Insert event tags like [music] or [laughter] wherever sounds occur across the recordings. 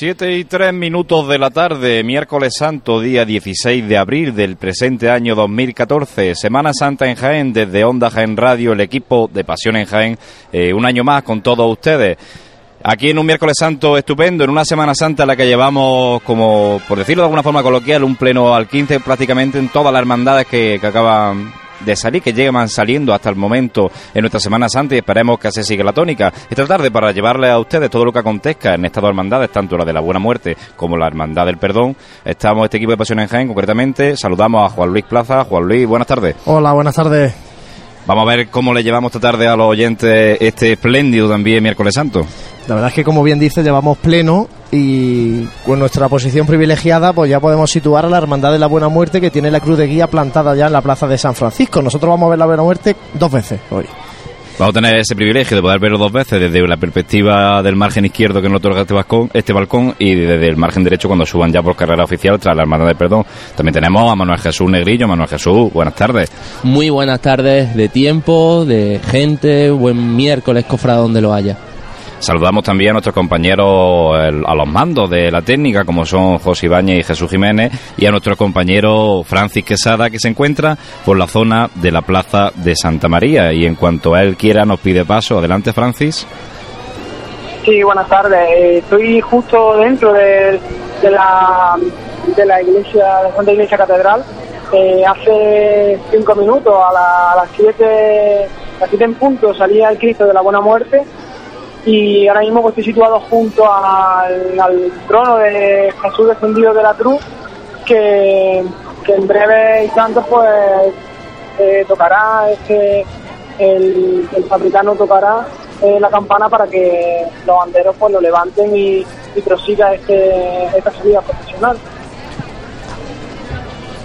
Siete y tres minutos de la tarde, miércoles santo, día 16 de abril del presente año 2014, Semana Santa en Jaén, desde Onda Jaén Radio, el equipo de Pasión en Jaén, eh, un año más con todos ustedes. Aquí en un miércoles santo estupendo, en una Semana Santa en la que llevamos, como por decirlo de alguna forma coloquial, un pleno al 15 prácticamente en todas las hermandades que, que acaban de salir, que llegan saliendo hasta el momento en nuestra Semana Santa y esperemos que así siga la tónica. Esta tarde para llevarle a ustedes todo lo que acontezca en estas dos hermandades, tanto la de la Buena Muerte como la Hermandad del Perdón, estamos este equipo de Pasión en Jaén concretamente. Saludamos a Juan Luis Plaza. Juan Luis, buenas tardes. Hola, buenas tardes. Vamos a ver cómo le llevamos esta tarde a los oyentes este espléndido también miércoles santo. La verdad es que, como bien dice, llevamos pleno y con nuestra posición privilegiada, pues ya podemos situar a la Hermandad de la Buena Muerte que tiene la cruz de guía plantada ya en la plaza de San Francisco. Nosotros vamos a ver la Buena Muerte dos veces hoy. Vamos a tener ese privilegio de poder verlo dos veces desde la perspectiva del margen izquierdo que nos otorga este balcón, este balcón y desde el margen derecho cuando suban ya por carrera oficial tras la Hermandad de Perdón. También tenemos a Manuel Jesús Negrillo. Manuel Jesús, buenas tardes. Muy buenas tardes de tiempo, de gente, buen miércoles, cofrada donde lo haya. Saludamos también a nuestros compañeros a los mandos de la técnica, como son José Ibáñez y Jesús Jiménez, y a nuestro compañero Francis Quesada, que se encuentra por la zona de la Plaza de Santa María. Y en cuanto a él quiera, nos pide paso. Adelante, Francis. Sí, buenas tardes. Eh, estoy justo dentro de, la, de la iglesia, de Santa Iglesia Catedral. Eh, hace cinco minutos, a, las siete, a las siete en punto, salía el Cristo de la Buena Muerte y ahora mismo pues, estoy situado junto al, trono de Jesús descendido de la cruz que, en breve instantes pues eh, tocará este el, el fabricano tocará eh, la campana para que los banderos pues lo levanten y, y prosiga este, esta salida profesional.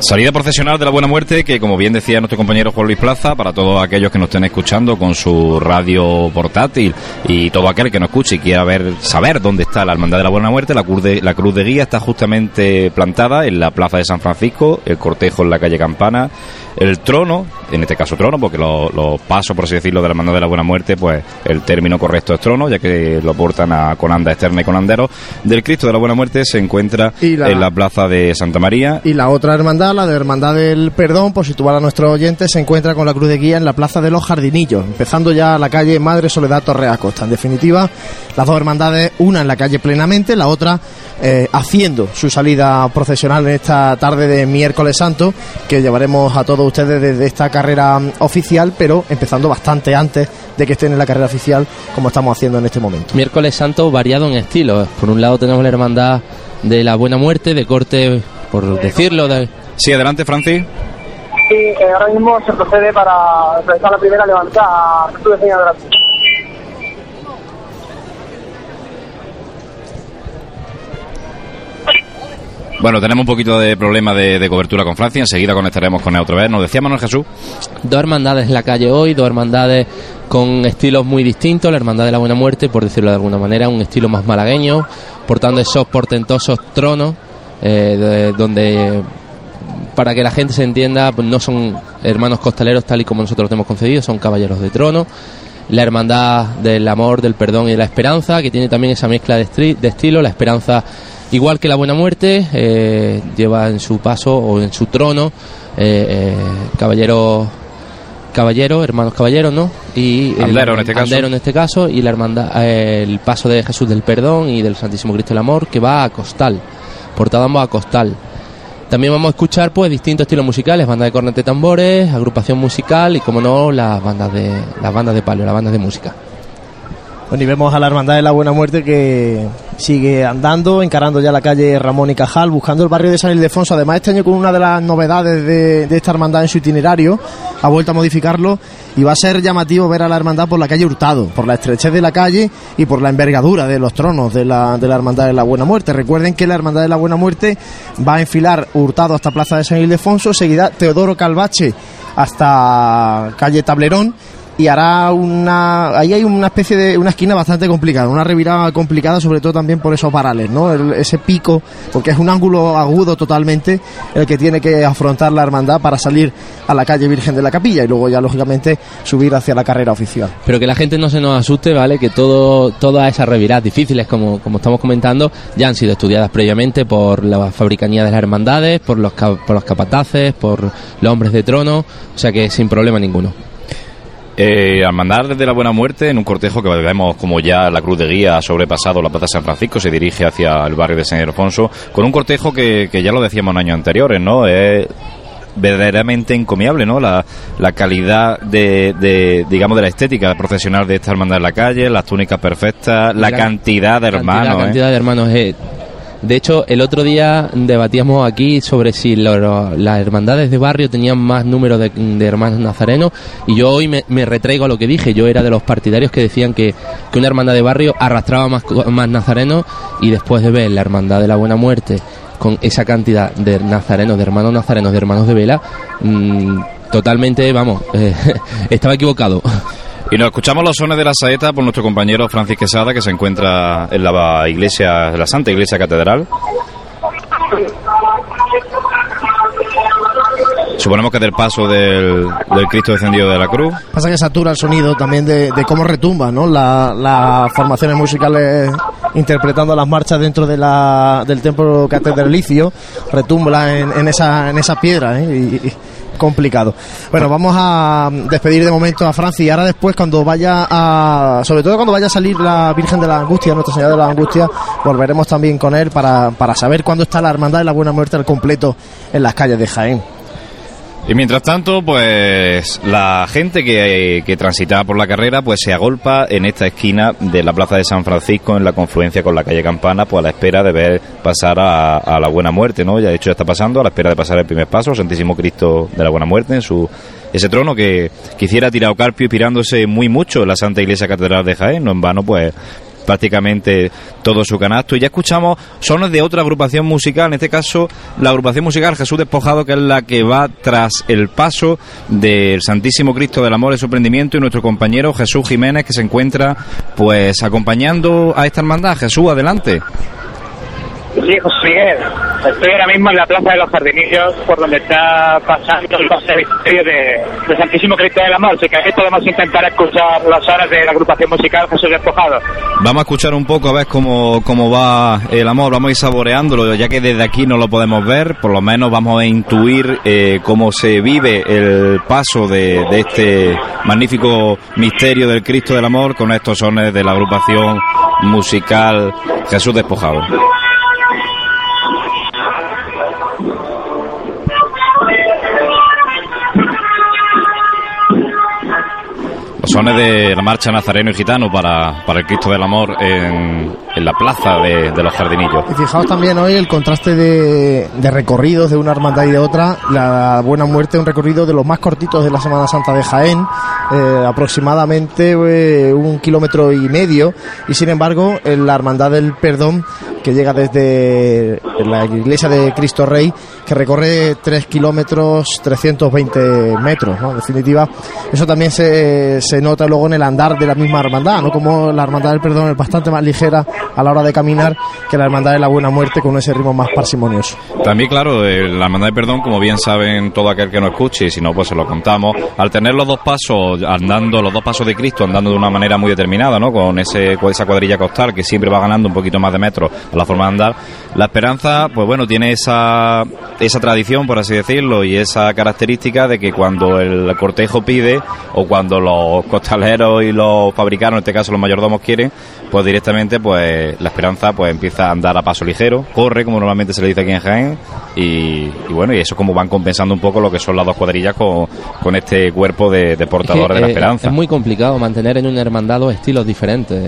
Salida procesional de la Buena Muerte, que como bien decía nuestro compañero Juan Luis Plaza, para todos aquellos que nos estén escuchando con su radio portátil y todo aquel que nos escuche y quiera ver, saber dónde está la Hermandad de la Buena Muerte, la cruz de, la cruz de guía está justamente plantada en la Plaza de San Francisco, el cortejo en la calle Campana, el trono, en este caso trono, porque los pasos, por así decirlo, de la Hermandad de la Buena Muerte, pues el término correcto es trono, ya que lo portan a Conanda externa y Conandero, del Cristo de la Buena Muerte se encuentra en la Plaza de Santa María. Y la otra hermandad la de Hermandad del Perdón, por situar a nuestros oyentes, se encuentra con la cruz de guía en la Plaza de los Jardinillos, empezando ya la calle Madre Soledad Torrea Costa. En definitiva, las dos hermandades, una en la calle plenamente, la otra eh, haciendo su salida procesional en esta tarde de miércoles santo, que llevaremos a todos ustedes desde esta carrera oficial, pero empezando bastante antes de que estén en la carrera oficial, como estamos haciendo en este momento. Miércoles santo variado en estilo. Por un lado tenemos la hermandad de la buena muerte, de corte, por decirlo, de Sí, adelante, Francis. Sí, eh, ahora mismo se procede para realizar la primera levantada Jesús de Bueno, tenemos un poquito de problema de, cobertura con Francia, enseguida conectaremos con él otra vez. Nos decía Manuel Jesús. Dos hermandades en la calle hoy, dos hermandades con estilos muy distintos. La Hermandad de la Buena Muerte, por decirlo de alguna manera, un estilo más malagueño, portando esos portentosos tronos, eh, donde para que la gente se entienda, no son hermanos costaleros tal y como nosotros los hemos concedido, son caballeros de trono. La hermandad del amor, del perdón y de la esperanza, que tiene también esa mezcla de, estilo. La esperanza, igual que la buena muerte, eh, lleva en su paso o en su trono eh, eh caballeros caballero, hermanos caballeros, ¿no? Y el en este caso. en este caso y la hermandad, eh, el paso de Jesús del Perdón y del Santísimo Cristo del Amor que va a Costal, portado ambos a Costal. También vamos a escuchar pues distintos estilos musicales, bandas de cornete tambores, agrupación musical y como no las bandas de las bandas de palio, las bandas de música. Bueno, y vemos a la Hermandad de la Buena Muerte que sigue andando, encarando ya la calle Ramón y Cajal, buscando el barrio de San Ildefonso. Además, este año con una de las novedades de, esta hermandad en su itinerario, ha vuelto a modificarlo y va a ser llamativo ver a la hermandad por la calle Hurtado, por la estrechez de la calle y por la envergadura de los tronos de la, de la Hermandad de la Buena Muerte. Recuerden que la Hermandad de la Buena Muerte va a enfilar Hurtado hasta Plaza de San Ildefonso, seguida Teodoro Calvache hasta calle Tablerón y hará una ahí hay una especie de una esquina bastante complicada una revirada complicada sobre todo también por esos varales no ese pico porque es un ángulo agudo totalmente el que tiene que afrontar la hermandad para salir a la calle Virgen de la Capilla y luego ya lógicamente subir hacia la carrera oficial. Pero que la gente no se nos asuste vale que todo todas esas reviradas difíciles como, como estamos comentando ya han sido estudiadas previamente por la fabricanía de las hermandades por los por los capataces por los hombres de trono o sea que sin problema ninguno eh, al mandar desde la Buena Muerte, en un cortejo que vemos como ya la cruz de guía ha sobrepasado la Plaza San Francisco, se dirige hacia el barrio de San Ildefonso, con un cortejo que, ya lo decíamos en años anteriores, ¿no? Es verdaderamente encomiable, ¿no? La, la calidad de, digamos, de la estética profesional de esta hermandad en la calle, las túnicas perfectas, la, cantidad de hermanos. La cantidad de hermanos ¿eh? De hecho, el otro día debatíamos aquí sobre si las hermandades de barrio tenían más número de, hermanos nazarenos y yo hoy me, retraigo a lo que dije. Yo era de los partidarios que decían que, una hermandad de barrio arrastraba más, más nazarenos y después de ver la hermandad de la Buena Muerte con esa cantidad de nazarenos, de hermanos nazarenos, de hermanos de vela, mm, totalmente, vamos, [laughs] eh, estaba equivocado. Y nos escuchamos los sones de la saeta por nuestro compañero Francis Quesada, que se encuentra en la iglesia, la Santa Iglesia Catedral. Suponemos que del paso del, Cristo descendido de la cruz. Pasa que satura el sonido también de, cómo retumba, ¿no? las formaciones musicales interpretando las marchas dentro de la, del templo catedralicio retumba en, en, esa, en esa piedra, ¿eh? y, complicado. Bueno, vamos a despedir de momento a Francia y ahora después cuando vaya a, sobre todo cuando vaya a salir la Virgen de la Angustia, Nuestra Señora de la Angustia, volveremos también con él para, para saber cuándo está la Hermandad de la Buena Muerte al completo en las calles de Jaén. Y mientras tanto, pues la gente que, que, transitaba por la carrera, pues se agolpa en esta esquina de la Plaza de San Francisco, en la confluencia con la calle Campana, pues a la espera de ver pasar a, la Buena Muerte, ¿no? Ya de hecho ya está pasando, a la espera de pasar el primer paso, el Santísimo Cristo de la Buena Muerte en su ese trono que quisiera tirar Carpio inspirándose muy mucho en la Santa Iglesia Catedral de Jaén, no en vano, pues prácticamente todo su canasto. Y ya escuchamos sones de otra agrupación musical, en este caso la agrupación musical Jesús Despojado, que es la que va tras el paso del Santísimo Cristo del Amor y Sorprendimiento y nuestro compañero Jesús Jiménez, que se encuentra pues acompañando a esta hermandad. Jesús, adelante. Sí, José Miguel. Estoy ahora mismo en la Plaza de los Jardinillos, por donde está pasando el pase de, Santísimo Cristo del Amor. Así que aquí podemos intentar escuchar las horas de la agrupación musical Jesús Despojado. Vamos a escuchar un poco a ver cómo, cómo va el amor, vamos a ir saboreándolo, ya que desde aquí no lo podemos ver, por lo menos vamos a intuir eh, cómo se vive el paso de, de este magnífico misterio del Cristo del Amor con estos sones de la agrupación musical Jesús Despojado. Sones de la marcha nazareno y gitano para, para el Cristo del Amor en, en la plaza de, los jardinillos. Y fijaos también hoy el contraste de, de, recorridos de una hermandad y de otra. La Buena Muerte, un recorrido de los más cortitos de la Semana Santa de Jaén, eh, aproximadamente eh, un kilómetro y medio. Y sin embargo, en la Hermandad del Perdón, que llega desde la iglesia de Cristo Rey, que recorre 3 kilómetros 320 metros. En definitiva, eso también se, se nota luego en el andar de la misma hermandad, ¿no? como la Hermandad del Perdón es bastante más ligera a la hora de caminar que la Hermandad de la Buena Muerte con ese ritmo más parsimonioso. También, claro, eh, la Hermandad de Perdón, como bien saben todo aquel que nos escuche, y si no, pues se lo contamos, al tener los dos pasos andando, los dos pasos de Cristo andando de una manera muy determinada, ¿no? Con, ese, esa cuadrilla costal que siempre va ganando un poquito más de metros a la forma de andar, la esperanza, pues bueno, tiene esa, esa tradición, por así decirlo, y esa característica de que cuando el cortejo pide, o cuando los costaleros y los fabricanos, en este caso los mayordomos quieren, pues directamente pues la esperanza pues empieza a andar a paso ligero, corre como normalmente se le dice aquí en Jaén y, bueno, y eso como van compensando un poco lo que son las dos cuadrillas con, con este cuerpo de, portadores de la esperanza. Es muy complicado mantener en un hermandad dos estilos diferentes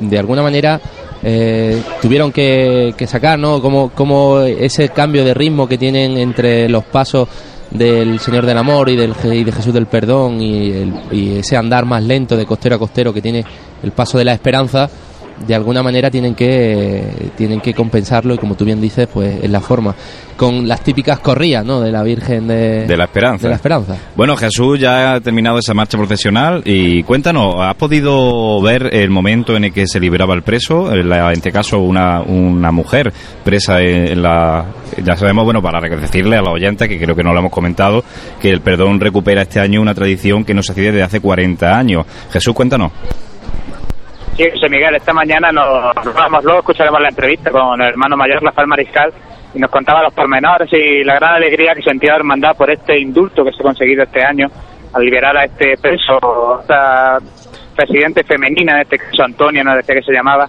y de alguna manera eh, tuvieron que, sacar, ¿no? Como, como ese cambio de ritmo que tienen entre los pasos del Señor del Amor y, del, y de Jesús del Perdón y, ese andar más lento de costero a costero que tiene el paso de la esperanza de alguna manera tienen que tienen que compensarlo y como tú bien dices, pues en la forma con las típicas corridas, ¿no? De la Virgen de, de la Esperanza. De la Esperanza. Bueno, Jesús ya ha terminado esa marcha profesional y cuéntanos, ¿has podido ver el momento en el que se liberaba el preso? En, este caso, una, una mujer presa en, la... Ya sabemos, bueno, para decirle a la oyente, que creo que no lo hemos comentado, que el perdón recupera este año una tradición que no se hacía desde hace 40 años. Jesús, cuéntanos. Sí, José Miguel, esta mañana nos, vamos luego, escucharemos la entrevista con el hermano mayor, Rafael Mariscal, y nos contaba los pormenores y la gran alegría que sentía la hermandad por este indulto que se ha conseguido este año al liberar a este preso, esta presidente femenina, en este caso Antonio, no decía que se llamaba,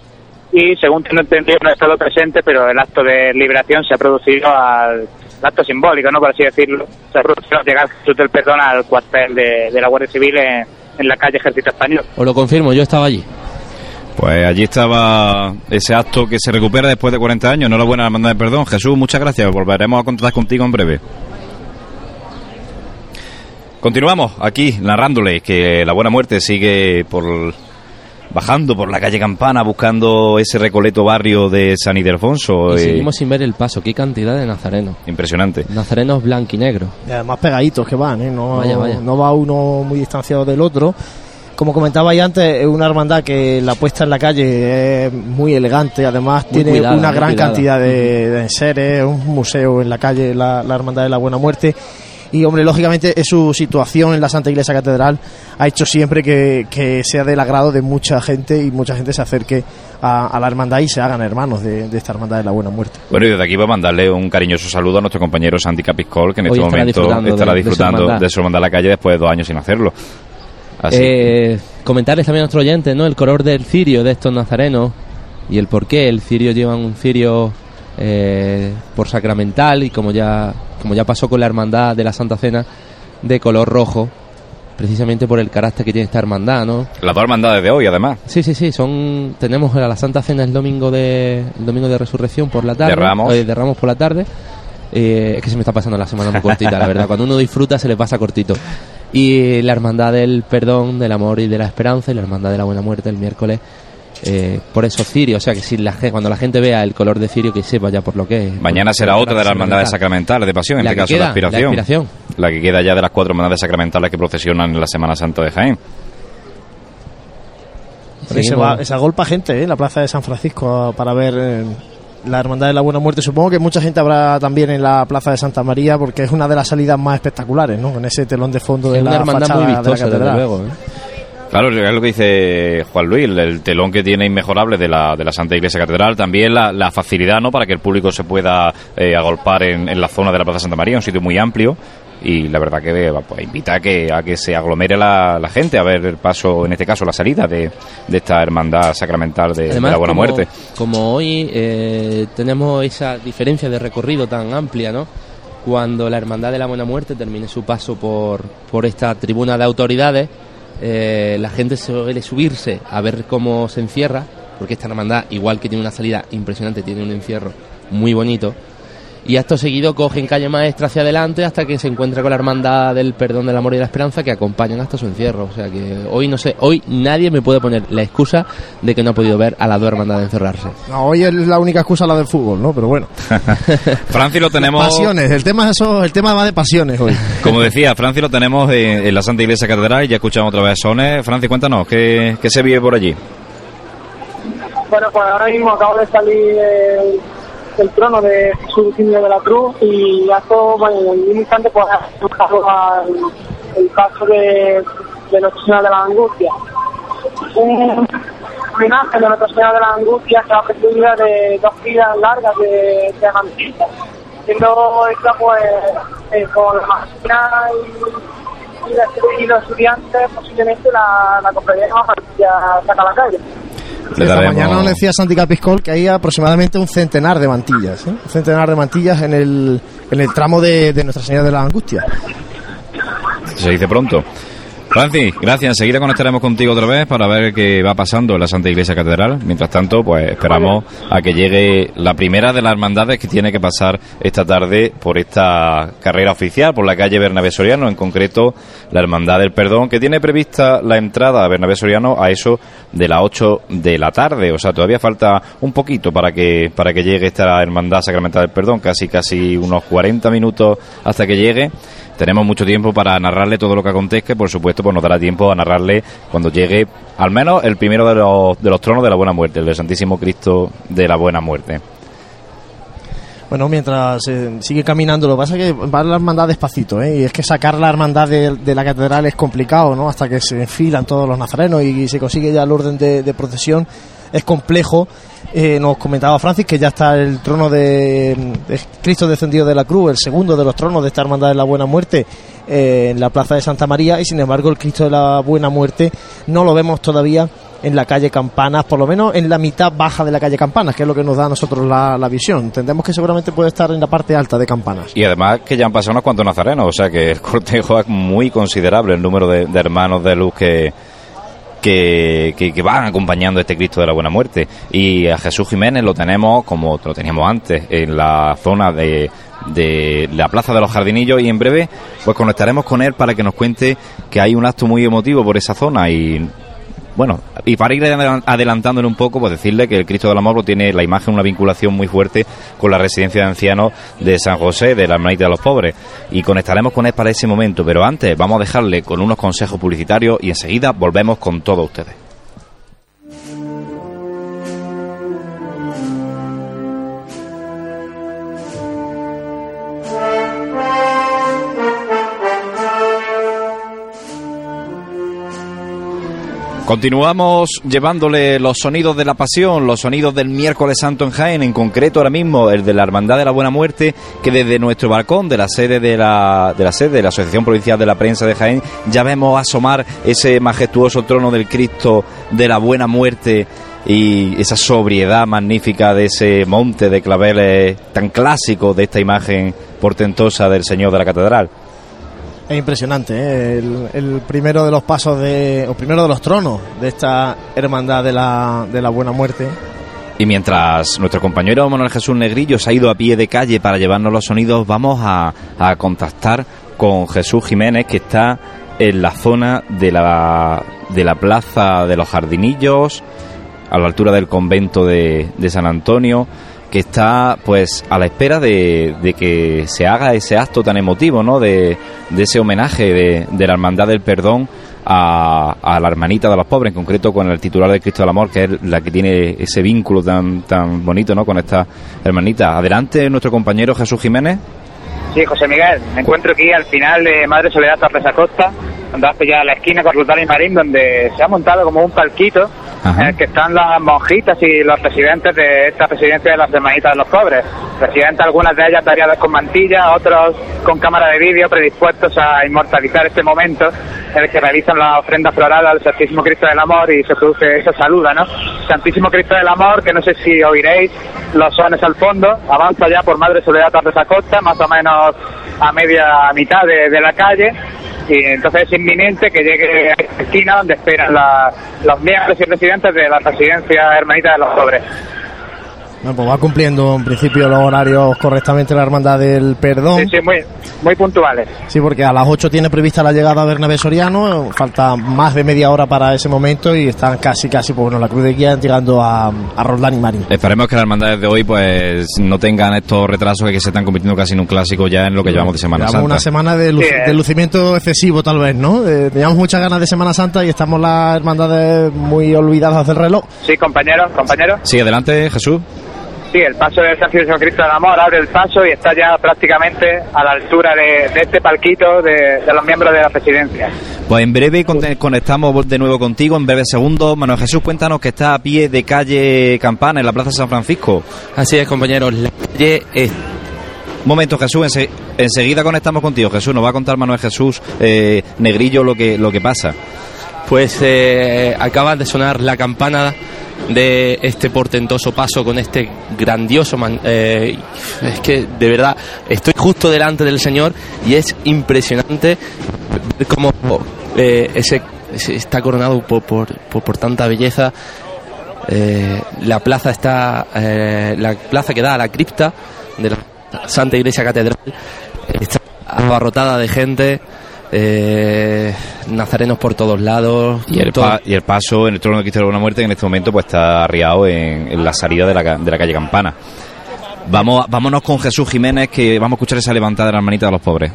y según tengo entendido no ha estado presente, pero el acto de liberación se ha producido al acto simbólico, ¿no? por así decirlo, se ha producido al llegar Jesús del Perdón al cuartel de, la Guardia Civil en, en la calle Ejército Español. Os lo confirmo, yo estaba allí. Pues allí estaba ese acto que se recupera después de 40 años. Enhorabuena, manda de perdón. Jesús, muchas gracias. Volveremos a contactar contigo en breve. Continuamos aquí narrándole que la buena muerte sigue por bajando por la calle Campana buscando ese recoleto barrio de San Ildefonso. Y seguimos sin ver el paso, qué cantidad de nazarenos. Impresionante. Nazarenos blanquinegros. Y además pegaditos que van, ¿eh? no, no va uno muy distanciado del otro como comentaba ya antes, es una hermandad que la puesta en la calle es muy elegante, además tiene una gran cantidad de, enseres, es un museo en la calle, la, Hermandad de la Buena Muerte. Y hombre, lógicamente es su situación en la Santa Iglesia Catedral ha hecho siempre que, sea del agrado de mucha gente y mucha gente se acerque a, la hermandad y se hagan hermanos de, esta hermandad de la Buena Muerte. Bueno, y desde aquí voy a mandarle un cariñoso saludo a nuestro compañero Santi Capiscol, que en este momento estará disfrutando de, su hermandad a la calle después de dos años sin hacerlo. Eh, comentarles también a nuestro oyente, ¿no? El color del cirio de estos nazarenos y el por qué el cirio lleva un cirio eh, por sacramental y como ya, como ya pasó con la hermandad de la Santa Cena, de color rojo, precisamente por el carácter que tiene esta hermandad, ¿no? Las dos hermandades de hoy, además. Sí, sí, sí, son tenemos a la Santa Cena el domingo de el domingo de Resurrección por la tarde, de Ramos, de Ramos por la tarde. Eh, es que se me está pasando la semana muy cortita, la verdad. [laughs] Cuando uno disfruta se le pasa cortito y la hermandad del perdón, del amor y de la esperanza y la hermandad de la buena muerte el miércoles eh, por eso Cirio, o sea que si la, cuando la gente vea el color de Cirio que sepa ya por lo que es. Mañana será otra de las hermandades sacramentales de pasión, en este caso la, aspiración, la que queda ya de las cuatro hermandades sacramentales que procesionan en la Semana Santa de Jaén. Esa golpa gente, ¿eh? la plaza de San Francisco para ver eh, la Hermandad de la Buena Muerte. Supongo que mucha gente habrá también en la Plaza de Santa María porque es una de las salidas más espectaculares, ¿no? Con ese telón de fondo de la hermandad muy vistosa, de la Luego, ¿eh? Claro, es lo que dice Juan Luis, el telón que tiene inmejorable de la, de la Santa Iglesia Catedral, también la, facilidad ¿no? para que el público se pueda eh, agolpar en, en, la zona de la Plaza Santa María, un sitio muy amplio, y la verdad que pues, invita a que, a que se aglomere la, gente a ver el paso, en este caso la salida de, de esta hermandad sacramental de, la Buena Muerte. Como hoy eh, tenemos esa diferencia de recorrido tan amplia, ¿no? Cuando la Hermandad de la Buena Muerte termine su paso por, por esta tribuna de autoridades, eh, la gente suele subirse a ver cómo se encierra, porque esta hermandad, igual que tiene una salida impresionante, tiene un encierro muy bonito y acto seguido cogen calle maestra hacia adelante hasta que se encuentra con la hermandad del perdón del amor y la esperanza que acompañan hasta su encierro. O sea que hoy no sé hoy nadie me puede poner la excusa de que no ha podido ver a las dos hermandades encerrarse. No, hoy es la única excusa la del fútbol no pero bueno. [laughs] Franci lo tenemos pasiones el tema eso el tema va de pasiones hoy. [laughs] Como decía Franci lo tenemos en, la Santa Iglesia Catedral ya escuchamos otra vez Sones Franci cuéntanos ¿qué, qué se vive por allí bueno pues ahora mismo acabo de salir el trono de Jesús de la Cruz y todo bueno, en un instante pues al el paso de, de Nuestra Señora de la Angustia. Un, imagen de Nuestra Señora de la Angustia que va de dos filas largas de, de siendo esta pues eh, con la máquina y, los estudiantes posiblemente la, la comprarían más mantilla saca la calle. Esta mañana nos decía Santi Capiscol que hay aproximadamente un centenar de mantillas, ¿eh? un centenar de mantillas en el, en el tramo de, Nuestra Señora de la Angustia. Se dice pronto. Francis, gracias. Enseguida conectaremos contigo otra vez para ver qué va pasando en la Santa Iglesia Catedral. Mientras tanto, pues esperamos a que llegue la primera de las hermandades que tiene que pasar esta tarde por esta carrera oficial, por la calle Bernabé Soriano, en concreto la Hermandad del Perdón, que tiene prevista la entrada a Bernabé Soriano a eso de las 8 de la tarde. O sea, todavía falta un poquito para que, para que llegue esta Hermandad Sacramental del Perdón, casi casi unos 40 minutos hasta que llegue tenemos mucho tiempo para narrarle todo lo que acontezca y por supuesto pues nos dará tiempo a narrarle cuando llegue al menos el primero de los, de los tronos de la buena muerte, el del Santísimo Cristo de la buena muerte. Bueno, mientras sigue caminando, lo que pasa es que va la hermandad despacito, ¿eh? y es que sacar la hermandad de, la catedral es complicado, ¿no? Hasta que se enfilan todos los nazarenos y, se consigue ya el orden de procesión, es complejo eh, nos comentaba Francis que ya está el trono de, Cristo descendido de la cruz, el segundo de los tronos de esta hermandad de la Buena Muerte eh, en la plaza de Santa María y sin embargo el Cristo de la Buena Muerte no lo vemos todavía en la calle Campanas, por lo menos en la mitad baja de la calle Campanas, que es lo que nos da a nosotros la, visión. Entendemos que seguramente puede estar en la parte alta de Campanas. Y además que ya han pasado unos cuantos nazarenos, o sea que el cortejo es muy considerable el número de hermanos de luz que, que, van acompañando a este Cristo de la Buena Muerte. Y a Jesús Jiménez lo tenemos como lo teníamos antes, en la zona de, de la Plaza de los Jardinillos y en breve pues conectaremos con él para que nos cuente que hay un acto muy emotivo por esa zona y bueno, y para ir adelantándole un poco, pues decirle que el Cristo del Amor tiene la imagen, una vinculación muy fuerte con la residencia de ancianos de San José, de la Hermanita de los Pobres. Y conectaremos con él para ese momento, pero antes vamos a dejarle con unos consejos publicitarios y enseguida volvemos con todos ustedes. Continuamos llevándole los sonidos de la pasión, los sonidos del miércoles santo en Jaén, en concreto ahora mismo el de la Hermandad de la Buena Muerte, que desde nuestro balcón de la sede de la, de la sede de la Asociación Provincial de la Prensa de Jaén ya vemos asomar ese majestuoso trono del Cristo de la Buena Muerte y esa sobriedad magnífica de ese monte de claveles tan clásico de esta imagen portentosa del Señor de la Catedral. Es impresionante, ¿eh? el, primero de los pasos de, o primero de los tronos de esta hermandad de la, de la buena muerte. Y mientras nuestro compañero Manuel Jesús Negrillo se ha ido a pie de calle para llevarnos los sonidos, vamos a, a contactar con Jesús Jiménez, que está en la zona de la, de la plaza de los Jardinillos, a la altura del convento de, de San Antonio que está pues a la espera de, que se haga ese acto tan emotivo, ¿no? De, ese homenaje de, la Hermandad del Perdón a, la hermanita de los pobres, en concreto con el titular del Cristo del Amor, que es la que tiene ese vínculo tan, tan bonito, ¿no? Con esta hermanita. Adelante, nuestro compañero Jesús Jiménez. Sí, José Miguel, me encuentro aquí al final de Madre Soledad Torres Acosta, donde hace ya la esquina con Rután y Marín, donde se ha montado como un palquito en el que están las monjitas y los residentes de esta residencia de las Hermanitas de los Pobres. Residentes, algunas de ellas talladas con mantilla, otros con cámara de vídeo predispuestos a inmortalizar este momento en el que realizan la ofrenda floral al Santísimo Cristo del Amor y se produce esa saluda, ¿no? Santísimo Cristo del Amor, que no sé si oiréis los sones al fondo, avanza ya por Madre Soledad Torres Acosta, más o menos a media mitad de, la calle, y entonces es inminente que llegue a esta esquina donde esperan los miembros y residentes de la residencia Hermanita de los Pobres. Bueno, pues va cumpliendo en principio los horarios correctamente la Hermandad del Perdón. Sí, sí, muy, muy puntuales. Sí, porque a las 8 tiene prevista la llegada a Bernabé Soriano, falta más de media hora para ese momento y están casi, casi, pues bueno, la Cruz de Guía llegando a, a Roldán y Marín. Esperemos que las hermandades de hoy pues no tengan estos retrasos que se están convirtiendo casi en un clásico ya en lo que llevamos de Semana Santa. una semana de, eh. lucimiento excesivo tal vez, ¿no? Eh, teníamos muchas ganas de Semana Santa y estamos las hermandades muy olvidadas del reloj. Sí, compañeros, compañeros. Sí, adelante, Jesús. Sí, el paso del Santísimo Cristo del Amor abre el paso y está ya prácticamente a la altura de, este palquito de, los miembros de la presidencia. Pues en breve conectamos de nuevo contigo, en breve segundos. Manuel Jesús, cuéntanos que está a pie de calle Campana, en la Plaza San Francisco. Así es, compañeros. La calle es... Un momento, Jesús, enseguida conectamos contigo. Jesús, nos va a contar Manuel Jesús eh, Negrillo lo que, lo que pasa. Pues eh, de sonar la campana de este portentoso paso con este grandioso eh, es que de verdad estoy justo delante del Señor y es impresionante ver cómo eh, ese, está coronado por, por, por, por tanta belleza. Eh, la plaza está, la plaza que da a la cripta de la Santa Iglesia Catedral está abarrotada de gente. Eh, nazarenos por todos lados Y el, todo- pa- y el paso en el trono de Cristo de la Buena Muerte en este momento pues está arriado en, en la salida de la, de la calle Campana. Vamos, vámonos con Jesús Jiménez que vamos a escuchar esa levantada de la hermanita de los pobres.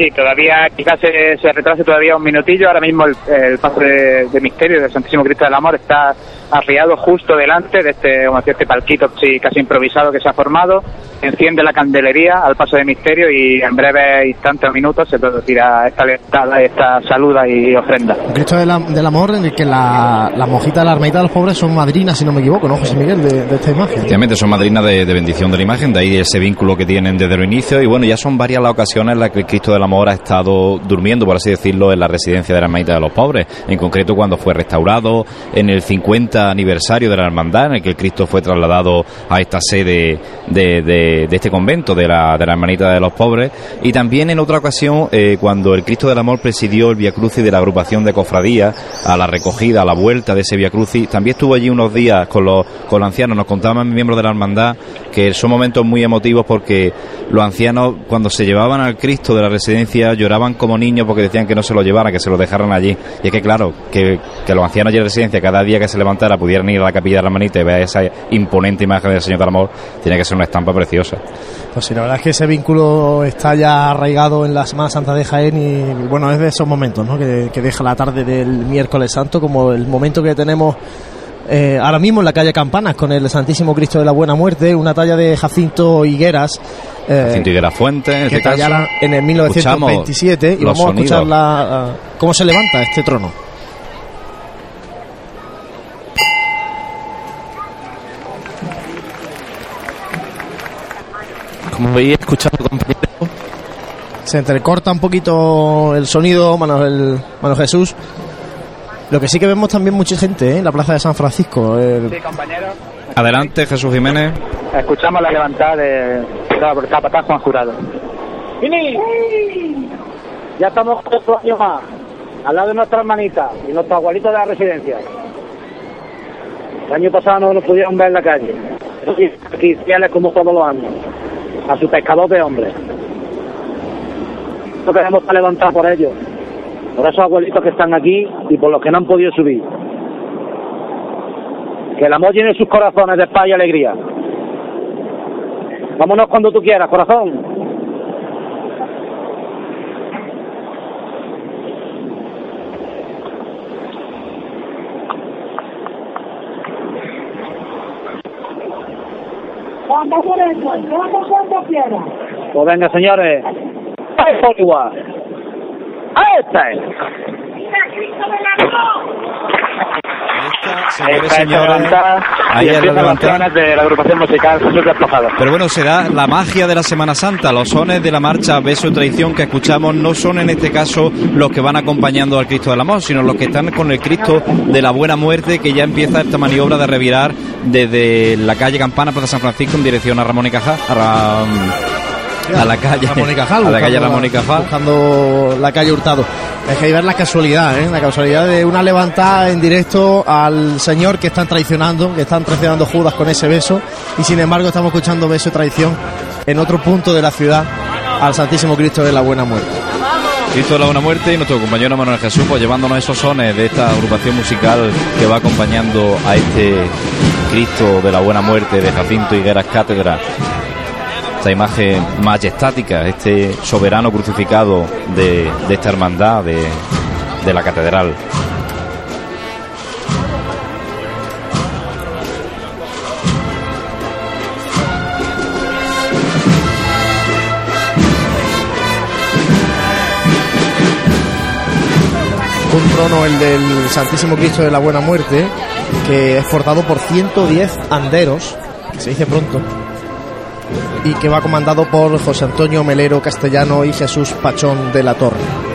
Sí, todavía quizás se, se retrase todavía un minutillo. Ahora mismo el, el paso de, de misterio del Santísimo Cristo del Amor está arriado justo delante de este, como decía, este palquito sí, casi improvisado que se ha formado. Enciende la candelería al paso de misterio y en breves instantes o minutos se producirá esta levantada, esta saluda y ofrenda. Un Cristo del, del amor en el que la- las monjitas de la ermita de los pobres son madrinas, si no me equivoco, ¿no, José Miguel, de, de esta imagen? Efectivamente, son madrinas de, de bendición de la imagen, de ahí ese vínculo que tienen desde el inicio. Y bueno, ya son varias las ocasiones en las que el Cristo del Amor ha estado durmiendo, por así decirlo, en la residencia de la Hermanita de los Pobres. En concreto, cuando fue restaurado, en el 50 aniversario de la hermandad, en el que el Cristo fue trasladado a esta sede de, de- de este convento de la, de la Hermanita de los Pobres. Y también en otra ocasión, eh, cuando el Cristo del Amor presidió el Via Crucis de la agrupación de cofradías, a la recogida, a la vuelta de ese Via Crucis, también estuvo allí unos días con los, con los ancianos. Nos contaban miembros de la hermandad que son momentos muy emotivos porque los ancianos, cuando se llevaban al Cristo de la residencia, lloraban como niños porque decían que no se lo llevaran, que se lo dejaran allí. Y es que, claro, que, que los ancianos de residencia, cada día que se levantara, pudieran ir a la capilla de la hermanita y ver esa imponente imagen del Señor del Amor, tenía que ser una estampa preciosa. Pues sí, la verdad es que ese vínculo está ya arraigado en la Semana Santa de Jaén y bueno, es de esos momentos ¿no? que, que deja la tarde del miércoles santo como el momento que tenemos eh, ahora mismo en la calle Campanas con el Santísimo Cristo de la Buena Muerte, una talla de Jacinto Higueras. eh, Jacinto Higuera Fuente, en que este caso. en el 1927 y vamos a escuchar la, ah, cómo se levanta este trono. como veis escuchando compañeros Se entrecorta un poquito el sonido, Manuel, Manuel Jesús. Lo que sí que vemos también mucha gente ¿eh? en la plaza de San Francisco. el- Sí, compañeros. Adelante, Jesús Jiménez. Escuchamos la levantada de del capataz Juan Jurado. Ya estamos otro año más, al lado de nuestra hermanita y nuestros abuelitos de la residencia. El año pasado no nos pudieron ver en la calle. Sí, Aquí fieles como todos los años, a su pescador de hombres. No queremos estar levantar por ellos, por esos abuelitos que están aquí y por los que no han podido subir. Que el amor llene sus corazones de paz y alegría. Vámonos cuando tú quieras, corazón. Cuando quiera. Pues venga, señores. ¡Ay, por igual! Esta es señores, levantada ahí y empiezan las de la agrupación musical Jesús Despojado. Pero bueno, será la magia de la Semana Santa. Los sones de la marcha Beso y Traición que escuchamos no son en este caso los que van acompañando al Cristo del Amor, sino los que están con el Cristo de la Buena Muerte que ya empieza esta maniobra de revirar desde la calle Campana, Plaza San Francisco, en dirección a Ramón y Cajal. A, Ra- a la calle Ramón y Cajal, a la calle Ramón y Cajal. Buscando la calle Hurtado. Es que hay ver la casualidad, ¿eh? la casualidad de una levantada en directo al Señor que están traicionando, que están traicionando Judas con ese beso, y sin embargo estamos escuchando beso y traición en otro punto de la ciudad al Santísimo Cristo de la Buena Muerte. Cristo de la Buena Muerte y nuestro compañero Manuel Jesús, pues llevándonos esos sones de esta agrupación musical que va acompañando a este Cristo de la Buena Muerte de Jacinto Higueras Cátedra. Esta imagen majestática, este soberano crucificado de, de esta hermandad de, de la catedral. Un trono, el del Santísimo Cristo de la Buena Muerte, que es portado por 110 anderos, se dice pronto, y que va comandado por José Antonio Melero Castellano y Jesús Pachón de la Torre.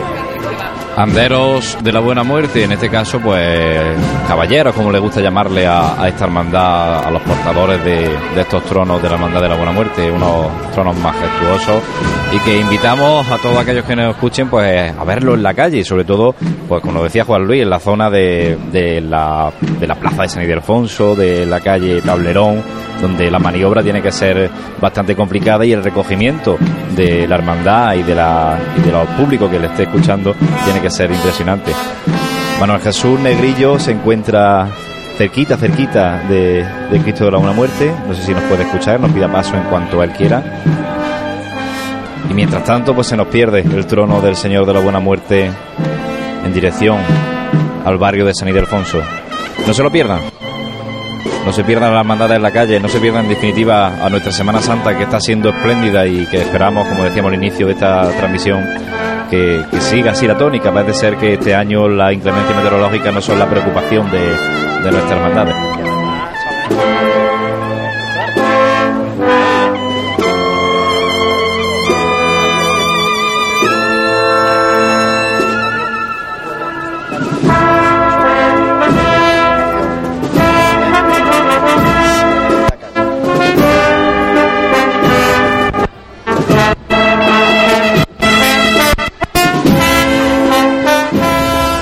Anderos de la Buena Muerte, en este caso, pues caballeros, como le gusta llamarle a, esta hermandad, a los portadores de, de, estos tronos de la Hermandad de la Buena Muerte, unos tronos majestuosos y que invitamos a todos aquellos que nos escuchen, pues a verlo en la calle y sobre todo, pues como decía Juan Luis, en la zona de, de, la, de la Plaza de San Ildefonso, de la calle Tablerón, donde la maniobra tiene que ser bastante complicada y el recogimiento de la hermandad y de, la, y de los públicos que le esté escuchando tiene que ser impresionante. Manuel Jesús Negrillo se encuentra cerquita, cerquita de, Cristo de la Buena Muerte. No sé si nos puede escuchar, nos pida paso en cuanto él quiera. Y mientras tanto, pues se nos pierde el trono del Señor de la Buena Muerte en dirección al barrio de San Ildefonso. No se lo pierdan. No se pierdan las mandadas en la calle, no se pierdan en definitiva a nuestra Semana Santa que está siendo espléndida y que esperamos, como decíamos al inicio de esta transmisión, que, siga así la tónica. Parece ser que este año la inclemencia meteorológica no son la preocupación de, de nuestras hermandades.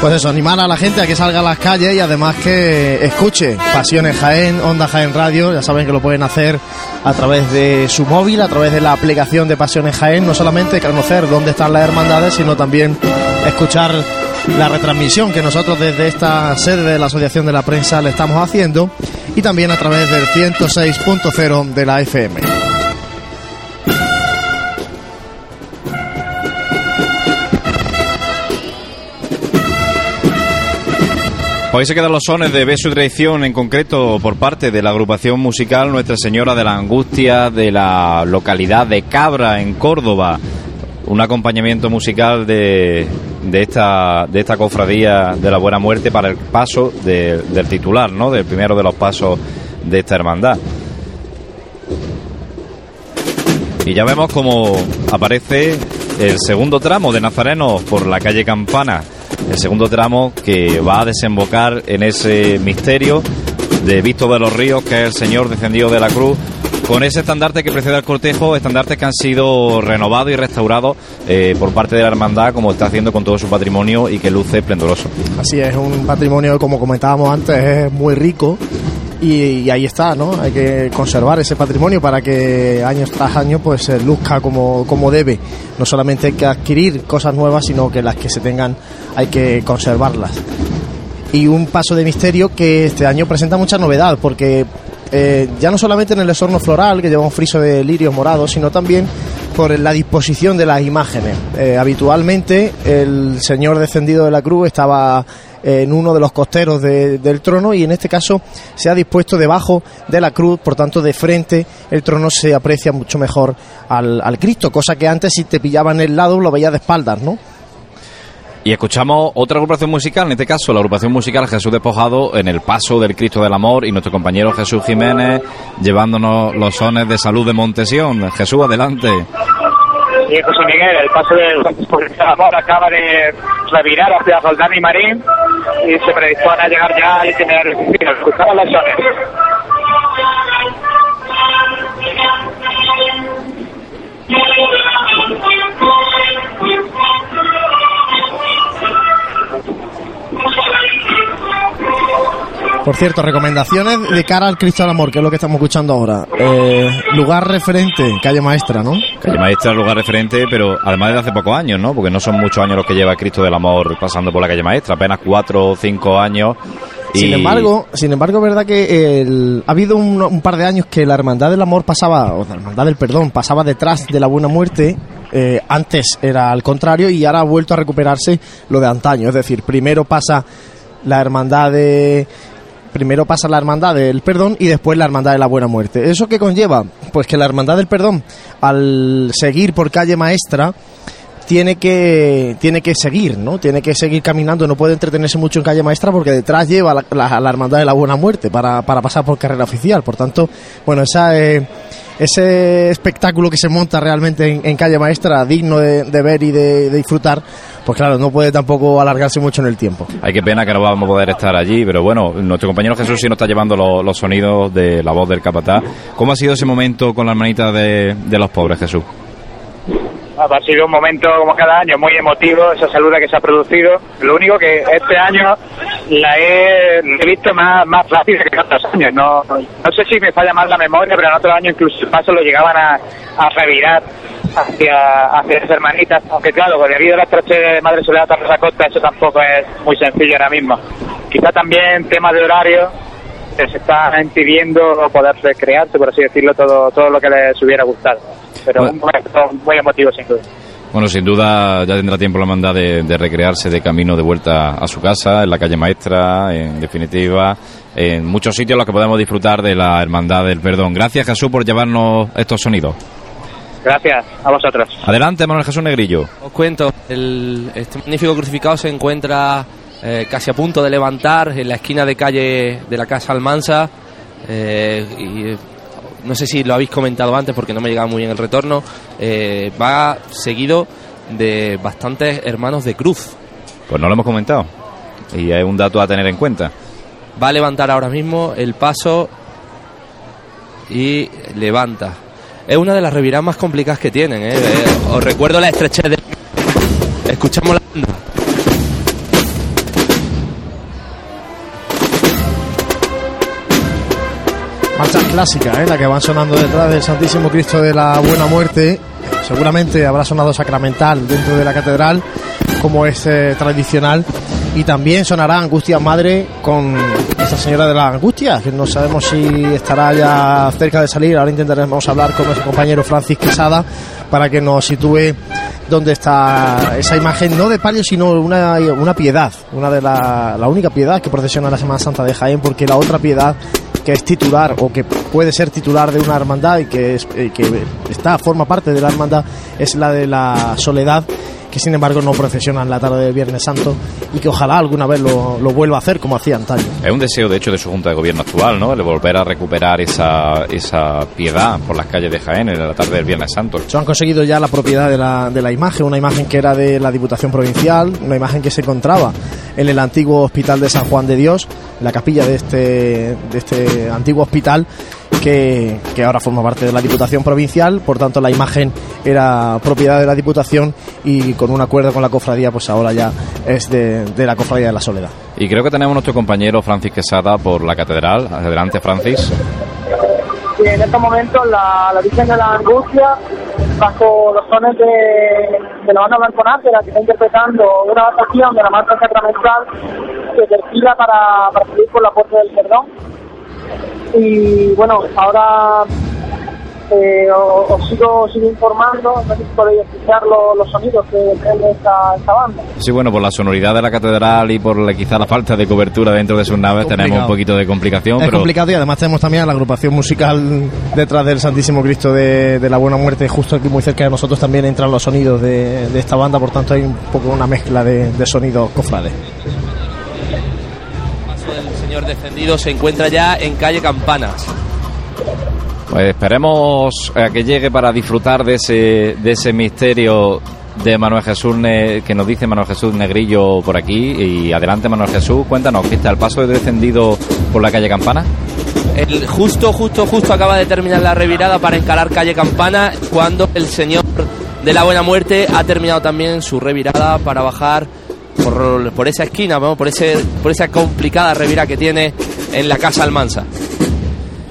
Pues eso, animar a la gente a que salga a las calles y además que escuche Pasiones Jaén, Onda Jaén Radio, ya saben que lo pueden hacer a través de su móvil, a través de la aplicación de Pasiones Jaén, no solamente conocer dónde están las hermandades, sino también escuchar la retransmisión que nosotros desde esta sede de la Asociación de la Prensa le estamos haciendo y también a través del 106.0 de la FM. Hoy se quedan los sones de beso y traición, en concreto por parte de la agrupación musical Nuestra Señora de la Angustia de la localidad de Cabra, en Córdoba. Un acompañamiento musical de, de, esta, de esta cofradía de la Buena Muerte para el paso de, del titular, ¿no? Del primero de los pasos de esta hermandad. Y ya vemos cómo aparece el segundo tramo de Nazareno por la calle Campana el segundo tramo que va a desembocar en ese misterio de Víctor de los Ríos, que es el Señor descendido de la cruz, con ese estandarte que precede al cortejo, estandartes que han sido renovados y restaurados eh, por parte de la hermandad, como está haciendo con todo su patrimonio y que luce esplendoroso. Así es, un patrimonio, como comentábamos antes, es muy rico. Y, ahí está, ¿no? Hay que conservar ese patrimonio para que años tras año pues luzca como, como debe. No solamente hay que adquirir cosas nuevas, sino que las que se tengan hay que conservarlas. Y un paso de misterio que este año presenta mucha novedad, porque eh, ya no solamente en el esorno floral, que lleva un friso de lirios morados, sino también por la disposición de las imágenes. Eh, habitualmente el Señor descendido de la cruz estaba en uno de los costeros de, del trono y en este caso se ha dispuesto debajo de la cruz, por tanto de frente el trono se aprecia mucho mejor al, al Cristo, cosa que antes si te pillaba en el lado lo veía de espaldas, ¿no? Y escuchamos otra agrupación musical, en este caso la agrupación musical Jesús Despojado en el paso del Cristo del Amor y nuestro compañero Jesús Jiménez llevándonos los sones de salud de Montesión. Jesús, adelante. Sí, José Miguel, el paso del Amor acaba de revirar hacia Soldán y Marín y se predispone a llegar ya al itinerario. Escuchamos los sones. Por cierto, recomendaciones de cara al Cristo del Amor, que es lo que estamos escuchando ahora. Eh, lugar referente, calle Maestra, ¿no? Calle Maestra, lugar referente, pero además de hace pocos años, ¿no? Porque no son muchos años los que lleva Cristo del Amor pasando por la calle Maestra, apenas cuatro o cinco años. Y... Sin embargo, sin embargo, es verdad que el, ha habido un, un, par de años que la Hermandad del Amor pasaba, o la Hermandad del Perdón, pasaba detrás de la Buena Muerte. Eh, antes era al contrario y ahora ha vuelto a recuperarse lo de antaño. Es decir, primero pasa la Hermandad de primero pasa la hermandad del perdón y después la hermandad de la buena muerte. ¿Eso qué conlleva? Pues que la hermandad del perdón, al seguir por calle maestra, tiene que tiene que seguir, ¿no? Tiene que seguir caminando, no puede entretenerse mucho en calle maestra porque detrás lleva la, la, hermandad de la buena muerte para, para, pasar por carrera oficial. Por tanto, bueno, esa eh, ese espectáculo que se monta realmente en, calle maestra, digno de, ver y de, disfrutar, pues claro, no puede tampoco alargarse mucho en el tiempo. Hay que pena que no vamos a poder estar allí, pero bueno, nuestro compañero Jesús sí nos está llevando lo- los sonidos de la voz del capataz. ¿Cómo ha sido ese momento con la hermanita de, de los pobres, Jesús? Ha sido un momento, como cada año, muy emotivo, esa saluda que se ha producido. Lo único que este año la he, visto más, más rápida que en otros años. No, no sé si me falla más la memoria, pero en otros años incluso el paso lo llegaban a, a revirar hacia, hacia las hermanitas. Aunque claro, debido a la estrechez de Madre Soledad Torres Acosta, eso tampoco es muy sencillo ahora mismo. Quizá también tema de horario, que se está impidiendo poder recrearse, por así decirlo, todo, todo lo que les hubiera gustado. Pero Bueno. un momento muy emotivo, sin duda. Bueno, sin duda ya tendrá tiempo la hermandad de, de recrearse de camino de vuelta a su casa, en la calle maestra, en definitiva, en muchos sitios en los que podemos disfrutar de la hermandad del perdón. Gracias Jesús por llevarnos estos sonidos. Gracias a vosotros. Adelante Manuel Jesús Negrillo. Os cuento, el, este magnífico crucificado se encuentra eh, casi a punto de levantar en la esquina de calle de la Casa Almansa. eh, y, eh, no sé si lo habéis comentado antes porque no me llegaba muy bien el retorno. eh, va seguido de bastantes hermanos de cruz. Pues no lo hemos comentado. Y es un dato a tener en cuenta. Va a levantar ahora mismo el paso y levanta. Es una de las reviradas más complicadas que tienen. ¿eh? Os recuerdo la estrechez de... Escuchamos la banda. Marchas clásicas, ¿eh? la que van sonando detrás del Santísimo Cristo de la Buena Muerte. Seguramente habrá sonado sacramental dentro de la catedral, como es eh, tradicional. Y también sonará Angustia Madre con esta señora de la Angustia, que no sabemos si estará ya cerca de salir. Ahora intentaremos hablar con nuestro compañero Francis Quesada para que nos sitúe dónde está esa imagen, no de palio, sino una, una piedad, una de la, la única piedad que procesiona la Semana Santa de Jaén, porque la otra piedad que es titular o que puede ser titular de una hermandad y que, es, que está forma parte de la hermandad es la de la Soledad que sin embargo no procesiona en la tarde del Viernes Santo y que ojalá alguna vez lo, lo vuelva a hacer como hacía antaño. Es un deseo, de hecho, de su Junta de Gobierno actual, ¿no? El volver a recuperar esa, esa piedad por las calles de Jaén en la tarde del Viernes Santo. Se han conseguido ya la propiedad de la, de la imagen, una imagen que era de la Diputación Provincial, una imagen que se encontraba en el antiguo Hospital de San Juan de Dios, en la capilla de este, de este antiguo hospital, que, que ahora forma parte de la Diputación Provincial, por tanto la imagen era propiedad de la Diputación y con un acuerdo con la cofradía, pues ahora ya es de, de la cofradía de la Soledad. Y creo que tenemos a nuestro compañero Francis Quesada por la catedral. Adelante, Francis. Y en estos momentos la, la Virgen de la Angustia, bajo los sones de, de la banda Blanconácera, que está interpretando una adaptación de la marcha sacramental que perfila para, para salir por la puerta del perdón. Y bueno, ahora eh, os, sigo, os sigo informando, no sé si podéis escuchar lo- los sonidos que tiene esta, esta banda. Sí, bueno, por la sonoridad de la catedral y por la- quizá la falta de cobertura dentro de sus naves Complicado. tenemos un poquito de complicación, Es pero complicado y además tenemos también a la agrupación musical detrás del Santísimo Cristo de, de la Buena Muerte, justo aquí muy cerca de nosotros también entran los sonidos de, de esta banda, por tanto hay un poco una mezcla de, de sonidos cofrades. Señor descendido se encuentra ya en calle Campanas. pues esperemos a que llegue para disfrutar de ese, de ese misterio de Manuel Jesús Ne- que nos dice Manuel Jesús Negrillo por aquí. Y adelante, Manuel Jesús, cuéntanos, ¿viste el paso de descendido por la calle Campana? El justo, justo, justo acaba de terminar la revirada para encarar calle Campana cuando el señor de la Buena Muerte ha terminado también su revirada para bajar por, por esa esquina, ¿no? por, ese, por esa complicada revirada que tiene en la Casa Almansa.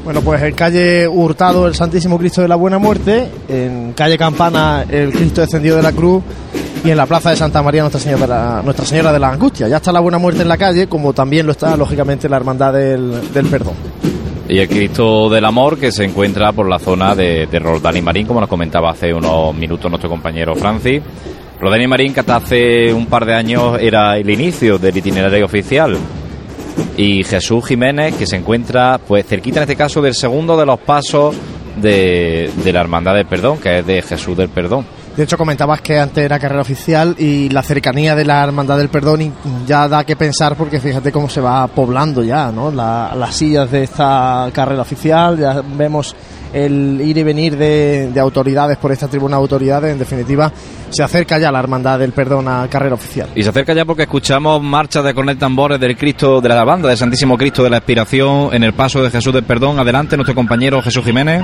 Bueno, pues en calle Hurtado el Santísimo Cristo de la Buena Muerte, en calle Campana el Cristo descendido de la Cruz y en la plaza de Santa María Nuestra Señora de la, Nuestra Señora de la Angustia. Ya está la Buena Muerte en la calle, como también lo está lógicamente la Hermandad del, del Perdón. Y el Cristo del Amor que se encuentra por la zona de, de Roldán y Marín, como nos comentaba hace unos minutos nuestro compañero Francis. Roldán y Marín que hasta hace un par de años era el inicio del itinerario oficial. Y Jesús Jiménez que se encuentra pues cerquita en este caso del segundo de los pasos de, la Hermandad del Perdón, que es de Jesús del Perdón. De hecho, comentabas que antes era carrera oficial y la cercanía de la Hermandad del Perdón ya da que pensar porque fíjate cómo se va poblando ya, ¿no? La- las sillas de esta carrera oficial, ya vemos el ir y venir de, de autoridades por esta tribuna de autoridades, en definitiva, se acerca ya la Hermandad del Perdón a carrera oficial. Y se acerca ya porque escuchamos marchas de cornet tambores del Cristo, de la banda del Santísimo Cristo de la Expiración en el paso de Jesús del Perdón. Adelante, nuestro compañero Jesús Jiménez.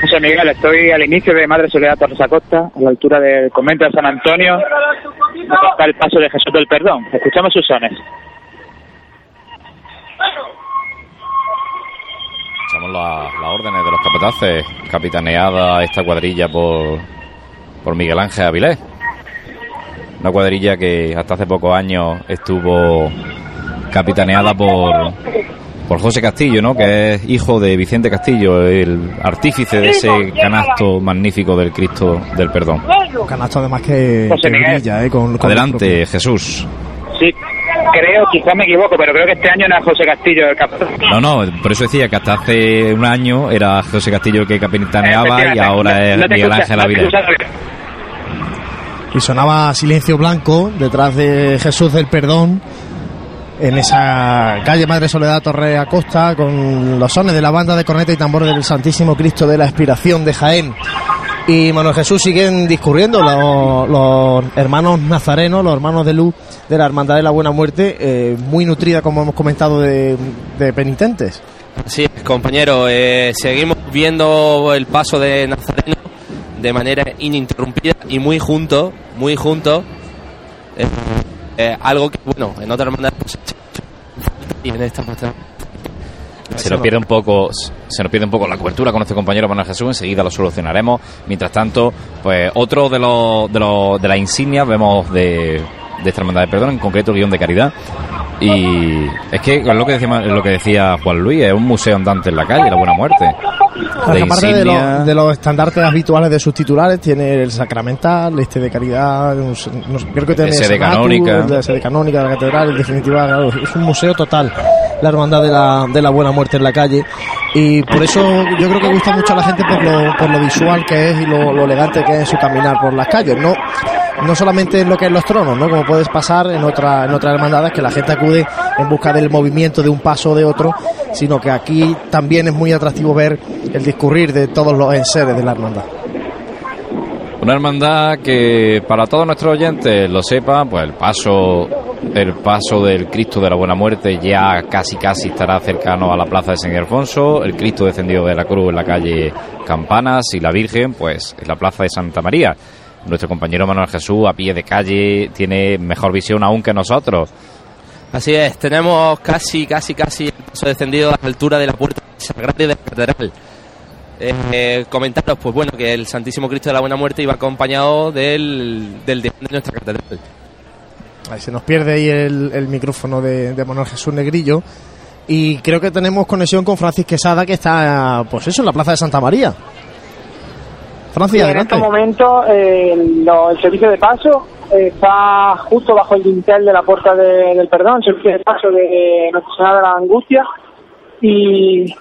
José Miguel, estoy al inicio de Madre Soledad Torres Acosta, a la altura del convento de San Antonio, está el paso de Jesús del Perdón. Escuchamos sus sones. Escuchamos la- las órdenes de los capataces, capitaneada esta cuadrilla por, por Miguel Ángel Avilés. Una cuadrilla que hasta hace pocos años estuvo capitaneada por, por José Castillo, ¿no? que es hijo de Vicente Castillo, el artífice de ese canasto magnífico del Cristo del Perdón. Un canasto además que, que brilla, ¿eh? con, con Adelante, Jesús. Sí, creo, quizás me equivoco, pero creo que este año no es José Castillo el capitán. No, no, por eso decía que hasta hace un año era José Castillo el que capitaneaba y ahora es No Miguel escucha- Ángel no escucha bien. Y sonaba Silencio Blanco detrás de Jesús del Perdón en esa calle Madre Soledad Torre Acosta con los sones de la banda de corneta y tambor del Santísimo Cristo de la Expiración de Jaén. Y Manuel Jesús siguen discurriendo los, hermanos nazarenos, los hermanos de luz de la Hermandad de la Buena Muerte, eh, muy nutrida, como hemos comentado, de, de penitentes. Sí, compañero, eh, seguimos viendo el paso de Nazareno de manera ininterrumpida y muy junto, muy junto. Eh, eh, algo que, bueno, en otra hermandad pues, y en esta Se nos pierde un poco, se nos pierde un poco la cobertura con nuestro compañero Manuel Jesús. Enseguida lo solucionaremos. Mientras tanto, pues otro de los de, los, de las insignias vemos de, de esta hermandad de perdón, en concreto el guion de caridad. Y es que es lo que decía lo que decía Juan Luis, es un museo andante en la calle, la buena muerte. De aparte de, los- de los estandartes habituales de sus titulares, tiene el sacramental, este de caridad, un- no sé, creo que tiene Ese de Sanatus, canónica. el de sede canónica de la catedral, en definitiva, es un museo total, la hermandad de la, de la buena muerte en la calle. Y por eso yo creo que gusta mucho a la gente por lo, por lo visual que es y lo, elegante que es en su caminar por las calles. No, no solamente en lo que es los tronos, ¿no? Como puedes pasar en, otra, en otras hermandades que la gente acude en busca del movimiento de un paso o de otro, sino que aquí también es muy atractivo ver el discurrir de todos los enseres de la hermandad. Una hermandad que para todos nuestros oyentes lo sepan, pues el paso, el paso del Cristo de la Buena Muerte ya casi casi estará cercano a la plaza de San Ildefonso, el Cristo descendido de la cruz en la calle Campanas y la Virgen, pues en la plaza de Santa María. Nuestro compañero Manuel Jesús a pie de calle tiene mejor visión aún que nosotros. Así es, tenemos casi, casi, casi el paso descendido a la altura de la puerta sagrada de la catedral. Eh, eh, comentaros, pues bueno, que el Santísimo Cristo de la Buena Muerte iba acompañado del, del de nuestra catedral. Ahí se nos pierde ahí el, el micrófono de, de Manuel Jesús Negrillo. Y creo que tenemos conexión con Francis Quesada, que está, pues eso, en la plaza de Santa María. Francis, Y en estos momentos eh, lo- el servicio de paso está justo bajo el dintel de la puerta de- del perdón, el servicio de paso de Nuestra Señora de la Angustia. Y,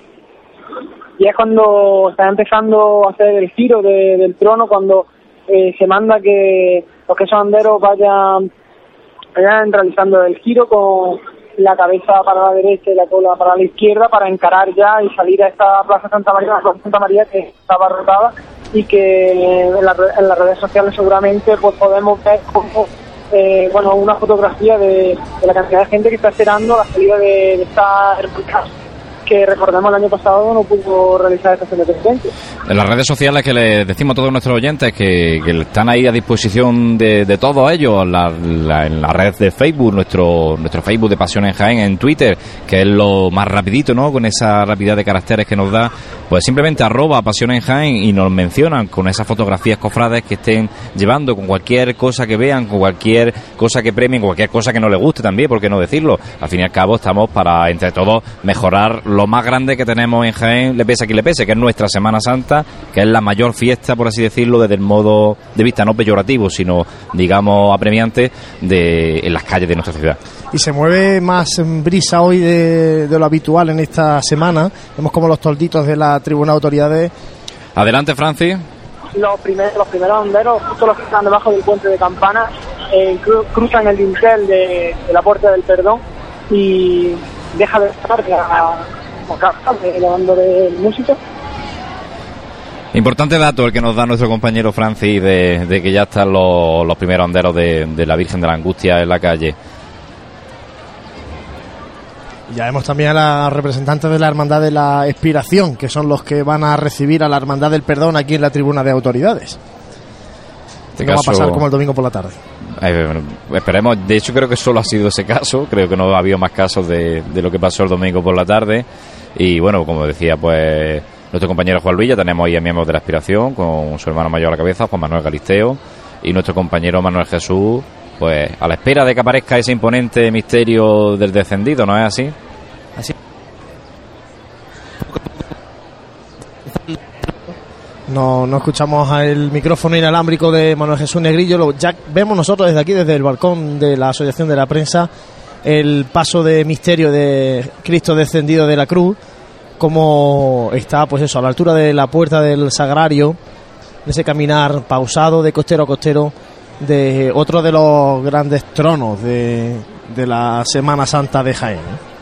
y es cuando está empezando a hacer el giro de- del trono, cuando eh, se manda que los que son anderos vayan, vayan realizando el giro con la cabeza para la derecha y la cola para la izquierda para encarar ya y salir a esta Plaza Santa María, la Plaza Santa María que está abarrotada y que en, la en las redes sociales seguramente pues podemos ver como eh, bueno una fotografía de, la cantidad de gente que está esperando la salida de, de esta hermandad que recordemos el año pasado no pudo realizar esta penitencia. En las redes sociales que les decimos a todos nuestros oyentes que, están ahí a disposición de, de todos ellos, en la red de Facebook, nuestro nuestro Facebook de Pasión en Jaén, en Twitter, que es lo más rapidito, ¿no? Con esa rapidez de caracteres que nos da, pues simplemente arroba Pasión en Jaén y nos mencionan con esas fotografías cofrades que estén llevando, con cualquier cosa que vean, con cualquier cosa que premien, cualquier cosa que no les guste también, ¿por qué no decirlo? Al fin y al cabo estamos para, entre todos, mejorar lo más grande que tenemos en Jaén, le pese a quien le pese, que es nuestra Semana Santa, que es la mayor fiesta, por así decirlo, desde el modo de vista no peyorativo, sino, digamos, apremiante de, en las calles de nuestra ciudad. Y se mueve más brisa hoy de, de lo habitual en esta semana. Vemos como los tolditos de la tribuna de autoridades Adelante, Francis. los primeros los primeros honderos, justo los que están debajo del puente de Campana, eh, cru- cruzan el dintel de, de la puerta del perdón y deja de estar del músico Importante dato el que nos da nuestro compañero Francis de, de que ya están los, los primeros anderos de, de la Virgen de la Angustia en la calle. Ya vemos también a la representante de la Hermandad de la Expiración, que son los que van a recibir a la Hermandad del Perdón aquí en la tribuna de autoridades. Este no va a pasar como el domingo por la tarde. Eh, esperemos, de hecho creo que solo ha sido ese caso, creo que no ha habido más casos de, de lo que pasó el domingo por la tarde. Y bueno, como decía pues nuestro compañero Juan Luis, ya tenemos ahí a miembros de la aspiración con su hermano mayor a la cabeza, Juan Manuel Galisteo y nuestro compañero Manuel Jesús, pues a la espera de que aparezca ese imponente misterio del descendido, ¿no es así? No, no escuchamos el micrófono inalámbrico de Manuel Jesús Negrillo. Lo, ya vemos nosotros desde aquí, desde el balcón de la Asociación de la Prensa, el paso de misterio de Cristo descendido de la cruz, como está, pues eso, a la altura de la puerta del sagrario, de ese caminar pausado de costero a costero, de otro de los grandes tronos de la Semana Santa de Jaén.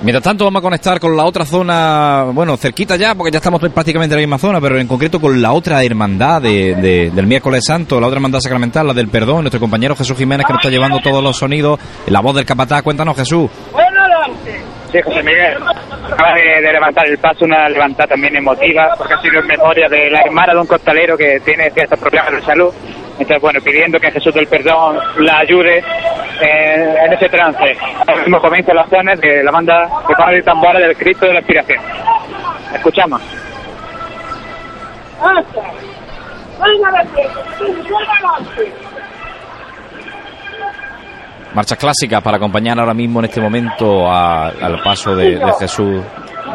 Mientras tanto vamos a conectar con la otra zona, bueno, cerquita ya, porque ya estamos prácticamente en la misma zona, pero en concreto con la otra hermandad de- de- del miércoles santo, la otra hermandad sacramental, la del perdón, nuestro compañero Jesús Jiménez que nos está llevando todos los sonidos, la voz del capataz, cuéntanos Jesús. Sí, José Miguel. Acaba de, de levantar el paso, una levantada también emotiva, porque ha sido en memoria de la hermana de un costalero que tiene ciertos problemas de salud. Entonces, bueno, pidiendo que Jesús del Perdón la ayude eh, en ese trance. Ahora mismo las zonas de la banda de Pablo y Tambora del Cristo de la Expiración. Escuchamos. Marchas clásicas para acompañar ahora mismo en este momento a- al paso de, de Jesús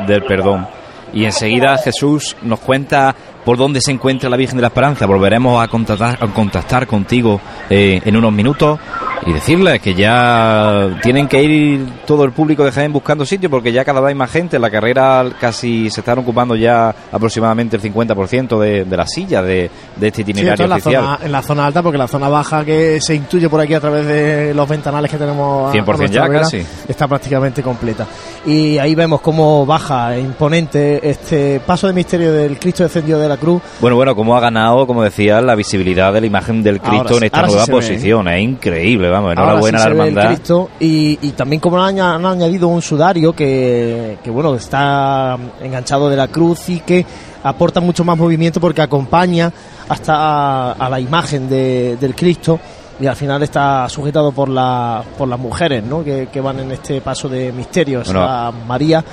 del perdón. Y enseguida Jesús nos cuenta por dónde se encuentra la Virgen de la Esperanza. Volveremos a contactar, a contactar contigo eh, en unos minutos y decirles que ya tienen que ir todo el público de Jaén buscando sitio porque ya cada vez hay más gente. La carrera casi se están ocupando ya aproximadamente el 50% de, de las sillas de, de este itinerario en la, oficial. zona, en la zona alta, porque la zona baja que se intuye por aquí a través de los ventanales que tenemos a, 100% a nuestra ya casi. está prácticamente completa. Y ahí vemos cómo baja imponente este paso de misterio del Cristo descendido de la cruz. Bueno, bueno, como ha ganado, como decía, la visibilidad de la imagen del Cristo en esta sí nueva ve, ¿eh? posición. Es increíble, vamos, enhorabuena sí a la hermandad. Cristo y, y también como han, aña- han añadido un sudario que, que, bueno está enganchado de la cruz y que aporta mucho más movimiento porque acompaña hasta a, a la imagen de- del Cristo y al final está sujetado por la, por las mujeres ¿no? que, que van en este paso de misterio Bueno. a María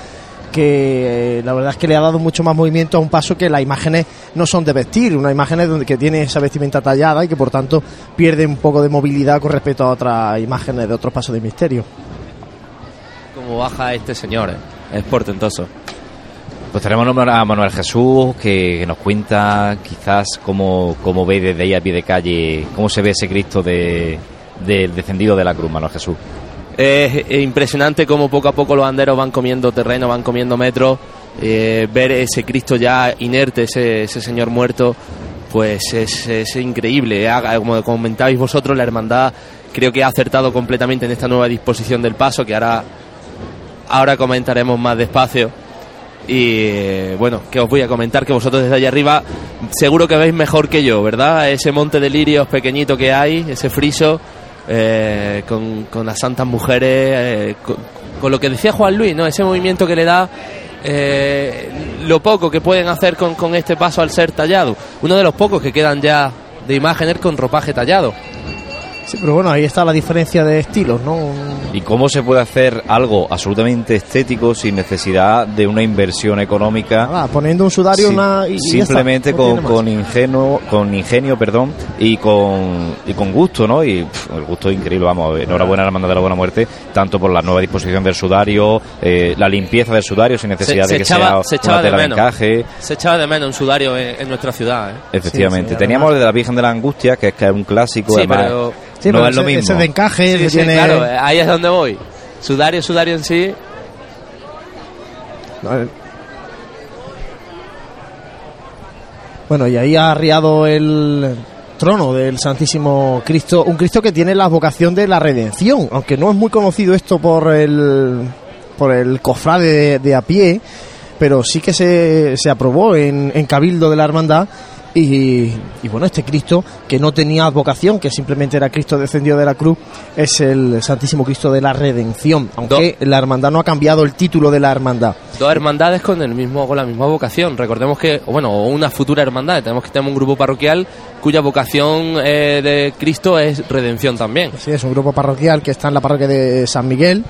que eh, la verdad es que le ha dado mucho más movimiento a un paso que las imágenes no son de vestir, una imagen donde que tiene esa vestimenta tallada y que por tanto pierde un poco de movilidad con respecto a otras imágenes de otros pasos de misterio. Como baja este señor, es portentoso. Pues tenemos a Manuel Jesús que, nos cuenta quizás cómo, cómo ve desde ahí a pie de calle, cómo se ve ese Cristo de, descendido de la cruz, Manuel Jesús. Es impresionante cómo poco a poco los anderos van comiendo terreno, van comiendo metros. eh, ver ese Cristo ya inerte, ese, Señor muerto, pues es, increíble. Como comentabais vosotros, la hermandad creo que ha acertado completamente en esta nueva disposición del paso, que ahora, ahora comentaremos más despacio. Y eh, bueno, que os voy a comentar que vosotros desde allá arriba seguro que veis mejor que yo, ¿verdad? Ese monte de lirios pequeñito que hay, ese friso, eh, con, las santas mujeres, eh, con, con lo que decía Juan Luis, ¿no? Ese movimiento que le da eh, lo poco que pueden hacer con, con este paso al ser tallado. Uno de los pocos que quedan ya de imágenes con ropaje tallado. Sí, pero bueno, ahí está la diferencia de estilos, ¿no? ¿Y cómo se puede hacer algo absolutamente estético sin necesidad de una inversión económica? nada, poniendo un sudario Sí, una, y, y ya simplemente está, no con, con ingenuo con ingenio perdón y con y con gusto no y pff, el gusto es increíble vamos enhorabuena a la hermandad de la buena muerte tanto por la nueva disposición del sudario eh, la limpieza del sudario sin necesidad Se- de que echaba- sea se echaba una de tela de, menos. encaje Se echaba de menos un sudario en, en nuestra ciudad. ¿eh? efectivamente Sí, sí, teníamos además- el de la Virgen de la Angustia que es que es un clásico Sí, además pero- Sí, no pero es lo ese, mismo ese de encaje Sí, sí, tiene... claro, ahí es donde voy. Sudario, sudario en sí. No, eh. Bueno, y ahí ha arriado el trono del Santísimo Cristo, un Cristo que tiene la vocación de la redención, aunque no es muy conocido esto por el por el cofrade de, de a pie, pero sí que se, se aprobó en, en Cabildo de la Hermandad y, y, bueno, este Cristo que no tenía advocación, que simplemente era Cristo descendido de la cruz, es el Santísimo Cristo de la Redención, aunque la hermandad no ha cambiado el título de la hermandad. Dos hermandades con el mismo con la misma vocación. Recordemos que, bueno, una futura hermandad, tenemos que tener un grupo parroquial cuya vocación eh, de Cristo es redención también. Sí, es un grupo parroquial que está en la parroquia de San Miguel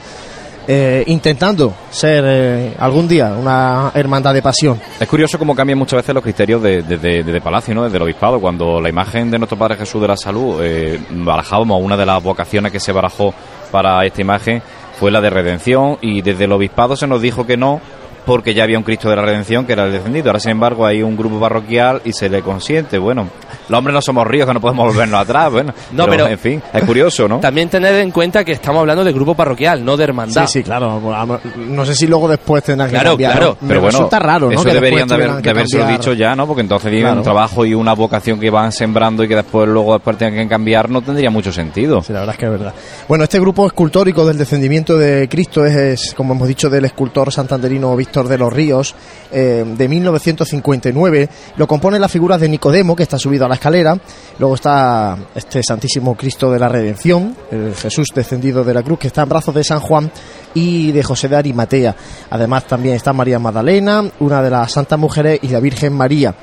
eh, intentando ser eh, algún día una hermandad de pasión. Es curioso cómo cambian muchas veces los criterios de, de, de, Palacio, ¿no? desde el obispado. Cuando la imagen de nuestro Padre Jesús de la Salud eh, barajábamos una de las vocaciones que se barajó para esta imagen fue la de redención y desde el obispado se nos dijo que no porque ya había un Cristo de la Redención que era el descendido. Ahora, sin embargo, hay un grupo parroquial y se le consiente. Bueno, los hombres no somos ríos que no podemos volvernos [laughs] atrás. Bueno, no, pero, en fin, es curioso, ¿no? También tener en cuenta que estamos hablando de grupo parroquial, no de hermandad. Sí, sí, claro. No sé si luego después tendrán que claro, cambiar. Claro, Me pero bueno, resulta raro, ¿no? Eso que deberían de, haber, de haberse dicho ya, ¿no? Porque entonces Claro. un trabajo y una vocación que van sembrando y que después luego después tengan que cambiar no tendría mucho sentido. Sí, la verdad es que es verdad. Bueno, este grupo escultórico del descendimiento de Cristo es, es, como hemos dicho, del escultor santanderino Víctor de los Ríos, eh, de 1959. Lo compone la figura de Nicodemo, que está subido a la escalera. Luego está este Santísimo Cristo de la Redención, el Jesús descendido de la cruz, que está en brazos de San Juan y de José de Arimatea. Además, también está María Magdalena, una de las santas mujeres, y la Virgen María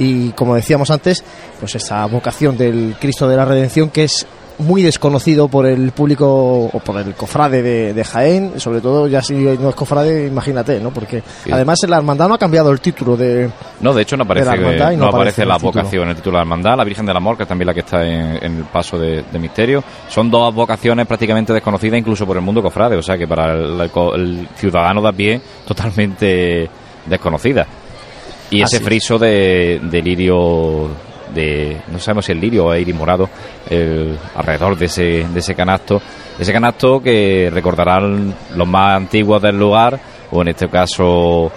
y como decíamos antes, pues esa vocación del Cristo de la Redención que es muy desconocido por el público o por el cofrade de, de Jaén, sobre todo ya si no es cofrade, imagínate, ¿no? Porque Sí. además la hermandad no ha cambiado el título de No, de hecho no aparece, la no aparece la vocación, el título de la hermandad, la Virgen del Amor, que es también la que está en, en el paso de, de misterio. Son dos vocaciones prácticamente desconocidas incluso por el mundo cofrade, o sea que para el, el el ciudadano de a pie totalmente desconocida. Y ese Así friso de, de lirio de no sabemos si es lirio o iris morado el- alrededor de ese, de ese canasto ese canasto que recordarán los más antiguos del lugar o en este caso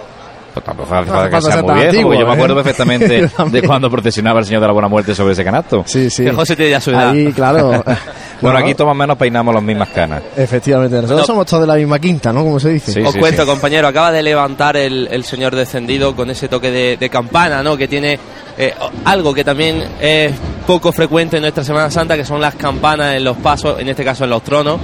pues tampoco hace falta que sea muy viejo, antiguo, porque yo me ¿eh? acuerdo perfectamente [laughs] Yo de cuando procesionaba el Señor de la Buena Muerte sobre ese canasto. Sí, sí. Que José tiene ya su edad. Ahí, claro. [laughs] Bueno, No, aquí todos menos peinamos las mismas canas. Efectivamente, nosotros No. somos todos de la misma quinta, ¿no? Como se dice. Sí, Os sí, cuento, sí. compañero, acaba de levantar el, el señor descendido con ese toque de, de campana, ¿no? Que tiene eh, algo que también es poco frecuente en nuestra Semana Santa, que son las campanas en los pasos, en este caso en los tronos.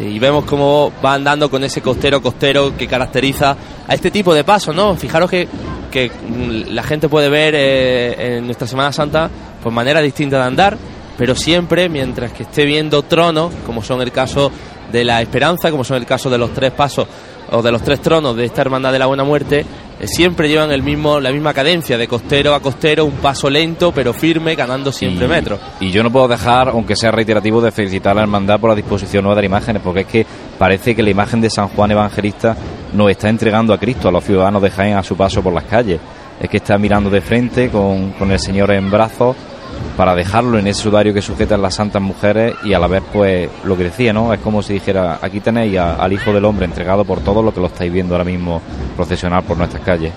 Y vemos cómo va andando con ese costero costero que caracteriza a este tipo de pasos, ¿no? Fijaros que, que mm, la gente puede ver eh, en nuestra Semana Santa pues manera distinta de andar, pero siempre mientras que esté viendo tronos, como son el caso de la esperanza, como son el caso de los tres pasos o de los tres tronos de esta hermandad de la buena muerte, eh, siempre llevan el mismo, la misma cadencia de costero a costero, un paso lento pero firme, ganando siempre y, metros. Y yo no puedo dejar, aunque sea reiterativo, de felicitar a la hermandad por la disposición nueva de las imágenes, porque es que parece que la imagen de San Juan Evangelista nos está entregando a Cristo, a los ciudadanos de Jaén, a su paso por las calles. Es que está mirando de frente con, con el Señor en brazos para dejarlo en ese sudario que sujetan las santas mujeres y a la vez, pues, lo que decía, ¿no? Es como si dijera, aquí tenéis al Hijo del Hombre entregado por todo lo que lo estáis viendo ahora mismo procesionar por nuestras calles.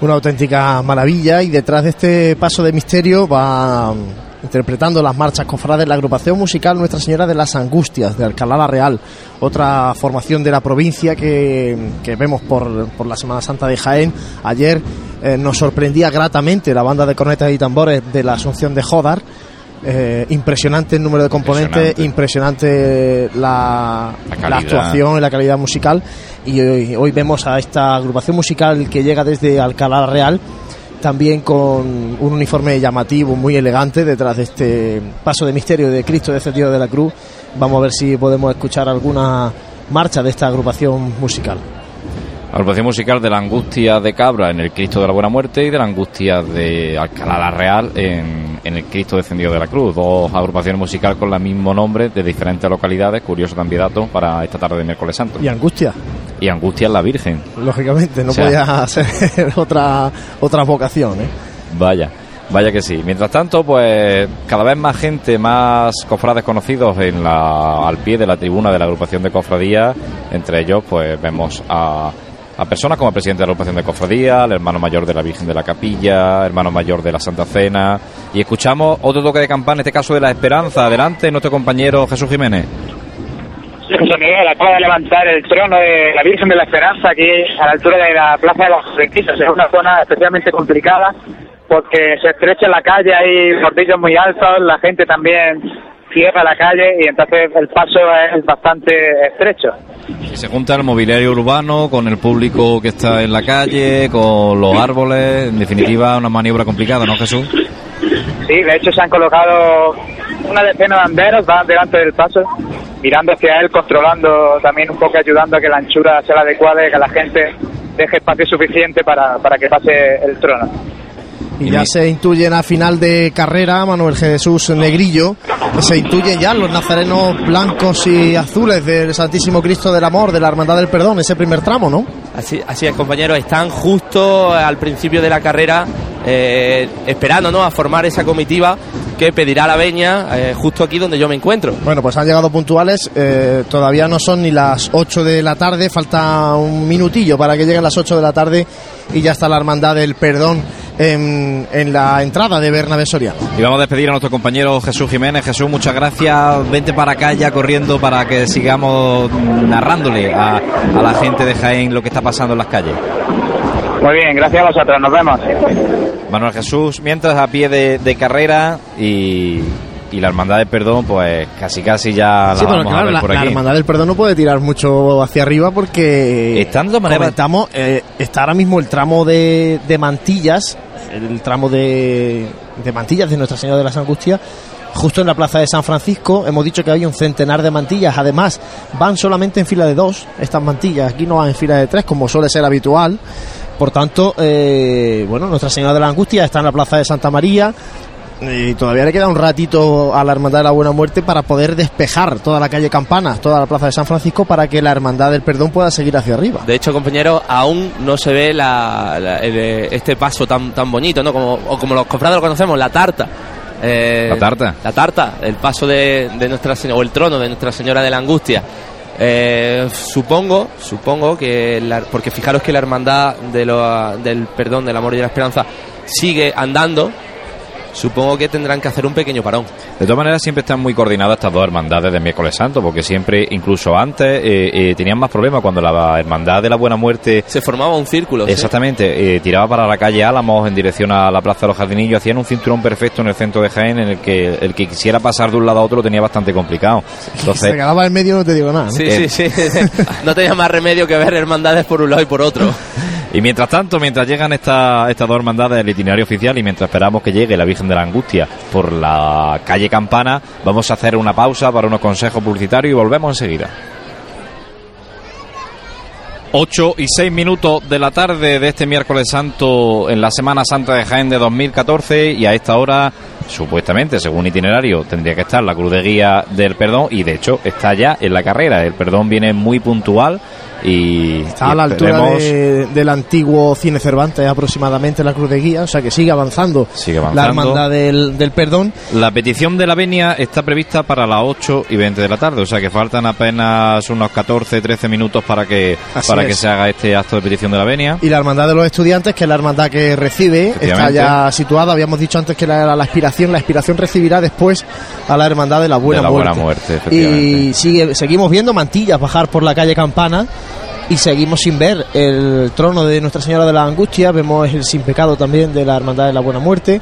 Una auténtica maravilla y detrás de este paso de misterio va interpretando las marchas cofrades la agrupación musical Nuestra Señora de las Angustias de Alcalá la Real, otra formación de la provincia que, que vemos por, por la Semana Santa de Jaén. Ayer eh, nos sorprendía gratamente la banda de cornetas y tambores de la Asunción de Jodar. Eh, impresionante el número de componentes, impresionante, la, La la actuación y la calidad musical. Y hoy, hoy vemos a esta agrupación musical que llega desde Alcalá Real, también con un uniforme llamativo, muy elegante, detrás de este paso de misterio de Cristo descendido de la cruz. Vamos a ver si podemos escuchar alguna marcha de esta agrupación musical. Agrupación musical de la angustia de Cabra en el Cristo de la Buena Muerte y de la angustia de Alcalá la Real en, en el Cristo descendido de la Cruz. Dos agrupaciones musicales con el mismo nombre de diferentes localidades. Curioso también dato para esta tarde de miércoles santo. Y angustia, Y angustia es la Virgen. lógicamente, no O sea- podía [laughs] ser otra, otra vocación. ¿eh? Vaya, vaya que sí. Mientras tanto, pues cada vez más gente, más cofrades conocidos en la, al pie de la tribuna de la agrupación de cofradías. Entre ellos, pues vemos a, a personas como el presidente de la agrupación de cofradía, el hermano mayor de la Virgen de la Capilla, hermano mayor de la Santa Cena. Y escuchamos otro toque de campana, en este caso de la Esperanza. Adelante, nuestro compañero Jesús Jiménez. José Miguel acaba de levantar el trono de la Virgen de la Esperanza aquí a la altura de la Plaza de los Requisitos. Es una zona especialmente complicada porque se estrecha la calle, hay bordillos muy altos, la gente también cierra la calle y entonces el paso es bastante estrecho. Y se junta el mobiliario urbano con el público que está en la calle, con los árboles, en definitiva una maniobra complicada, ¿no Jesús? Sí, de hecho se han colocado una decena de anderos, van delante del paso, mirando hacia él, controlando también un poco, ayudando a que la anchura sea la adecuada y que la gente deje espacio suficiente para, para que pase el trono. Y ya se intuyen a final de carrera Manuel Jesús Negrillo, se intuyen ya los nazarenos blancos y azules del Santísimo Cristo del Amor, de la Hermandad del Perdón, ese primer tramo, ¿no? Así, así es, compañeros, están justo al principio de la carrera eh, esperando ¿no? a formar esa comitiva que pedirá la veña eh, justo aquí donde yo me encuentro. Bueno, pues han llegado puntuales, eh, todavía no son ni las 8 de la tarde, falta un minutillo para que lleguen las 8 de la tarde y ya está la Hermandad del Perdón en, en la entrada de Bernabé Soriano. Y vamos a despedir a nuestro compañero Jesús Jiménez. Jesús, muchas gracias. Vente para acá ya corriendo para que sigamos narrándole a, a la gente de Jaén lo que está pasando en las calles. Muy bien, gracias a vosotros, nos vemos. Manuel Jesús, mientras a pie de, de carrera y, y la Hermandad del Perdón, pues casi casi ya la Sí, vamos a claro, ver la, por la aquí. Hermandad del Perdón no puede tirar mucho hacia arriba porque Están comentamos, eh, está ahora mismo el tramo de, de mantillas, el tramo de, de mantillas de Nuestra Señora de las Angustias, justo en la plaza de San Francisco. Hemos dicho que hay un centenar de mantillas, además van solamente en fila de dos estas mantillas, aquí no van en fila de tres como suele ser habitual. Por tanto, eh, bueno, Nuestra Señora de la Angustia está en la plaza de Santa María. Y todavía le queda un ratito a la Hermandad de la Buena Muerte para poder despejar toda la calle Campanas, toda la plaza de San Francisco, para que la Hermandad del Perdón pueda seguir hacia arriba. De hecho, compañeros, aún no se ve la- la- el, eh, este paso tan, tan bonito, ¿no? Como, o como los cofrades lo conocemos, la tarta. Eh, La tarta. La tarta, el paso de, de Nuestra Señora, o el trono de Nuestra Señora de la Angustia. Eh, supongo, supongo que, la- porque fijaros que la hermandad de lo- del perdón, del amor y de la esperanza sigue andando, supongo que tendrán que hacer un pequeño parón. De todas maneras, siempre están muy coordinadas estas dos hermandades de miércoles santo, porque siempre, incluso antes, eh, eh, tenían más problemas cuando la hermandad de la Buena Muerte. Se formaba un círculo. ¿sí? Exactamente, eh, tiraba para la calle Álamos en dirección a la Plaza de los Jardinillos, hacían un cinturón perfecto en el centro de Jaén en el que el que quisiera pasar de un lado a otro lo tenía bastante complicado. [laughs] Se Entonces, quedaba en medio, no te digo nada. ¿no? Sí, Eh. sí, sí. [laughs] No tenía más remedio que ver hermandades por un lado y por otro. [laughs] y mientras tanto, mientras llegan esta- estas dos hermandades del itinerario oficial y mientras esperamos que llegue la Virgen de la Angustia por la calle Campana, vamos a hacer una pausa para unos consejos publicitarios y volvemos enseguida. 8 y 6 minutos de la tarde de este miércoles santo en la Semana Santa de Jaén de 2014 y a esta hora, supuestamente, según itinerario, tendría que estar la cruz de guía del perdón y de hecho está ya en la carrera. El perdón viene muy puntual y Está y a la altura de- del antiguo Cine Cervantes aproximadamente la Cruz de Guía, o sea que sigue avanzando, Sigue la. Hermandad del, del Perdón. La petición de la venia está prevista para las 8 y 20 de la tarde, o sea que faltan apenas unos 14, 13 minutos para que Así para es. que se haga este acto de petición de la venia. Y la Hermandad de los Estudiantes, que es la hermandad que recibe, está ya situada. Habíamos dicho antes que era la aspiración. La aspiración recibirá después a la Hermandad de la Buena De la Muerte. Buena Muerte, y sigue, seguimos viendo mantillas bajar por la calle Campana. Y seguimos sin ver el trono de Nuestra Señora de la Angustia. Vemos el sin pecado también de la Hermandad de la Buena Muerte.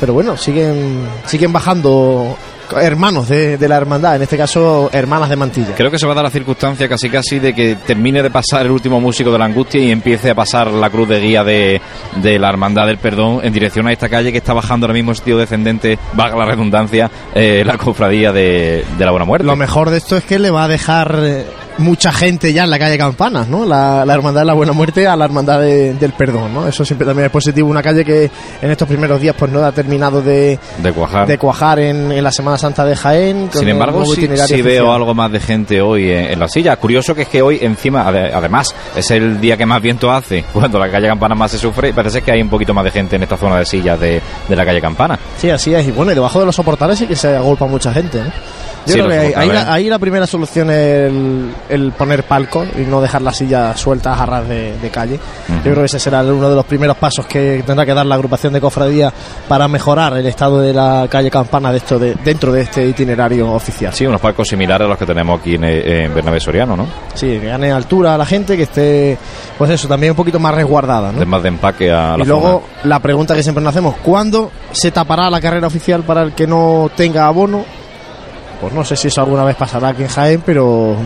Pero bueno, siguen, siguen bajando hermanos de, de la hermandad, en este caso hermanas de mantilla. Creo que se va a dar la circunstancia casi casi de que termine de pasar el último músico de la angustia y empiece a pasar la cruz de guía de, de la hermandad del perdón en dirección a esta calle que está bajando ahora mismo en sentido descendente, valga la redundancia, eh, la cofradía de, de la buena muerte. Lo mejor de esto es que le va a dejar eh, mucha gente ya en la calle Campanas, ¿no? La, la hermandad de la buena muerte a la hermandad de- del perdón, ¿no? Eso siempre también es positivo. Una calle que en estos primeros días pues no ha terminado de, de cuajar. de cuajar en, en la Semana Santa de Jaén. Sin embargo, sí, veo algo más de gente hoy en, en la silla. Curioso que es que hoy, encima, ade- además, es el día que más viento hace. [laughs] Cuando la calle Campana más se sufre, parece que hay un poquito más de gente en esta zona de sillas de, de la calle Campana. Sí, así es. Y bueno, y debajo de los soportales sí que se agolpa mucha gente. Yo Sí, creo que ahí, la, ahí la primera solución es el, el poner palcos y no dejar las sillas sueltas a ras de, de calle. Yo creo que ese será uno de los primeros pasos que tendrá que dar la agrupación de cofradías para mejorar el estado de la calle Campana de esto de, dentro de este itinerario oficial. Sí, unos palcos similares a los que tenemos aquí en, en Bernabé Soriano, ¿no? Sí, que gane altura a la gente, que esté, pues eso, también un poquito más resguardada. ¿no? Más de empaque a la Y luego zona. la pregunta que siempre nos hacemos, ¿cuándo se tapará la carrera oficial para el que no tenga abono? Pues no sé si eso alguna vez pasará aquí en Jaén, pero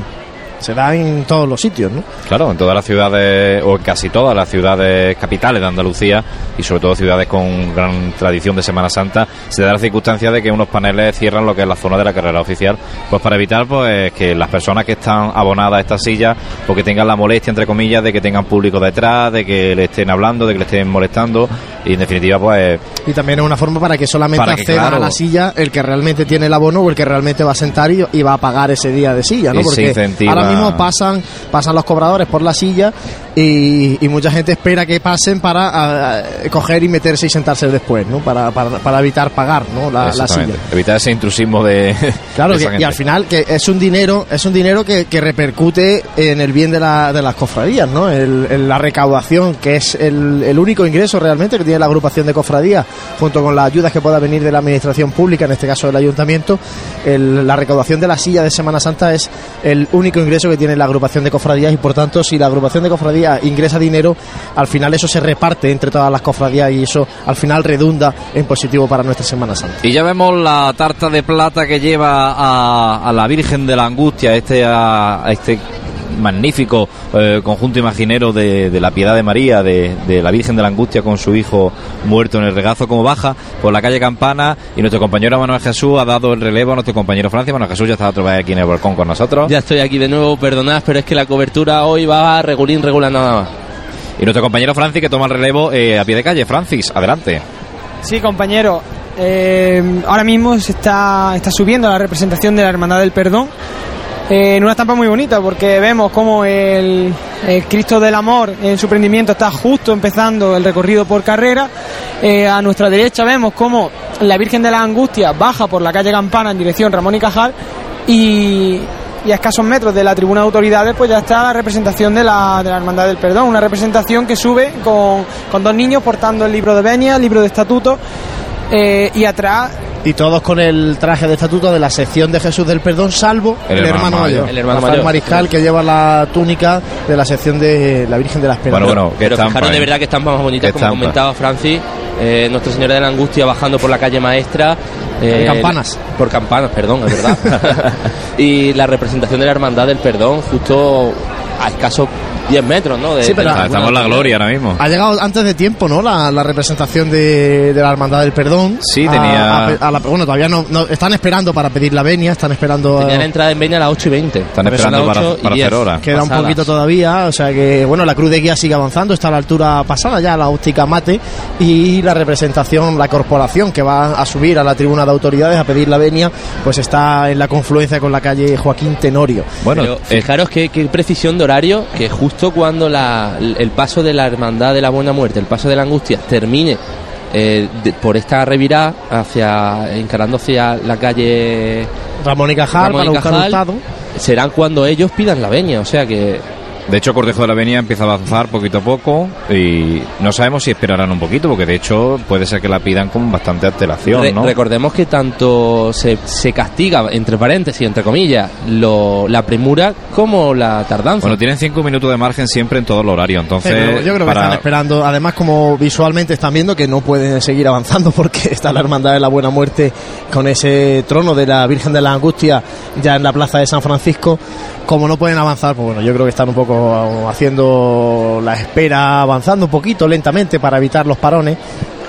se da en todos los sitios, ¿no? Claro, en todas las ciudades, o en casi todas las ciudades capitales de Andalucía, y sobre todo ciudades con gran tradición de Semana Santa, se da la circunstancia de que unos paneles cierran lo que es la zona de la carrera oficial, pues para evitar pues que las personas que están abonadas a estas sillas, porque tengan la molestia, entre comillas, de que tengan público detrás, de que le estén hablando, de que le estén molestando, y en definitiva, pues Y también es una forma para que solamente Para que, acceda claro. a la silla el que realmente tiene el abono o el que realmente va a sentar y, y va a pagar ese día de silla, ¿no? Porque ahora pasan pasan los cobradores por la silla y, y mucha gente espera que pasen para a- a, coger y meterse y sentarse después, ¿no? Para, para, para evitar pagar, ¿no? La, silla. evitar ese intrusismo de... [laughs] Claro, de que- esa y al final que es un dinero, es un dinero que, que repercute en el bien de, la, de las cofradías, ¿no? El- el- la recaudación, que es el, el único ingreso realmente que tiene la agrupación de cofradías, junto con las ayudas que pueda venir de la administración pública, en este caso del ayuntamiento, el- la recaudación de la silla de Semana Santa es el único ingreso que tiene la agrupación de cofradías y por tanto si la agrupación de cofradías ingresa dinero, al final eso se reparte entre todas las cofradías y eso al final redunda en positivo para nuestra Semana Santa. Y ya vemos la tarta de plata que lleva a, a la Virgen de la Angustia, este, a, este magnífico eh, conjunto imaginero de, de la Piedad de María, de, de la Virgen de la Angustia con su hijo muerto en el regazo como baja por la calle Campana y nuestro compañero Manuel Jesús ha dado el relevo a nuestro compañero Francia. Manuel Jesús ya está otra vez aquí en el balcón con nosotros. Ya estoy aquí de nuevo, perdonad, pero es que la cobertura hoy va regulín, regular nada más. Y nuestro compañero Francis que toma el relevo eh, a pie de calle. Francis, adelante. Sí, compañero. Eh, ahora mismo se está, está subiendo la representación de la Hermandad del Perdón eh, en una estampa muy bonita porque vemos como el, Cristo del Amor en su prendimiento está justo empezando el recorrido por carrera. Eh, a nuestra derecha vemos como la Virgen de la Angustia baja por la calle Campana en dirección Ramón y Cajal y, a escasos metros de la tribuna de autoridades pues ya está la representación de la, de la Hermandad del Perdón, una representación que sube con, con dos niños portando el libro de venia, el libro de estatutos eh, y atrás Y todos con el traje de estatuto de la sección de Jesús del Perdón, salvo El el, hermano hermano mayor. mayor. El hermano mayor. Mariscal, que lleva la túnica de la sección de la Virgen de la Esperanza. Bueno, bueno, Pero estampa, fijaros de verdad que están más bonitas, como estampa. comentaba Francis, eh, Nuestra Señora de la Angustia bajando por la calle Maestra. eh, campanas. Por campanas, perdón, es verdad. [laughs] [laughs] y la representación de la Hermandad del Perdón, justo a escasos 10 metros, ¿no? De- Sí, pero de la- Estamos en la gloria ahora mismo. Ha llegado antes de tiempo, ¿no? La, la representación de, de la Hermandad del Perdón. Sí, A- tenía- a la- bueno, todavía no, no- Están esperando para pedir la venia, están esperando. Tenía la eh, entrada en Venia a las 8 y 20. Están esperando para, 8 y para 10. hacer hora. Queda un poquito todavía, o sea que, bueno, la cruz de guía sigue avanzando, está a la altura pasada ya, la óptica mate, y la representación, la corporación que va a subir a la tribuna de autoridades a pedir la venia, pues está en la confluencia con la calle Joaquín Tenorio. Bueno, Pero eh, fijaros qué, qué precisión de horario que justo cuando la, el paso de la hermandad de la buena muerte, el paso de la angustia termine eh, de- por esta revirada hacia encarando hacia la calle Ramón y Cajal Ramón y para buscar Cajal. Serán cuando ellos pidan la venia, o sea que De hecho, Cortejo de la Avenida empieza a avanzar poquito a poco y no sabemos si esperarán un poquito, porque de hecho puede ser que la pidan con bastante antelación, Re- ¿no? recordemos que tanto se, se castiga entre paréntesis entre comillas lo- la premura como la tardanza. Bueno, tienen cinco minutos de margen siempre en todo el horario, entonces... Pero yo creo que para- están esperando, además como visualmente están viendo que no pueden seguir avanzando [laughs] porque está la Hermandad de la Buena Muerte con ese trono de la Virgen de la Angustia ya en la plaza de San Francisco, como no pueden avanzar, pues bueno, yo creo que están un poco haciendo la espera, avanzando un poquito lentamente para evitar los parones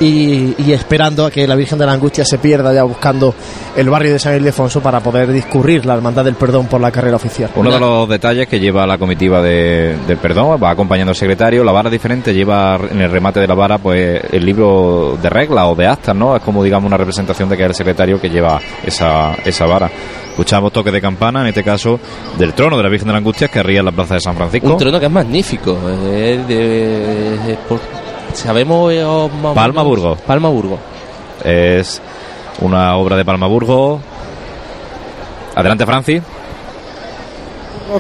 y, y esperando a que la Virgen de la Angustia se pierda ya buscando el barrio de San Ildefonso para poder discurrir la Hermandad del Perdón por la carrera oficial. Uno de los detalles que lleva la comitiva de, del perdón, va acompañando al secretario, la vara diferente lleva en el remate de la vara pues el libro de reglas o de actas, ¿no? Es como digamos una representación de que es el secretario que lleva esa, esa vara. Escuchamos toque de campana, en este caso del trono de la Virgen de la Angustia que ría en la plaza de San Francisco. Un trono que es magnífico. es de- es por- sabemos eh, o más o Palma Burgos. Palma Burgos. Es una obra de Palma Burgos Adelante, Francis.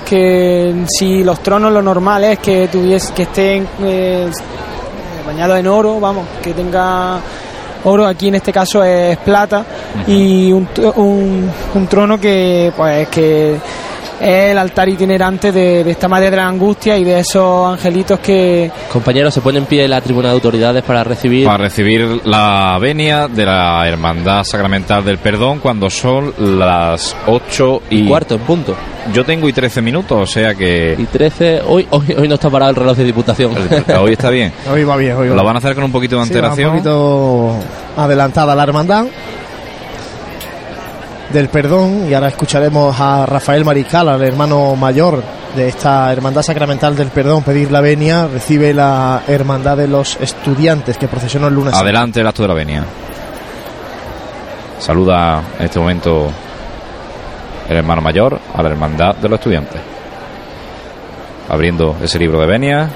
que si los tronos lo normal es que tuvies, que estén eh, bañados en oro, vamos, que tenga oro, aquí en este caso es plata y un, un, un trono que pues que el altar itinerante de, de esta madre de la angustia y de esos angelitos que Compañeros, se pone en pie la tribuna de autoridades para recibir. Para recibir la venia de la Hermandad Sacramental del Perdón cuando son las 8 y... cuarto en punto. Yo tengo y 13 minutos, o sea que... Y 13, hoy, hoy, hoy no está parado el reloj de diputación. Hoy está bien. [laughs] Hoy va bien, hoy va Lo van a hacer con un poquito de Sí, antelación. un poquito adelantada la hermandad del perdón y ahora escucharemos a Rafael Mariscal, al hermano mayor de esta hermandad sacramental del perdón, pedir la venia, recibe la hermandad de los estudiantes que procesionó el lunes. Adelante el acto de la venia. Saluda en este momento el hermano mayor a la hermandad de los estudiantes. Abriendo ese libro de venia.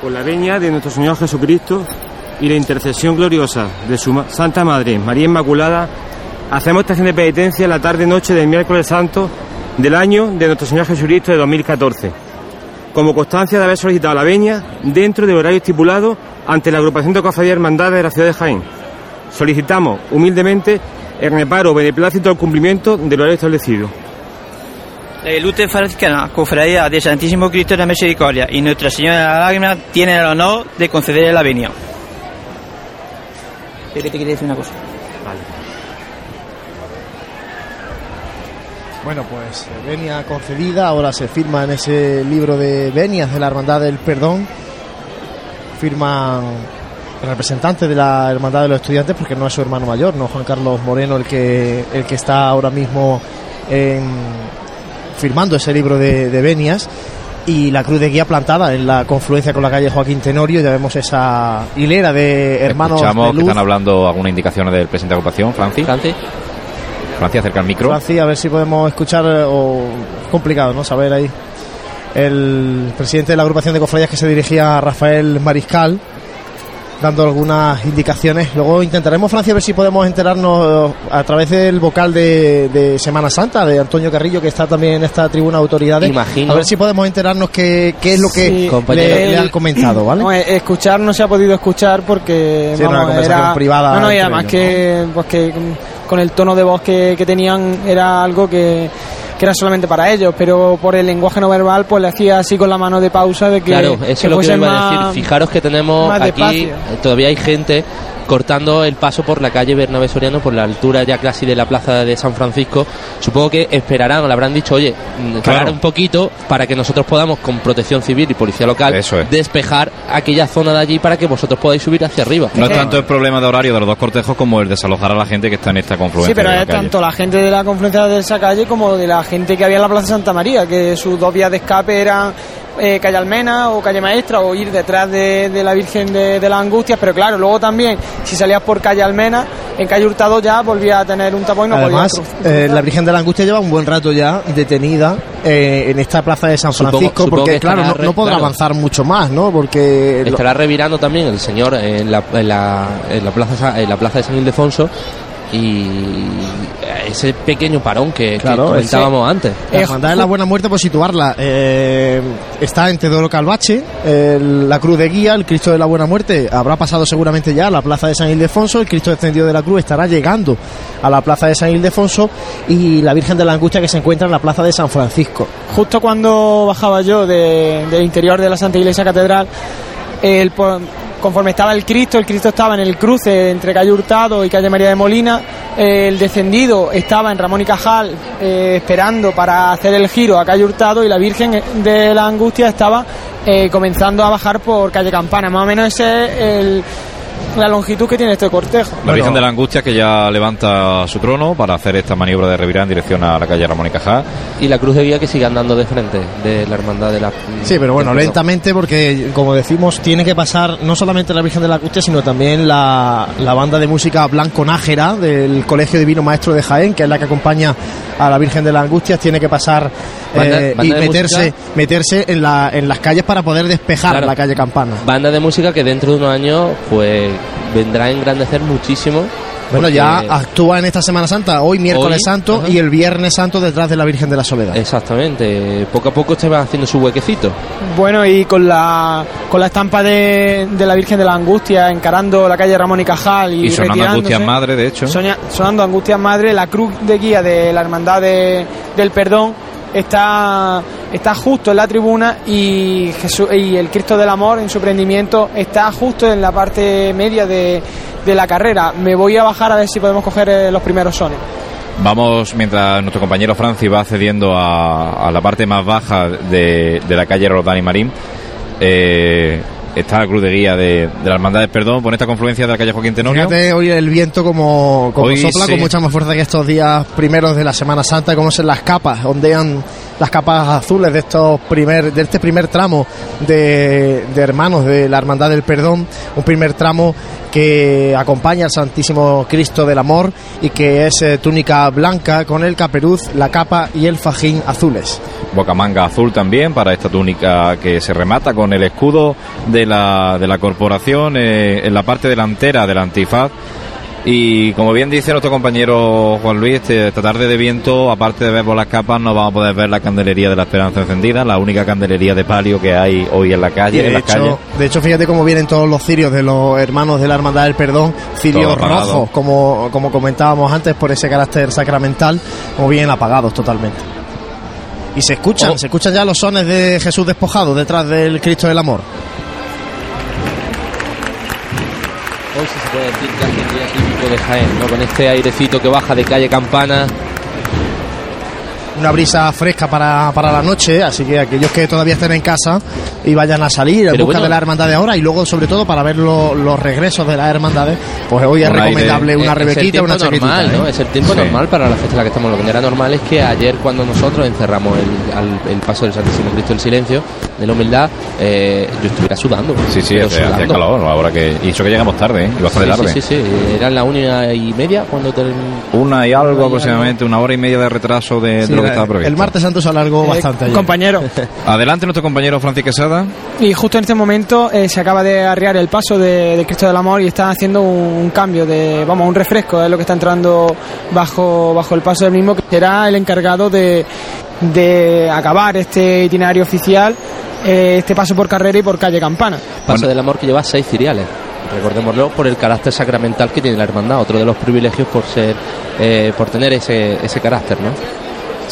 Por la veña de nuestro Señor Jesucristo y la intercesión gloriosa de su Santa Madre, María Inmaculada, hacemos esta acción de penitencia la tarde-noche del miércoles santo del año de nuestro Señor Jesucristo de 2014, como constancia de haber solicitado la veña dentro del horario estipulado ante la agrupación de cofradías hermandades de la ciudad de Jaén. Solicitamos humildemente el reparo o beneplácito al cumplimiento del horario establecido. La Lute Franciscana, Cofradía de Santísimo Cristo de la Misericordia y Nuestra Señora de la Lágrima tienen el honor de concederle la venia. Pero te quería decir una cosa. Bueno, pues eh, venia concedida, ahora se firma en ese libro de venias de la Hermandad del Perdón. Firman representantes de la Hermandad de los Estudiantes, porque no es su hermano mayor, no Juan Carlos Moreno el que, el que está ahora mismo en- firmando ese libro de, de venias. Y la cruz de guía plantada en la confluencia con la calle Joaquín Tenorio, ya vemos esa hilera de hermanos Escuchamos de que están hablando algunas indicaciones del presidente de agrupación, Francis. Francis. Francis, acerca el micro. Francis, a ver si podemos escuchar, eh, o complicado, ¿no? Saber ahí. El presidente de la agrupación de cofradías que se dirigía a Rafael Mariscal, dando algunas indicaciones. Luego intentaremos, Francia, a ver si podemos enterarnos eh, a través del vocal de, de Semana Santa, de Antonio Carrillo, que está también en esta tribuna de autoridades. Imagino. A ver si podemos enterarnos qué, qué es lo que Sí. le, le han comentado, [clears throat] ¿vale? No, eh, escuchar no se ha podido escuchar porque Sí, era una conversación privada No, no, y además ellos, que, pues que con- el tono de voz que, que tenían era algo que, que era solamente para ellos, pero por el lenguaje no verbal pues le hacía así con la mano de pausa de que, Claro, eso es lo que iba a decir. Fijaros que tenemos aquí, despacio. todavía hay gente cortando el paso por la calle Bernabé Soriano, por la altura ya casi de la plaza de San Francisco. Supongo que esperarán, o le habrán dicho, oye, mm, parar un poquito para que nosotros podamos, con protección civil y policía local, Eso es. despejar aquella zona de allí para que vosotros podáis subir hacia arriba. No es tanto el problema de horario de los dos cortejos como el desalojar a la gente que está en esta confluencia. Sí, pero es tanto la gente de la confluencia de esa calle como de la gente que había en la Plaza Santa María, que sus dos vías de escape eran eh, calle Almena o calle Maestra o ir detrás de, de la Virgen de, de las Angustias, pero claro, luego también, si salías por calle Almena, en calle Hurtado ya volvía a tener un tapón y no Además, eh, la Virgen de la Angustia lleva un buen rato ya detenida eh, en esta plaza de San Francisco, supongo porque que claro, no, podrá claro. avanzar mucho más, ¿no? Porque lo- Estará revirando también el señor en la, en la, en la plaza, en la plaza de San Ildefonso y ese pequeño parón que, que Claro, comentábamos antes. la Hermandad de la Buena Muerte, por situarla, eh, está en Teodoro Calvache, el- la Cruz de Guía, el Cristo de la Buena Muerte habrá pasado seguramente ya a la Plaza de San Ildefonso, el Cristo descendido de la Cruz estará llegando a la Plaza de San Ildefonso y la Virgen de la Angustia que se encuentra en la Plaza de San Francisco. Justo cuando bajaba yo de- del interior de la Santa Iglesia Catedral, el, conforme estaba el Cristo, el Cristo estaba en el cruce entre calle Hurtado y calle María de Molina, el descendido estaba en Ramón y Cajal eh, esperando para hacer el giro a calle Hurtado y la Virgen de la Angustia estaba eh, comenzando a bajar por calle Campana. Más o menos ese es el- la longitud que tiene este cortejo. La Virgen de la Angustia que ya levanta su trono para hacer esta maniobra de revirar en dirección a la calle Ramón y Cajá. Y la cruz de guía que sigue andando de frente de la hermandad de la. Sí, pero bueno, lentamente porque, como decimos, tiene que pasar no solamente la Virgen de la Angustia, sino también la, la banda de música Blanco Nájera del Colegio Divino Maestro de Jaén, que es la que acompaña a la Virgen de la Angustia, tiene que pasar Banda- eh, banda y meterse, música. meterse en, la, en las calles para poder despejar Claro. la calle Campana. Banda de música que dentro de unos años, pues vendrá a engrandecer muchísimo Bueno, ya actúa en esta Semana Santa, hoy miércoles Hoy, santo ajá. y el viernes santo detrás de la Virgen de la Soledad. Exactamente, poco a poco se va haciendo su huequecito. Bueno, y con la, con la estampa de, de la Virgen de la Angustia encarando la calle Ramón y Cajal y, Y sonando. Angustias Madre, de hecho. Soña- sonando Angustias Madre, la cruz de guía de la Hermandad de- del Perdón está, está justo en la tribuna y, Jesús, y el Cristo del Amor en su prendimiento está justo en la parte media de, de la carrera. Me voy a bajar a ver si podemos coger eh, los primeros sones. Vamos, mientras nuestro compañero Francis va accediendo a, la parte más baja de, de la calle Rodán y Marín, eh, está la cruz de guía de, de la Hermandad del Perdón por esta confluencia de la calle Joaquín Tenorio. Fíjate hoy el viento como, como Hoy sopla sí. con mucha más fuerza que estos días primeros de la Semana Santa, como son las capas, ondean las capas azules de estos primer, de este primer tramo de, hermanos de la Hermandad del Perdón, un primer tramo que acompaña al Santísimo Cristo del Amor y que es eh, túnica blanca con el caperuz, la capa y el fajín azules. Bocamanga azul también para esta túnica que se remata con el escudo de la, de la corporación eh, en la parte delantera del antifaz. Y como bien dice nuestro compañero Juan Luis, este- esta tarde de viento, aparte de ver por las capas, no vamos a poder ver la candelería de la esperanza encendida, la única candelería de palio que hay hoy en la calle, en de, las calles. hecho, de hecho, fíjate cómo vienen todos los cirios de los hermanos de la Hermandad del Perdón, cirios rojos, como, como comentábamos antes, por ese carácter sacramental, como vienen apagados totalmente. Y se escuchan, Oh. se escuchan ya los sones de Jesús despojado detrás del Cristo del Amor. Hoy sí se puede decir que hace un día típico de Jaén, ¿no? Con este airecito que baja de calle Campana. Una brisa fresca para, para la noche, así que aquellos que todavía estén en casa y vayan a salir en busca bueno. de la hermandad de ahora y luego sobre todo para ver lo- los regresos de las hermandades, pues hoy es aire- recomendable una Es- rebequita, una normal, ¿no? ¿eh? Es el tiempo Sí. normal para la fecha en la que estamos. Lo que era normal es que ayer cuando nosotros encerramos el, al- el paso del Santísimo Cristo del Silencio, de la humildad, eh, yo estuviera sudando. Sí, sí, hace, calor, ahora que... Y eso que llegamos tarde, ¿eh? Y bastante Sí, tarde. sí, sí, sí, eran la una y media cuando te... Una y algo y aproximadamente, una hora y media de retraso de, Sí, de lo que la- estaba previsto. el martes santo se alargó bastante ayer. Eh, compañero. Adelante nuestro compañero Francis Quesada. Y justo en este momento eh, se acaba de arriar el paso de, de Cristo del Amor y está haciendo un, cambio de, vamos, un refresco, es lo que está entrando bajo, bajo el paso del mismo, que será el encargado de, de acabar este itinerario oficial, eh, este paso por carrera y por calle Campana. Paso del Amor que lleva seis ciriales. Recordémoslo por el carácter sacramental que tiene la hermandad, otro de los privilegios por ser, eh, por tener ese, ese carácter, ¿no?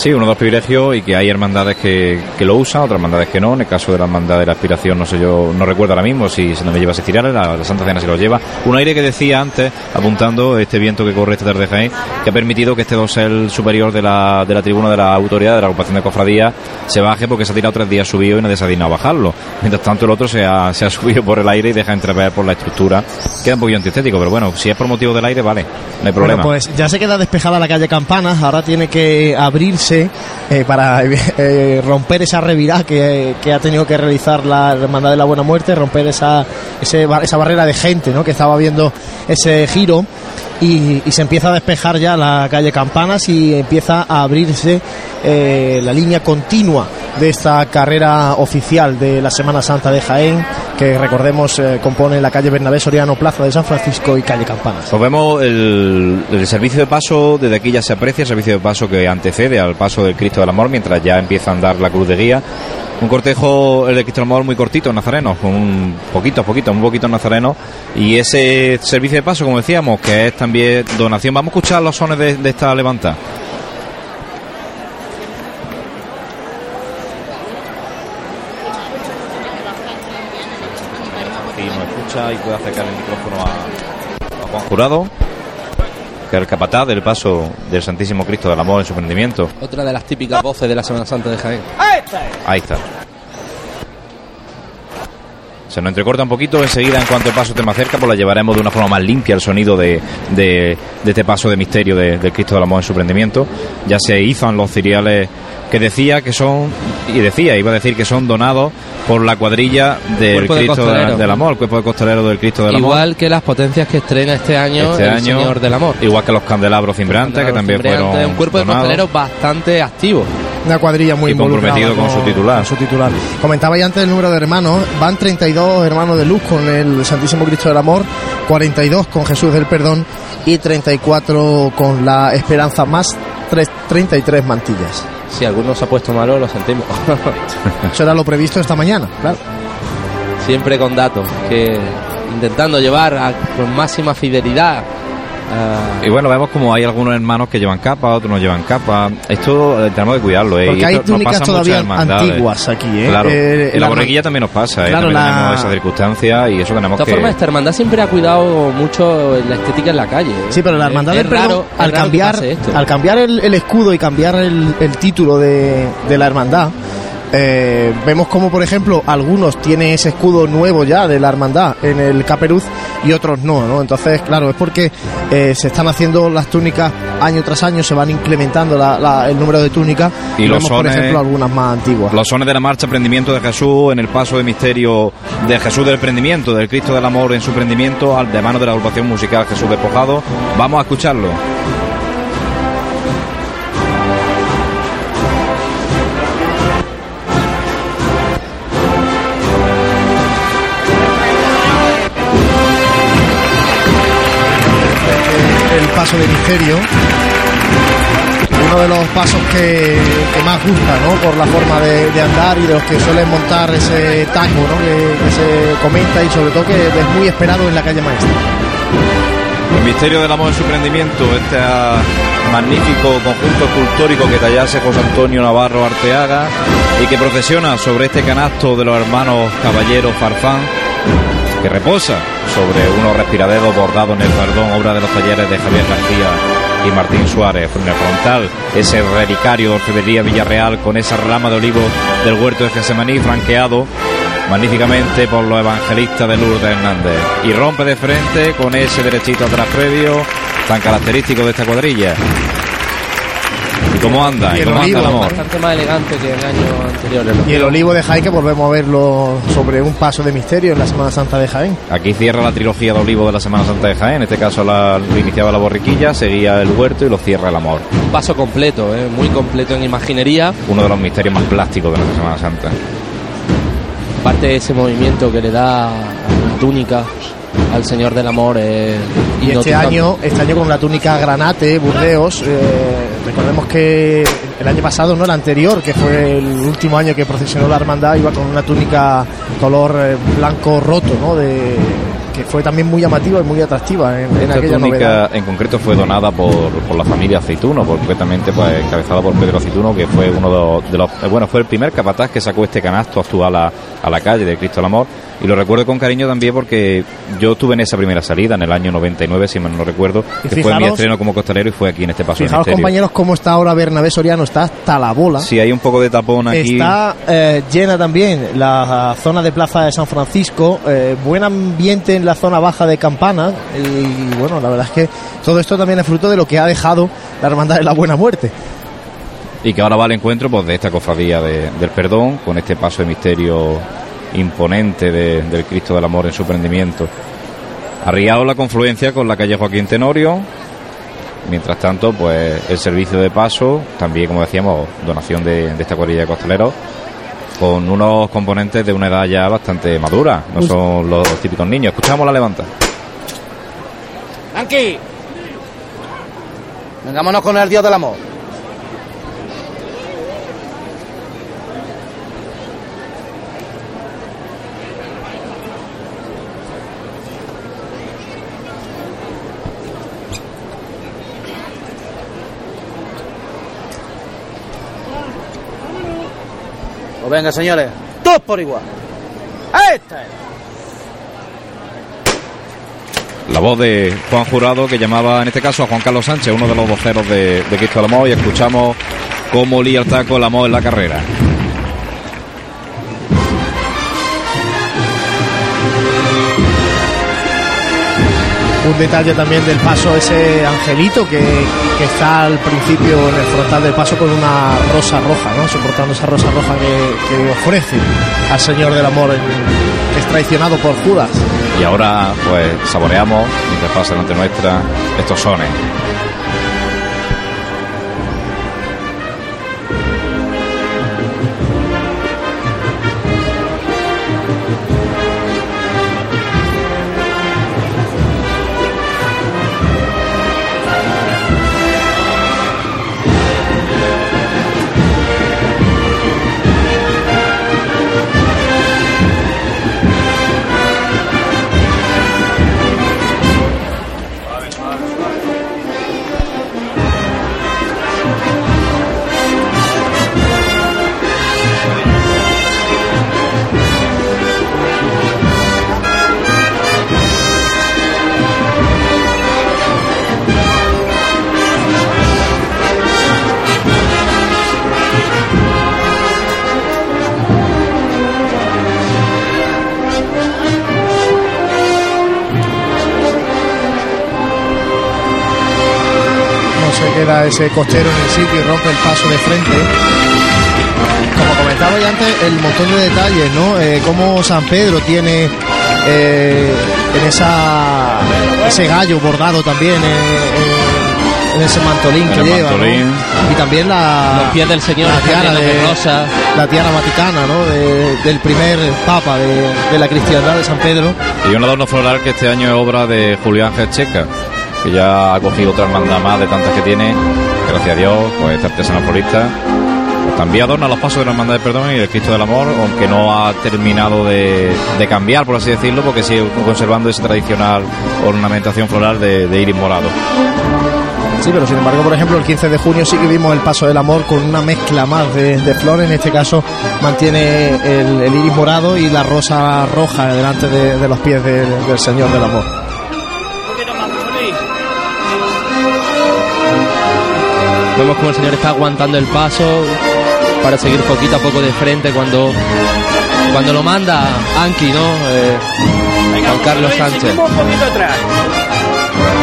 Sí, uno de los privilegios y que hay hermandades que, que lo usan, otras hermandades que no. En el caso de la hermandad de la aspiración, no sé yo, no recuerdo ahora mismo si se no me lleva ese tirales, la, la Santa Cena se lo lleva. Un aire que decía antes, apuntando este viento que corre esta tarde Jaén, que ha permitido que este dosel superior de la, de la tribuna de la autoridad, de la agrupación de cofradía, se baje porque se ha tirado tres días subido y nadie se ha dignado a bajarlo. Mientras tanto, el otro se ha, se ha subido por el aire y deja entrever por la estructura. Queda un poquito antiestético, pero bueno, si es por motivo del aire, vale, no hay problema. Bueno, pues ya se queda despejada la calle Campanas, ahora tiene que abrirse eh, para [laughs] eh, romper esa revirá que, que ha tenido que realizar la Hermandad de la Buena Muerte, romper esa, esa barrera de gente ¿no? que estaba viendo ese giro. Y, se empieza a despejar ya la calle Campanas y empieza a abrirse eh, la línea continua de esta carrera oficial de la Semana Santa de Jaén, que recordemos eh, compone la calle Bernabé Soriano, Plaza de San Francisco y calle Campanas. Pues vemos el, el servicio de paso, desde aquí ya se aprecia el servicio de paso que antecede al paso del Cristo del Amor, mientras ya empieza a andar la cruz de guía. Un cortejo, el de Cristo muy cortito, nazareno, un poquito, poquito, un poquito nazareno. Y ese servicio de paso, como decíamos, que es también donación. Vamos a escuchar los sones de, de esta levanta. Y puede acercar el micrófono a, a Juan Jurado, que es el capataz del paso del Santísimo Cristo del Amor en su prendimiento. Otra de las típicas voces de la Semana Santa de Jaén. Ahí está. Se nos entrecorta un poquito, enseguida en cuanto el paso esté más cerca, pues la llevaremos de una forma más limpia el sonido de, de, de este paso de misterio de- del Cristo del Amor en su prendimiento. Ya se izan los ciriales que decía que son, y decía, iba a decir que son donados por la cuadrilla del Cuerpo de Cristo del Amor, el cuerpo de costalero del Cristo del Amor. Igual que las potencias que estrena este año Este el año, Señor del Amor. Igual que los candelabros cimbrantes, que también fueron un cuerpo de costaleros bastante activo. Una cuadrilla muy Y comprometido involucrada con su titular. con su titular. Comentabais antes el número de hermanos. Van 32 hermanos de luz con el Santísimo Cristo del Amor, 42 con Jesús del Perdón y 34 con la esperanza más tres- 33 mantillas. Si alguno se ha puesto malo, lo sentimos. [laughs] Eso era lo previsto esta mañana, claro. Siempre con datos, que intentando llevar a- con máxima fidelidad. A- Y bueno, vemos como hay algunos hermanos que llevan capa, otros no llevan capa. Esto eh, tenemos que cuidarlo, ¿eh? Porque Y hay túnicas todavía antiguas aquí, ¿eh? Claro, Eh, en la la- borreguilla también nos pasa, ¿eh? Claro, también la- tenemos esa circunstancia y eso De tenemos todas que... formas, esta hermandad siempre ha cuidado mucho la estética en la calle. ¿eh? Sí, pero la hermandad Es- del raro- al cambiar, esto. al cambiar el, el escudo y cambiar el, el título de, de la hermandad, eh, vemos como, por ejemplo, algunos tienen ese escudo nuevo ya de la hermandad en el caperuz y otros no, ¿no? Entonces, claro, es porque eh, se están haciendo las túnicas año tras año, se van incrementando la- la- el número de túnicas Y y, los vemos, por sones- ejemplo, algunas más antiguas. Los sones de la marcha Prendimiento de Jesús en el paso de misterio de Jesús del Prendimiento, del Cristo del Amor en su prendimiento, al de mano de la agrupación musical Jesús Despojado. Vamos a escucharlo. Paso de misterio. Uno de los pasos que, más gusta, ¿no? Por la forma de, andar y de los que suelen montar ese tango, ¿no? Que, se comenta y sobre todo que es muy esperado en la calle maestra. El misterio del amor en su prendimiento, este magnífico conjunto escultórico que tallase José Antonio Navarro Arteaga y que procesiona sobre este canasto de los hermanos caballeros Farfán, que reposa sobre unos respiraderos bordados en el perdón, obra de los talleres de Javier García y Martín Suárez. En el frontal, ese relicario Orfebrería Villarreal con esa rama de olivo del huerto de Gesemaní franqueado magníficamente por los evangelistas de Lourdes Hernández. Y rompe de frente con ese derechito atrás previo, tan característico de esta cuadrilla. ¿Y cómo anda? Y ¿Y el cómo anda el olivo, amor? Bastante más elegante que el año anterior. Y el olivo de Jaén que volvemos a verlo sobre un paso de misterio en la Semana Santa de Jaén. Aquí cierra la trilogía de Olivo de la Semana Santa de Jaén. En este caso la, lo iniciaba la borriquilla, seguía el huerto y lo cierra el amor. Un paso completo, ¿eh? muy completo en imaginería. Uno de los misterios más plásticos de nuestra Semana Santa. Parte de ese movimiento que le da la túnica al Señor del Amor. eh, Y este año, este año con la túnica granate, Burdeos, eh, recordemos que el año pasado, no el anterior, que fue el último año que procesionó la hermandad, iba con una túnica color eh, blanco roto, ¿no? De, que fue también muy llamativa y muy atractiva en, en aquella túnica novedad. en concreto fue donada por, por la familia Aceituno, concretamente pues encabezada por Pedro Aceituno, que fue uno de los, de los- eh, bueno, fue el primer capataz que sacó este canasto actual a, a la calle de Cristo del Amor. Y lo recuerdo con cariño también porque yo estuve en esa primera salida en el año 99, si mal no recuerdo, Y que fue mi fijaros- estreno como costalero y fue aquí en este paso misterio. compañeros, cómo está ahora Bernabé Soriano, está hasta la bola. Si hay un poco de tapón aquí. Está eh, llena también la zona de Plaza de San Francisco, eh, buen ambiente en la zona baja de Campana y bueno, la verdad es que todo esto también es fruto de lo que ha dejado la Hermandad de la Buena Muerte. y que ahora va al encuentro pues de esta cofradía de- del perdón con este paso de misterio imponente de- del Cristo del Amor en su prendimiento. Arriado la confluencia con la calle Joaquín Tenorio. Mientras tanto pues el servicio de paso también como decíamos donación de, de esta cuadrilla de costaleros con unos componentes de una edad ya bastante madura. No son los típicos niños. Escuchamos la levanta. Anki, vengámonos con el Dios del amor. Pues venga, señores, todos por igual. ¡Esta es! la voz de Juan Jurado que llamaba en este caso a Juan Carlos Sánchez, uno de los voceros de, de Cristo del Amor, y escuchamos cómo lía el taco el amor en la carrera. Un detalle también del paso, ese angelito que, que está al principio en el frontal del paso con una rosa roja, ¿no? soportando esa rosa roja que, ofrece al Señor del Amor, que es traicionado por Judas. Y ahora pues saboreamos, mientras pasa delante nuestra, estos sones. Ese costero en el sitio y rompe el paso de frente. Como comentaba ya antes, el montón de detalles, ¿no? Eh, cómo San Pedro tiene eh, en esa ese gallo bordado también eh, eh, en ese mantolín que El lleva, ¿no? mantolín. y también la Los pies del Señor la tiara de de rosa. la tiara vaticana, ¿no? De- del primer papa de, de la cristiandad de San Pedro. Y un adorno floral que este año es obra de Julián Checa, que ya ha cogido otra hermandad más de tantas que tiene, gracias a Dios, pues este artesano florista. Pues también adorna los pasos de la hermandad del perdón y del Cristo del Amor, aunque no ha terminado de, de cambiar, por así decirlo, porque sigue conservando esa tradicional ornamentación floral de, de iris morado. Sí, pero sin embargo, por ejemplo, el 15 de junio sí que vimos el paso del amor con una mezcla más de, de flores. En este caso mantiene el, el iris morado y la rosa roja delante de, de los pies del- del Señor del Amor. Vemos como el Señor está aguantando el paso para seguir poquito a poco de frente cuando cuando lo manda Anki, ¿no? Eh, Juan Carlos Sánchez. Seguimos un poquito atrás.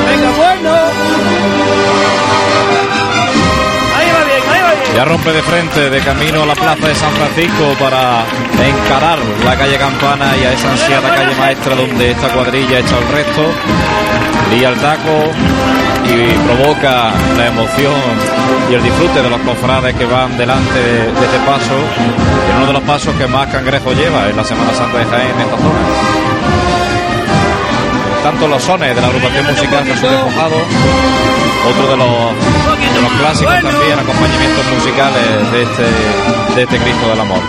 Venga, bueno. Ahí va bien, ahí va bien. Ya rompe de frente, de camino a la plaza de San Francisco para encarar la calle Campana y a esa ansiada calle maestra donde esta cuadrilla echa el resto. Lía el taco y provoca la emoción y el disfrute de los cofrades que van delante de, de este paso. Y uno de los pasos que más cangrejo lleva en la Semana Santa de Jaén en esta zona. Tanto los sones de la agrupación musical Jesús Despojado, otro de los, de los clásicos también, acompañamientos musicales de este, de este Cristo del Amor.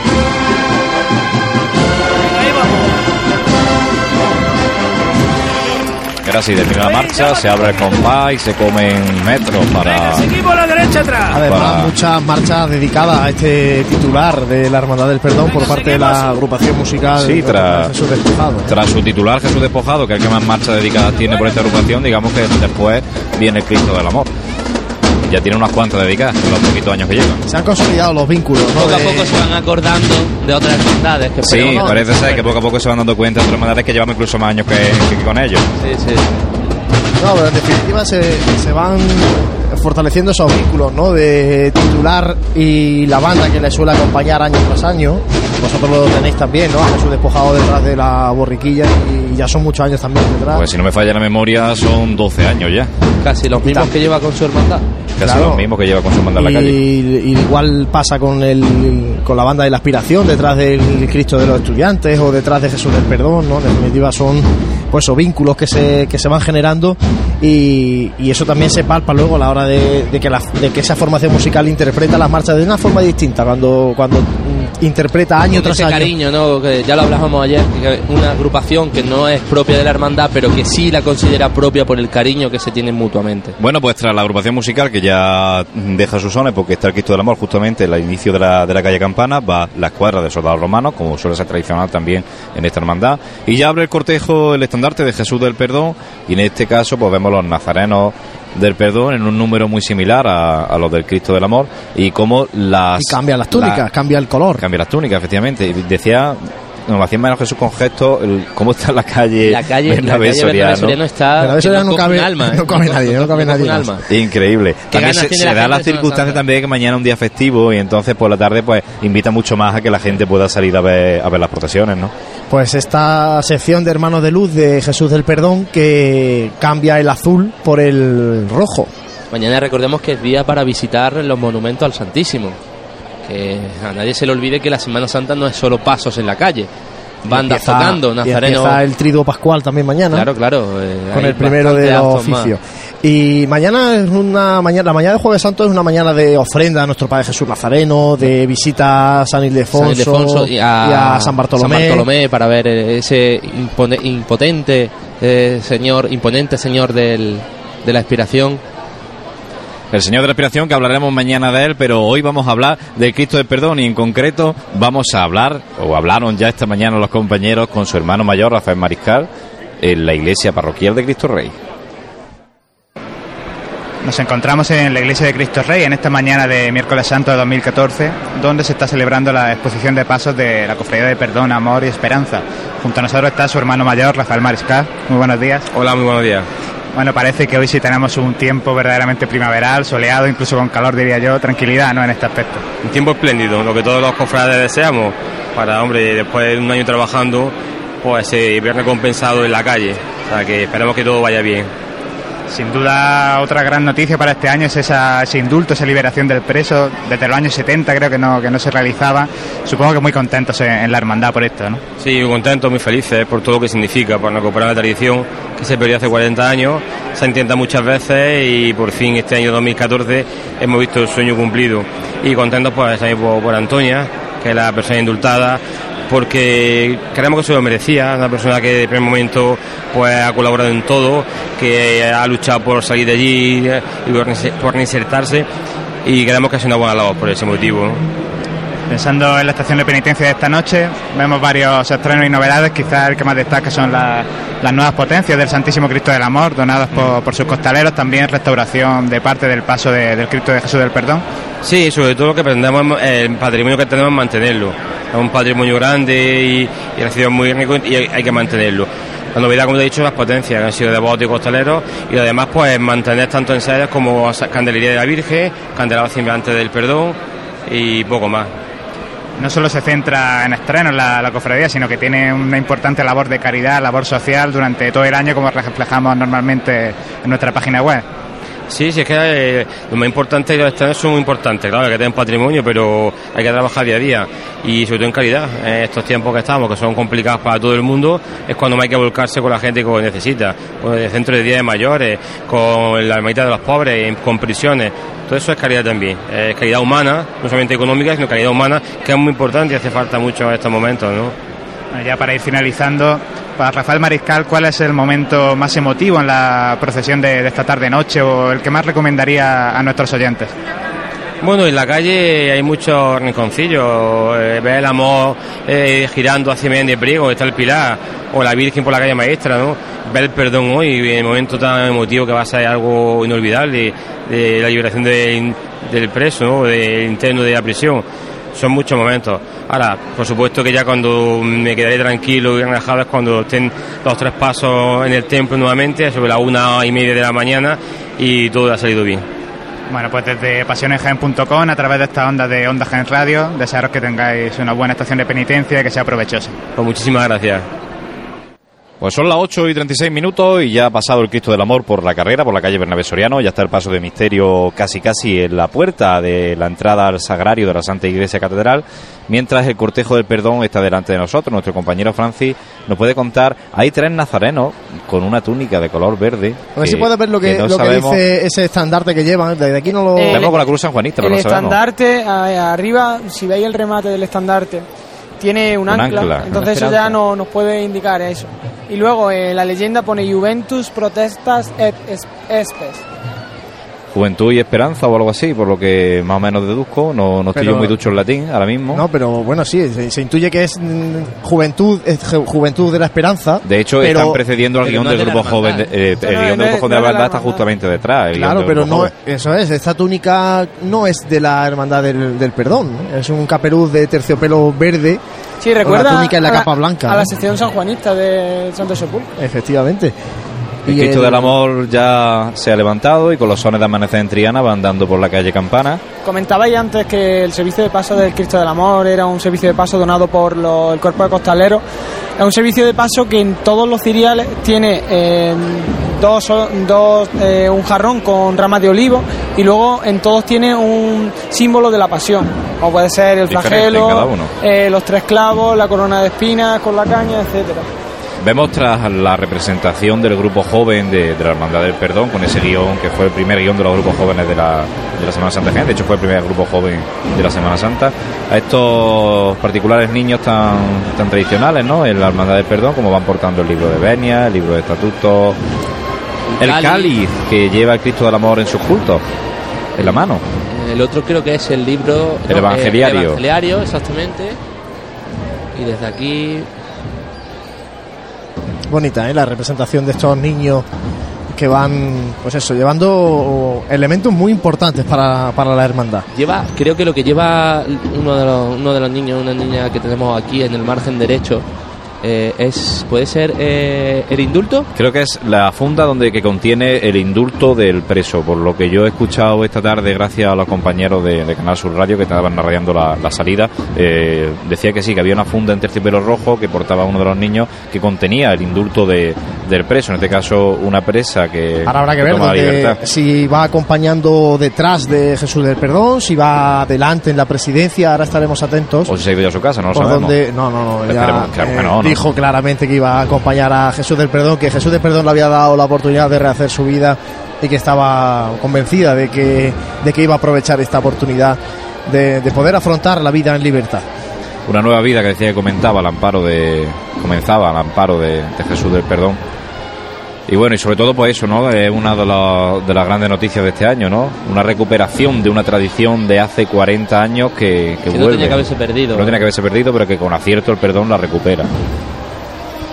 Era así, termina la marcha, se abre el compás y se comen metros para... Seguimos a la derecha atrás. Además, Para- muchas marchas dedicadas a este titular de la Hermandad del Perdón por parte de la agrupación musical Sí, de tras, Jesús Despojado. tras su titular Jesús Despojado, que es el que más marchas dedicadas tiene por esta agrupación, digamos que después viene Cristo del Amor. Ya tiene unas cuantas dedicadas en los poquitos años que lleva. Se han consolidado los vínculos, ¿no? Poco a poco se van acordando de otras hermandades que Sí, parece ser que poco a poco se van dando cuenta de otras manera que llevamos incluso más años que, que con ellos. Sí, sí. No, pero en definitiva se, se van fortaleciendo esos vínculos, ¿no? De titular y la banda que le suele acompañar año tras año. Vosotros lo tenéis también, ¿no? A Jesús despojado detrás de la borriquilla y ya son muchos años también detrás. Pues si no me falla la memoria, son 12 años ya. Casi los mismos que lleva con su hermandad. Casi Claro. los mismos que lleva con su manda en la calle. y igual pasa con el con la banda de la aspiración detrás del Cristo de los estudiantes o detrás de Jesús del Perdón, ¿no? En definitiva son pues esos vínculos que se, que se van generando y, y eso también se palpa luego a la hora de, de que la, de que esa formación musical interpreta las marchas de una forma distinta cuando cuando interpreta año tras ese año. cariño, ¿no? Que ya lo hablábamos ayer, que una agrupación que no es propia de la hermandad, pero que sí la considera propia por el cariño que se tienen mutuamente. Bueno, pues tras la agrupación musical que ya deja sus sones porque está el Cristo del Amor justamente al inicio de la, de la calle Campana, va la escuadra de soldados romanos, como suele ser tradicional también en esta hermandad, y ya abre el cortejo el estandarte de Jesús del Perdón, y en este caso pues vemos los nazarenos del perdón en un número muy similar a, a los del Cristo del Amor y como las Y cambia las túnicas, la- cambia el color. cambia las túnicas efectivamente y decía nos hacía menos Jesús con gesto el- cómo está la calle La calle, la calle Bernabé Soriano. Está. Bernabé Soriano no coge [laughs] cabe- alma, ¿eh? no cabe nadie, no cabe nadie alma. Increíble. También se, tiene se la da la de circunstancia también que mañana es un día festivo y entonces por la tarde pues invita mucho más a que la gente pueda salir a ver, a ver las procesiones, ¿no? Pues esta sección de Hermanos de Luz de Jesús del Perdón que cambia el azul por el rojo. Mañana recordemos que es día para visitar los monumentos al Santísimo. Que a nadie se le olvide que la Semana Santa no es solo pasos en la calle. Bandas Empieza- tocando, y nazarenos. empieza el triduo pascual también mañana. Claro, claro. eh, con el primero de los oficios. Y mañana es una mañana, la mañana de Jueves Santo es una mañana de ofrenda a nuestro Padre Jesús Nazareno, de visita a San Ildefonso, San Ildefonso y a, San Bartolomé. San Bartolomé para ver eh, ese impone- impotente eh, señor, imponente señor del, de la inspiración. El Señor de la Respiración, que hablaremos mañana de él, pero hoy vamos a hablar del Cristo del Perdón y en concreto vamos a hablar, o hablaron ya esta mañana los compañeros con su hermano mayor, Rafael Mariscal, en la iglesia parroquial de Cristo Rey. Nos encontramos en la Iglesia de Cristo Rey en esta mañana de miércoles santo de 2014, donde se está celebrando la exposición de pasos de la Cofradía de Perdón, Amor y Esperanza. Junto a nosotros está su hermano mayor, Rafael Mariscal. Muy buenos días. Hola, muy buenos días. Bueno, parece que hoy sí tenemos un tiempo verdaderamente primaveral, soleado, incluso con calor, diría yo, tranquilidad, ¿no? En este aspecto. Un tiempo espléndido, lo que todos los cofrades deseamos, para, hombre, después de un año trabajando, pues eh, ver recompensado en la calle. O sea, que esperemos que todo vaya bien. Sin duda, otra gran noticia para este año es esa, ese indulto, esa liberación del preso. Desde los años 70 creo que no, que no se realizaba. Supongo que muy contentos en, la hermandad por esto, ¿no? Sí, muy contentos, muy felices por todo lo que significa, por recuperar la tradición que se perdió hace 40 años. Se intenta muchas veces y por fin este año 2014 hemos visto el sueño cumplido. Y contentos pues, por, por Antonia, que es la persona indultada, porque creemos que se lo merecía, una persona que de primer momento pues ha colaborado en todo, que ha luchado por salir de allí eh, y por, reinse- por reinsertarse y creemos que es una buena labor por ese motivo. ¿no? Pensando en la estación de penitencia de esta noche, vemos varios estrenos y novedades. Quizás el que más destaca son la- las nuevas potencias del Santísimo Cristo del Amor, donadas por, por sus costaleros. También restauración de parte del paso de- del Cristo de Jesús del Perdón. Sí, sobre todo lo que pretendemos, es el patrimonio que tenemos, mantenerlo. Es un patrimonio grande y, y recibido muy rico y hay, que mantenerlo. La novedad, como te he dicho, las potencias han sido devotos y costaleros y además pues mantener tanto en sedes como Candelería de la Virgen, Candelabro Cimbrante del Perdón y poco más. No solo se centra en estrenos la, la cofradía, sino que tiene una importante labor de caridad, labor social durante todo el año, como reflejamos normalmente en nuestra página web. Sí, sí, es que eh, lo más importante y los estrenos son muy importantes, claro, que tener patrimonio, pero hay que trabajar día a día y sobre todo en calidad. En estos tiempos que estamos, que son complicados para todo el mundo, es cuando más hay que volcarse con la gente que necesita, con el centro de día de mayores, con la mitad de los pobres, con prisiones. Todo eso es calidad también, es calidad humana, no solamente económica, sino calidad humana, que es muy importante y hace falta mucho en estos momentos, ¿no? Ya para ir finalizando, para Rafael Mariscal, ¿cuál es el momento más emotivo en la procesión de, esta tarde-noche o el que más recomendaría a nuestros oyentes? Bueno, en la calle hay muchos rinconcillos, eh, ves el amor eh, girando hacia Medellín de Priego, está el Pilar, o la Virgen por la calle Maestra, ¿no? Ver el perdón hoy, el momento tan emotivo que va a ser algo inolvidable, de la liberación del preso, ¿no? Del interno de la prisión. Son muchos momentos. Ahora, por supuesto que ya cuando me quedaré tranquilo y relajado es cuando estén los tres pasos en el templo nuevamente, sobre la una y media de la mañana, y todo ha salido bien. Bueno, pues desde pasionesgen.com, a través de esta onda de Onda Gen Radio, desearos que tengáis una buena estación de penitencia y que sea provechosa. Pues muchísimas gracias. Pues son las 8 y 36 minutos y ya ha pasado el Cristo del Amor por la carrera, por la calle Bernabé Soriano. Ya está el paso de misterio casi casi en la puerta de la entrada al sagrario de la Santa Iglesia Catedral. Mientras el cortejo del perdón está delante de nosotros, nuestro compañero Francis nos puede contar. Hay tres nazarenos con una túnica de color verde. A ver si puedes ver lo que, no lo que dice ese estandarte que llevan. Desde aquí no lo. Eh, Vemos con la cruz sanjuanista, pero el no sabemos. estandarte, arriba, si veis el remate del estandarte, tiene un, Un ancla, ancla, entonces eso ya no, nos puede indicar eso. Y luego eh, la leyenda pone Juventus protestas et es- espes. Juventud y esperanza o algo así, por lo que más o menos deduzco. No, no estoy Pero- yo muy ducho en latín ahora mismo. No, pero bueno, sí, se, se intuye que es mm, juventud, es ju- juventud de la esperanza. De hecho, pero- están precediendo al guion no del de grupo joven. de- eh, el no guion del de- grupo joven no de la de verdad está justamente detrás. Claro, pero no, joven. eso es, esta túnica no es de la hermandad del, del perdón, es un capeluz de terciopelo verde. Sí, con recuerda la túnica y la a capa blanca. a la ¿no? sección sanjuanista del Santo Sepulcro. Efectivamente. El Y Cristo el- del Amor ya se ha levantado y con los sones de amanecer en Triana va andando por la calle Campana. Comentabais antes que el servicio de paso del Cristo del Amor era un servicio de paso donado por lo- el Cuerpo de Costaleros. Es un servicio de paso que en todos los ciriales tiene eh, dos, dos eh, un jarrón con ramas de olivo y luego en todos tiene un símbolo de la pasión, como puede ser el Diferente flagelo, eh, los tres clavos, la corona de espinas con la caña, etcétera. Vemos tras la representación del grupo joven de, de la Hermandad del Perdón, con ese guion que fue el primer guion de los grupos jóvenes de la, de la Semana Santa. De hecho, fue el primer grupo joven de la Semana Santa. A estos particulares niños tan, tan tradicionales, ¿no? En la Hermandad del Perdón, como van portando el libro de Venia, el libro de estatutos, el cáliz. cáliz que lleva el Cristo del Amor en sus cultos, en la mano. El otro creo que es el libro... El no, Evangeliario. El Evangeliario, exactamente. Y desde aquí... Bonita, ¿eh? La representación de estos niños que van, pues eso, llevando elementos muy importantes para, para la hermandad. Lleva, creo que lo que lleva uno de los, uno de los niños, una niña que tenemos aquí en el margen derecho, eh, es puede ser eh, el indulto. Creo que es la funda donde que contiene el indulto del preso, por lo que yo he escuchado esta tarde, gracias a los compañeros de, de Canal Sur Radio que estaban narrando la, la salida, eh, decía que sí, que había una funda en terciopelo rojo que portaba uno de los niños que contenía el indulto de, del preso, en este caso una presa que, Ahora habrá que ver toma la dónde- libertad. si va acompañando detrás de Jesús del Perdón, si va adelante en la presidencia, ahora estaremos atentos. O si se ha ido ya a su casa, no lo por sabemos. donde no no no ya, Esperemos, claro que no, ¿no? Dijo claramente que iba a acompañar a Jesús del Perdón que Jesús del Perdón le había dado la oportunidad de rehacer su vida y que estaba convencida de que de que iba a aprovechar esta oportunidad de, de poder afrontar la vida en libertad Una nueva vida que decía que comentaba al amparo de. comenzaba al amparo de Jesús del Perdón. Y bueno, y sobre todo, pues eso, ¿no? Es una de, los- de las grandes noticias de este año, ¿no? Una recuperación de una tradición de hace 40 años que, que Que no vuelve. tenía que haberse perdido. No tenía que haberse perdido, pero que con acierto el perdón la recupera.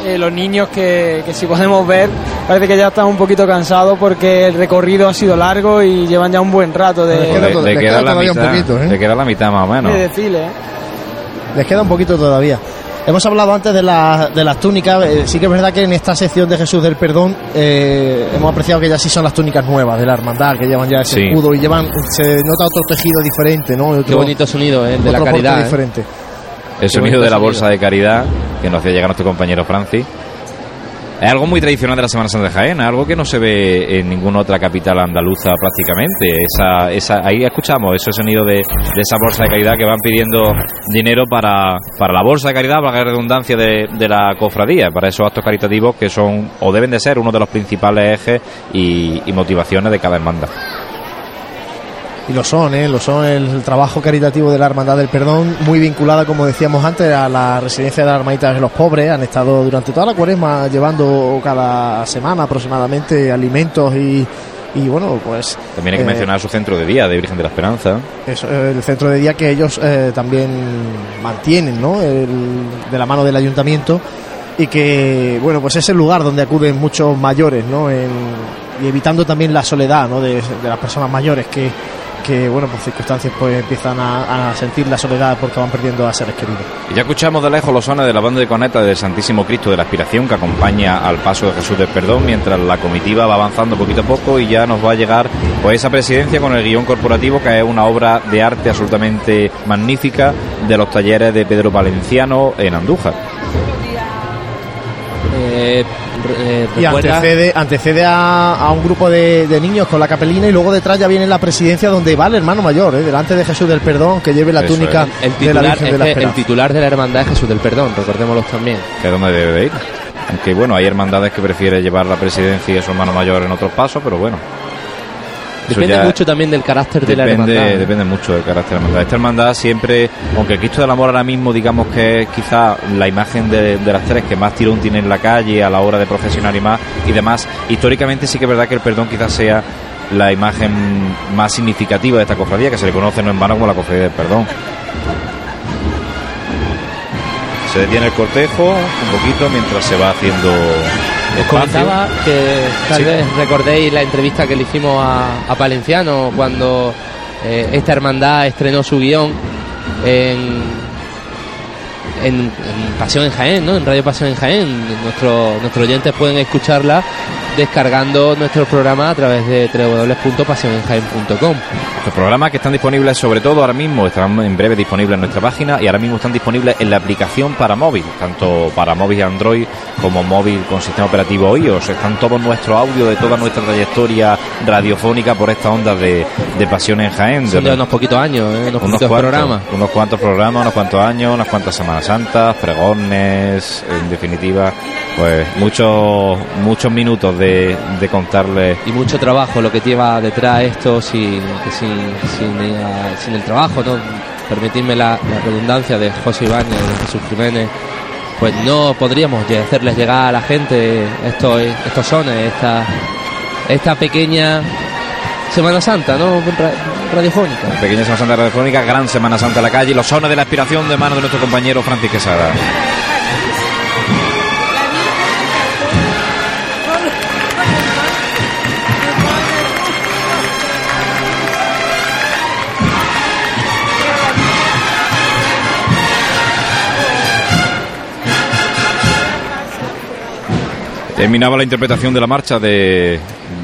Eh, los niños que, que si podemos ver parece que ya están un poquito cansados porque el recorrido ha sido largo y llevan ya un buen rato de, queda Le- to- le le queda queda la todavía un mitad, poquito, ¿eh? Le queda la mitad más o menos. de desfile. ¿eh? les queda un poquito todavía Hemos hablado antes de, la- de las túnicas. eh, sí que es verdad que en esta sección de Jesús del Perdón eh, hemos apreciado que ya sí son las túnicas nuevas de la hermandad, que llevan ya ese Sí. escudo y llevan se nota otro tejido diferente, ¿no? Otro- Qué bonito sonido, ¿eh? De la caridad. ¿eh? diferente. El Qué sonido de la sonido. bolsa de caridad que nos hacía llegar nuestro compañero Francis. Es algo muy tradicional de la Semana Santa de Jaén, algo que no se ve en ninguna otra capital andaluza prácticamente. Esa, esa, ahí escuchamos ese sonido de, de esa bolsa de caridad que van pidiendo dinero para, para la bolsa de caridad, para la redundancia de, de la cofradía, para esos actos caritativos que son o deben de ser uno de los principales ejes y, y motivaciones de cada hermandad. Y lo son, ¿eh? Lo son el trabajo caritativo de la Hermandad del Perdón, muy vinculada, como decíamos antes, a la residencia de las Hermanitas de los Pobres. Han estado durante toda la cuaresma llevando cada semana aproximadamente alimentos y, y bueno, pues... También hay que eh, mencionar su centro de día de Virgen de la Esperanza. eso, eh, el centro de día que ellos eh, también mantienen, ¿no? El- de la mano del ayuntamiento y que, bueno, pues es el lugar donde acuden muchos mayores, ¿no? En- y evitando también la soledad, ¿no? De, de las personas mayores que, que, bueno, por circunstancias pues empiezan a, sentir la soledad porque van perdiendo a seres queridos. Ya escuchamos de lejos los sones de la banda de coneta del Santísimo Cristo de la Aspiración que acompaña al paso de Jesús del Perdón mientras la comitiva va avanzando poquito a poco y ya nos va a llegar pues esa presidencia con el guion corporativo que es una obra de arte absolutamente magnífica de los talleres de Pedro Valenciano en Andújar. Eh, eh, Y antecede, antecede a, a un grupo de, de niños con la capelina y luego detrás ya viene la presidencia donde va el hermano mayor, ¿eh? delante de Jesús del Perdón, que lleve la Eso túnica el, el de la titular, Virgen de la que el titular de la hermandad es Jesús del Perdón, recordémoslo también. que es donde debe de ir. Aunque bueno, hay hermandades que prefieren llevar la presidencia y su hermano mayor en otros pasos, pero bueno. Depende mucho también del carácter de la hermandad. depende mucho del carácter de la hermandad. Esta hermandad siempre, aunque el Cristo del Amor ahora mismo, digamos que es quizá la imagen de, de las tres que más tirón tiene en la calle a la hora de profesionar y más y demás, históricamente sí que es verdad que el perdón quizás sea la imagen más significativa de esta cofradía, que se le conoce no en vano como la cofradía del perdón. Se detiene el cortejo un poquito mientras se va haciendo. Comentaba que tal Sí. vez recordéis la entrevista que le hicimos a, a Palenciano cuando eh, esta hermandad estrenó su guion en, en, en Pasión en Jaén, ¿no? En Radio Pasión en Jaén. Nuestro, nuestros oyentes pueden escucharla descargando nuestro programa a través de www.pasionenjaen.com. Los programas que están disponibles, sobre todo ahora mismo, estarán en breve disponibles en nuestra página y ahora mismo están disponibles en la aplicación para móvil, tanto para móvil Android como móvil con sistema operativo iOS. Están todos nuestros audios de toda nuestra trayectoria radiofónica por esta onda de, de pasión en Jaén. Son de- unos poquitos años, ¿eh? unos, cuantos, programas. unos cuantos programas, unos cuantos años, unas cuantas Semanas Santas, pregones, en definitiva, pues muchos muchos minutos de, de contarles y mucho trabajo lo que lleva detrás esto sin, sin, sin, eh, sin el trabajo, ¿no? Permitidme la, la redundancia de José Ibáñez, de Jesús Jiménez, pues no podríamos hacerles llegar a la gente estos, estos sones, esta, esta pequeña Semana Santa, ¿no? Ra- Radiofónica. Pequeña Semana Santa Radiofónica, Gran Semana Santa en la calle, los sones de la aspiración de mano de nuestro compañero Francis Quesada. Terminaba la interpretación de la marcha de,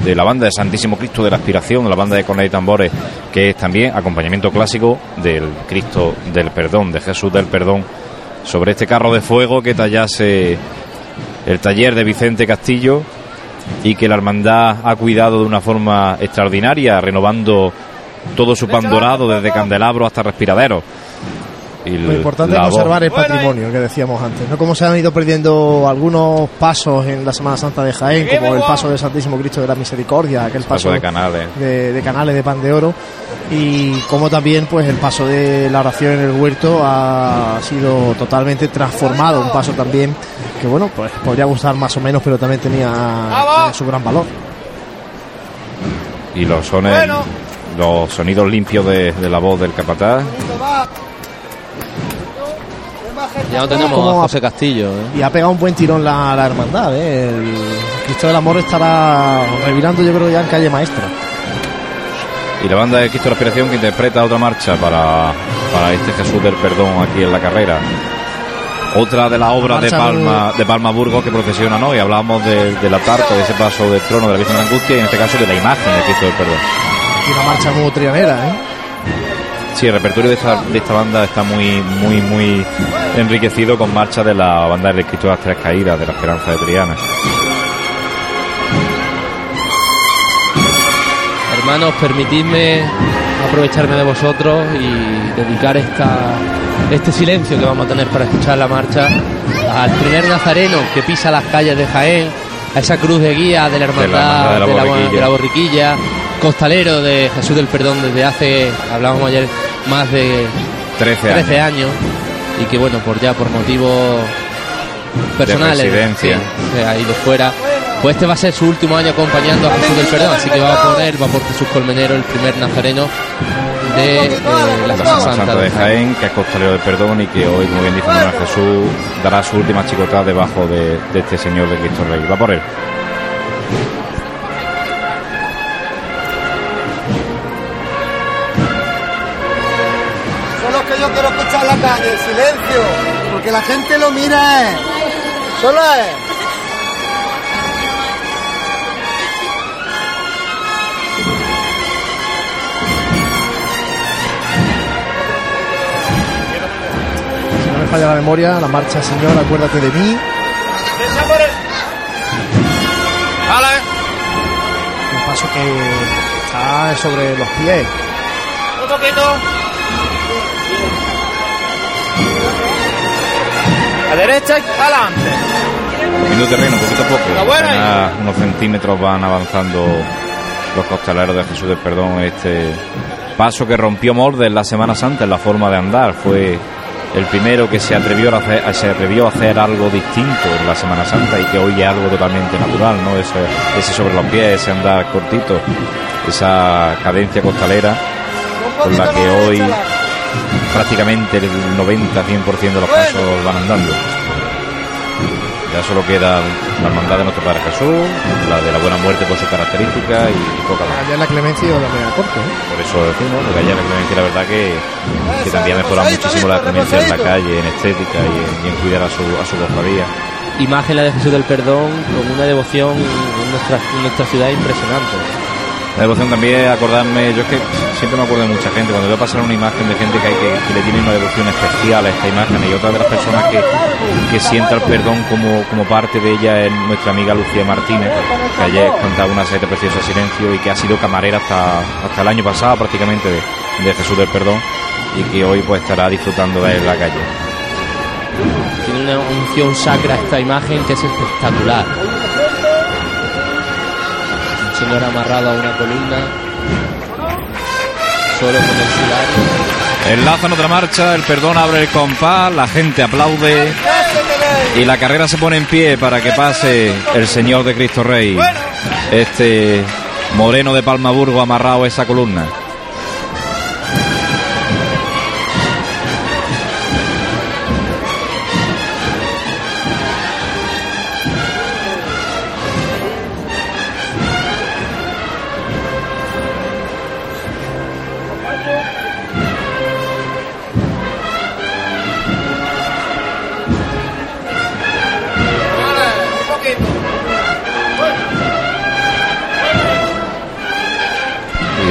de la banda de Santísimo Cristo de la Aspiración, de la banda de Cornell y Tambores, que es también acompañamiento clásico del Cristo del Perdón, de Jesús del Perdón, sobre este carro de fuego que tallase el taller de Vicente Castillo y que la hermandad ha cuidado de una forma extraordinaria, renovando todo su pan dorado, desde candelabro hasta respiradero. Y Lo importante es conservar voz. el patrimonio que decíamos antes, no como se han ido perdiendo algunos pasos en la Semana Santa de Jaén, como el paso del Santísimo Cristo de la Misericordia, aquel Paso paso de canales. de, de canales de pan de oro y como también pues el paso de la oración en el huerto ha sido totalmente transformado, un paso también que bueno pues podría gustar más o menos pero también tenía, tenía su gran valor. y los sones, los sonidos limpios de, de la voz del capataz. Ya no tenemos a José Castillo. ¿eh? Y ha pegado un buen tirón la, la hermandad, ¿eh? el Cristo del Amor estará revirando yo creo ya en calle maestra. Y la banda de Cristo de la Aspiración que interpreta otra marcha para, para este Jesús del Perdón aquí en la carrera. Otra de las obras de Palma, de Palma Burgos que procesiona, ¿no? Y hablábamos de, de la tarta, de ese paso del trono de la Virgen de la Angustia y en este caso de la imagen de Cristo del Perdón. Y una marcha muy trianera, ¿eh? Sí, el repertorio de esta, de esta banda está muy, muy, muy enriquecido con marchas de la banda de las Tres Caídas, de la Esperanza de Triana. Hermanos, permitidme aprovecharme de vosotros y dedicar esta, este silencio que vamos a tener para escuchar la marcha al primer nazareno que pisa las calles de Jaén, a esa cruz de guía de la hermandad de la, de borriquilla. de la borriquilla, costalero de Jesús del Perdón desde hace, hablábamos ayer, más de 13 años. 13 años y que bueno, por ya por motivos personales se ha ido fuera. Pues este va a ser su último año acompañando a Jesús del Perdón, así que va a poner, va por Jesús Colmenero, el primer nazareno de eh, la Semana Santa Santa de Jaén. Que es costalero del perdón y que hoy, como bien dice Manuel Jesús, dará su última chicotada debajo de, de este señor de Cristo Rey. Va por él. Eso es lo que yo quiero escuchar en la calle, silencio, porque la gente lo mira, ¿eh? Solo es. Falla la memoria, la marcha Señor, acuérdate de mí, un paso que está sobre los pies. Un poquito. A derecha y adelante. Terreno, poquito a poco. Buena unos centímetros van avanzando los costaleros de Jesús del Perdón. Este paso que rompió molde en la Semana Santa en la forma de andar. Fue el primero que se atrevió a hacer, se atrevió a hacer algo distinto en la Semana Santa y que hoy es algo totalmente natural, ¿no? Ese, ese sobre los pies, ese andar cortito, esa cadencia costalera con la que hoy prácticamente el 90-100% de los pasos van andando. Ya solo queda la hermandad de nuestro Padre Jesús, la de la buena muerte por sus características y, poca más. Ayer la clemencia y la media corte. ¿eh? Por eso decimos, porque ayer la clemencia la verdad que, que también ha mejorado muchísimo la clemencia en la calle, en estética y en, y en cuidar a su, a su cofradía. Imagen la de Jesús del Perdón con una devoción en nuestra, en nuestra ciudad impresionante. La devoción también, acordarme, yo es que siempre me acuerdo de mucha gente, cuando veo pasar una imagen de gente que, hay que, le tiene una devoción especial a esta imagen y otra de las personas que, que sienta el perdón como, como parte de ella es nuestra amiga Lucía Martínez, que ayer cantaba una serie preciosa Silencio y que ha sido camarera hasta, hasta el año pasado prácticamente de, de Jesús del Perdón y que hoy pues estará disfrutando de la calle. Tiene una unción sacra esta imagen que es espectacular. Señor amarrado a una columna, solo con el. Enlazan otra marcha, el perdón abre el compás, la gente aplaude y la carrera se pone en pie para que pase el Señor de Cristo Rey. Este moreno de Palmaburgo amarrado a esa columna.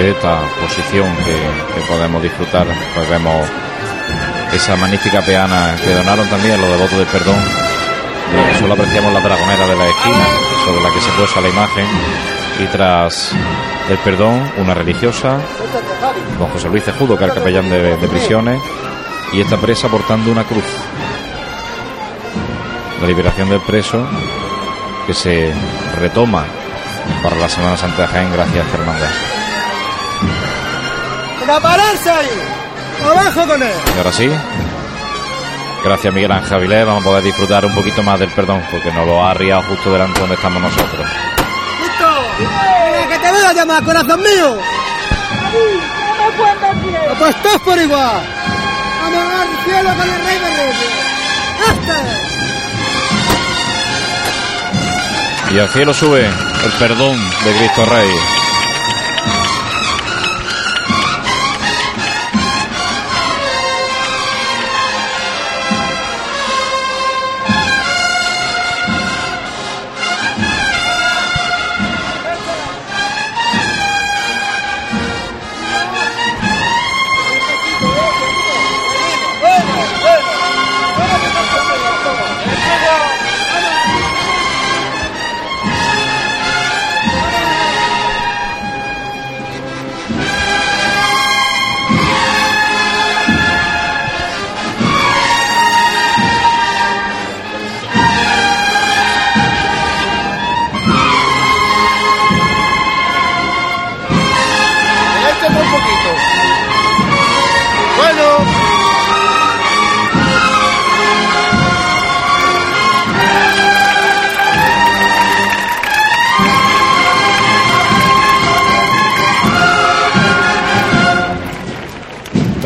Esta posición que, podemos disfrutar, pues vemos esa magnífica peana que donaron también los devotos del perdón. Solo apreciamos la dragonera de la esquina, sobre la que se posa la imagen, y tras el perdón, una religiosa, don José Luis Cejudo, que era el capellán de, prisiones, y esta presa portando una cruz. La liberación del preso que se retoma para la Semana Santa Jaén gracias hermandad. ¡Para pararse ahí! ¡Abajo con él! Y ahora sí, gracias Miguel Ángel Avilés, vamos a poder disfrutar un poquito más del perdón, porque nos lo ha arriado justo delante donde estamos nosotros. ¡Listo! ¡Venga, que te voy a llamar, corazón mío! ¡Pues todos por igual! ¡Vamos al cielo con el rey de reyes! ¡Este! Y al cielo sube el perdón de Cristo Rey.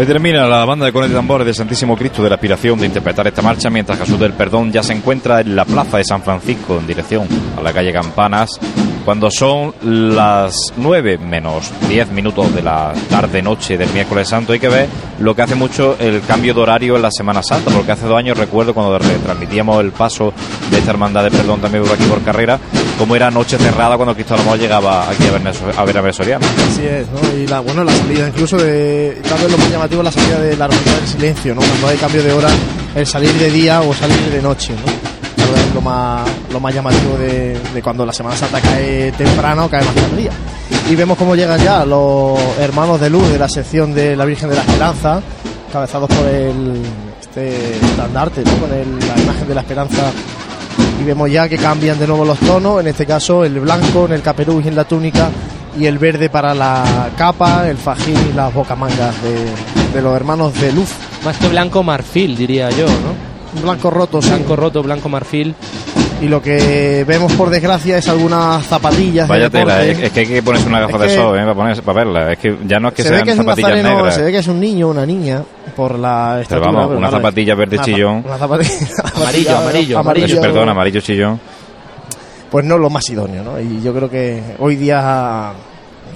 Termina la banda de cornetas y tambores de Santísimo Cristo de la aspiración de interpretar esta marcha mientras Jesús del Perdón ya se encuentra en la plaza de San Francisco en dirección a la calle Campanas cuando son las 9 menos 10 minutos de la tarde-noche del miércoles santo. Hay que ver lo que hace mucho el cambio de horario en la Semana Santa, porque hace dos años recuerdo cuando retransmitíamos el paso de esta hermandad de perdón también por aquí por carrera, como era noche cerrada cuando Cristo Amor llegaba aquí a ver a, ver a Soriano. Así es, ¿no? Y la, bueno, la salida incluso de, tal vez lo más llamativo es la salida de la hermandad del silencio, ¿no? Cuando hay cambio de hora, el salir de día o salir de noche, ¿no? Tal vez lo más, lo más llamativo de, de cuando la Semana Santa cae temprano cae más tardía. Y vemos cómo llegan ya los hermanos de luz de la sección de la Virgen de la Esperanza, cabezados por el este estandarte, ¿no? con el- la imagen de la Esperanza. Y vemos ya que cambian de nuevo los tonos, en este caso el blanco en el caperuz y en la túnica, y el verde para la capa, el fajín y las bocamangas de, de los hermanos de luz. Más que blanco marfil, diría yo, ¿no? Blanco roto, sí. Blanco roto, blanco marfil. Y lo que vemos por desgracia es algunas zapatillas. de Vaya tela, es, es que hay que ponerse una gafa Es de sol ¿eh? para, ponerse, para verla. Es que ya no es que se ve sean que es un zapatillas nazareno, negras. se ve que es un niño o una niña por la Pero estatura. vamos, pero una vale. zapatilla verde Una chillón. [laughs] Una zapatilla, Amarillo, amarillo, amarillo. Eso, perdón, amarillo chillón. Pues no lo más idóneo, ¿no? Y yo creo que hoy día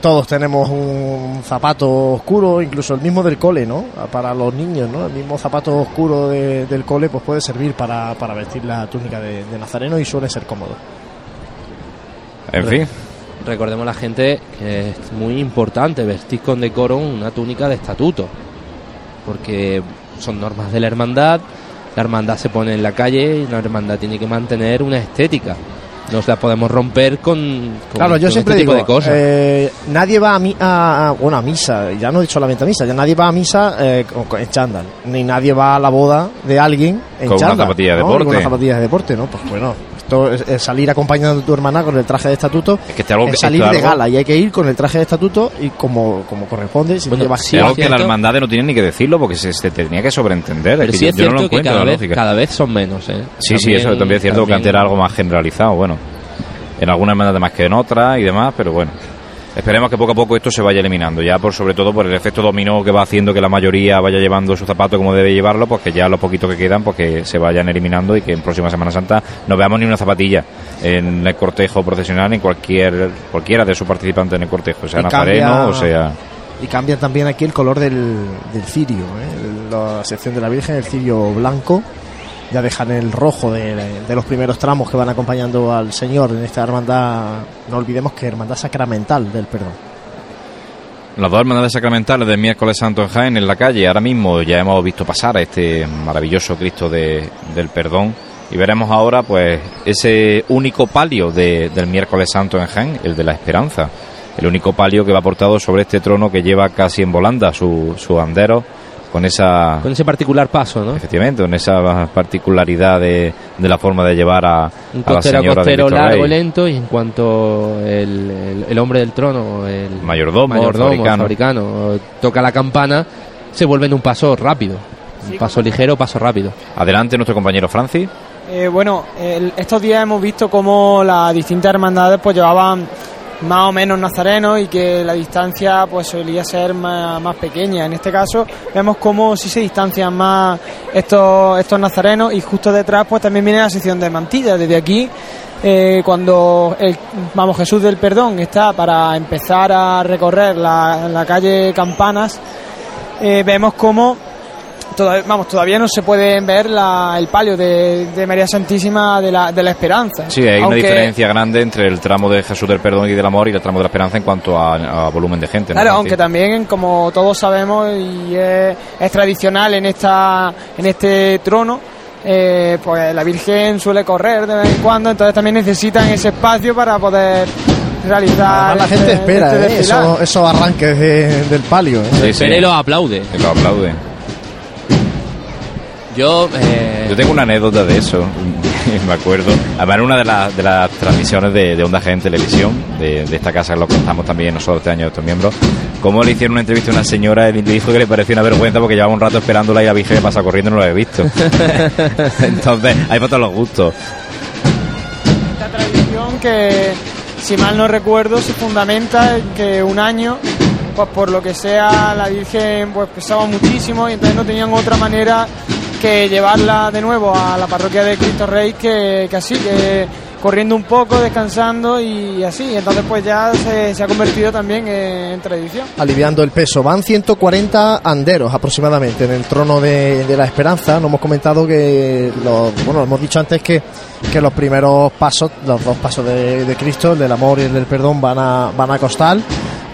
todos tenemos un zapato oscuro, incluso el mismo del cole, ¿no? Para los niños, ¿no? El mismo zapato oscuro de- del cole pues puede servir para, para vestir la túnica de, de nazareno y suele ser cómodo. En fin. Recordemos a la gente que es muy importante vestir con decoro una túnica de estatuto, porque son normas de la hermandad, la hermandad se pone en la calle y la hermandad tiene que mantener una estética. No se la podemos romper con, con- Claro, yo con siempre este tipo digo, de cosas. eh, nadie va a, mi, a, a- bueno, a misa, ya no he dicho solamente a misa, ya nadie va a misa eh, con- con- en chándal, ni nadie va a la boda de alguien en Con una chándal, zapatilla de ¿no? deporte. Con una zapatilla de deporte, ¿no? Pues bueno, esto es, es salir acompañando a tu hermana con el traje de estatuto, Es que este algo que- es salir de algo- gala y hay que ir con el traje de estatuto y como, como corresponde, si Bueno, llevas sí, es algo que la cierto. hermandad no tiene ni que decirlo porque se, se tenía que sobreentender. Pero es sí que es yo, yo no lo cierto que encuentro cada la vez, lógica. cada vez son menos, ¿eh? Sí, sí, eso también es cierto que antes era algo más generalizado, bueno. En algunas hermandades más que en otras y demás, pero bueno. Esperemos que poco a poco esto se vaya eliminando, ya por sobre todo por el efecto dominó que va haciendo que la mayoría vaya llevando su zapato como debe llevarlo, pues que ya los poquitos que quedan, pues que se vayan eliminando y que en próxima Semana Santa no veamos ni una zapatilla en el cortejo procesional, en cualquier, cualquiera de sus participantes en el cortejo, sea nazareno o sea... Y cambia también aquí el color del, del cirio, ¿eh? la sección de la Virgen, el cirio blanco. Ya dejan el rojo de, los primeros tramos que van acompañando al Señor en esta hermandad. No olvidemos que hermandad sacramental del perdón. Las dos hermandades sacramentales del miércoles santo en Jaén en la calle. Ahora mismo ya hemos visto pasar a este maravilloso Cristo de- del perdón. Y veremos ahora, pues, ese único palio de- del miércoles santo en Jaén, el de la esperanza. El único palio que va portado sobre este trono que lleva casi en volanda su, su andero, con esa. Con ese particular paso, ¿no? Efectivamente, con esa particularidad de, de la forma de llevar a, Un a la costero señora largo y Rey. lento y en cuanto el, el- el hombre del trono, el Mayordomo, mayordomo, fabricano, toca la campana, se vuelve en un paso rápido. Un paso ligero, paso rápido. Adelante nuestro compañero Francis. Eh, bueno, el- estos días hemos visto cómo las distintas hermandades pues llevaban más o menos nazarenos y que la distancia pues solía ser más, más pequeña. En este caso vemos cómo sí se distancian más estos, estos nazarenos y justo detrás pues también viene la sección de mantillas. Desde aquí, eh, cuando el, vamos Jesús del Perdón está para empezar a recorrer la, calle Campanas, eh, vemos cómo Todavía, vamos, todavía no se puede ver la- el palio de, de María Santísima de la, de la Esperanza. Sí, hay una diferencia grande entre el tramo de Jesús del Perdón y del Amor y el tramo de la Esperanza en cuanto a, a volumen de gente. ¿no, Claro, aunque también, como todos sabemos, y es, es tradicional en esta en este trono, eh, pues la Virgen suele correr de vez en cuando, entonces también necesitan ese espacio para poder realizar. Además, la gente este- espera este ¿eh? esos, esos arranques de- del palio. ¿eh? Sí, sí. Espera y aplaude. Que lo aplaude. Yo, eh, Yo tengo una anécdota de eso, [laughs] me acuerdo. Además, en una de, las de las transmisiones de, de Onda G en televisión, de, de esta casa que lo contamos también nosotros este año, estos miembros, cómo le hicieron una entrevista a una señora y le dijo que le parecía una vergüenza porque llevaba un rato esperándola y la Virgen pasa corriendo y no lo había visto. [laughs] [laughs] Entonces, hay para todos los gustos. Esta tradición que, si mal no recuerdo, se fundamenta en que un año, pues por lo que sea, la Virgen pues pesaba muchísimo y entonces no tenían otra manera que llevarla de nuevo a la parroquia de Cristo Rey que, que así, corriendo un poco, descansando y así. Entonces pues ya se, ha convertido también en tradición. aliviando el peso. Van 140 anderos aproximadamente en el trono de, la esperanza. No hemos comentado que, bueno, hemos dicho antes que, que los primeros pasos, los dos pasos de, de Cristo, el del amor y el del perdón, van a, van a costal.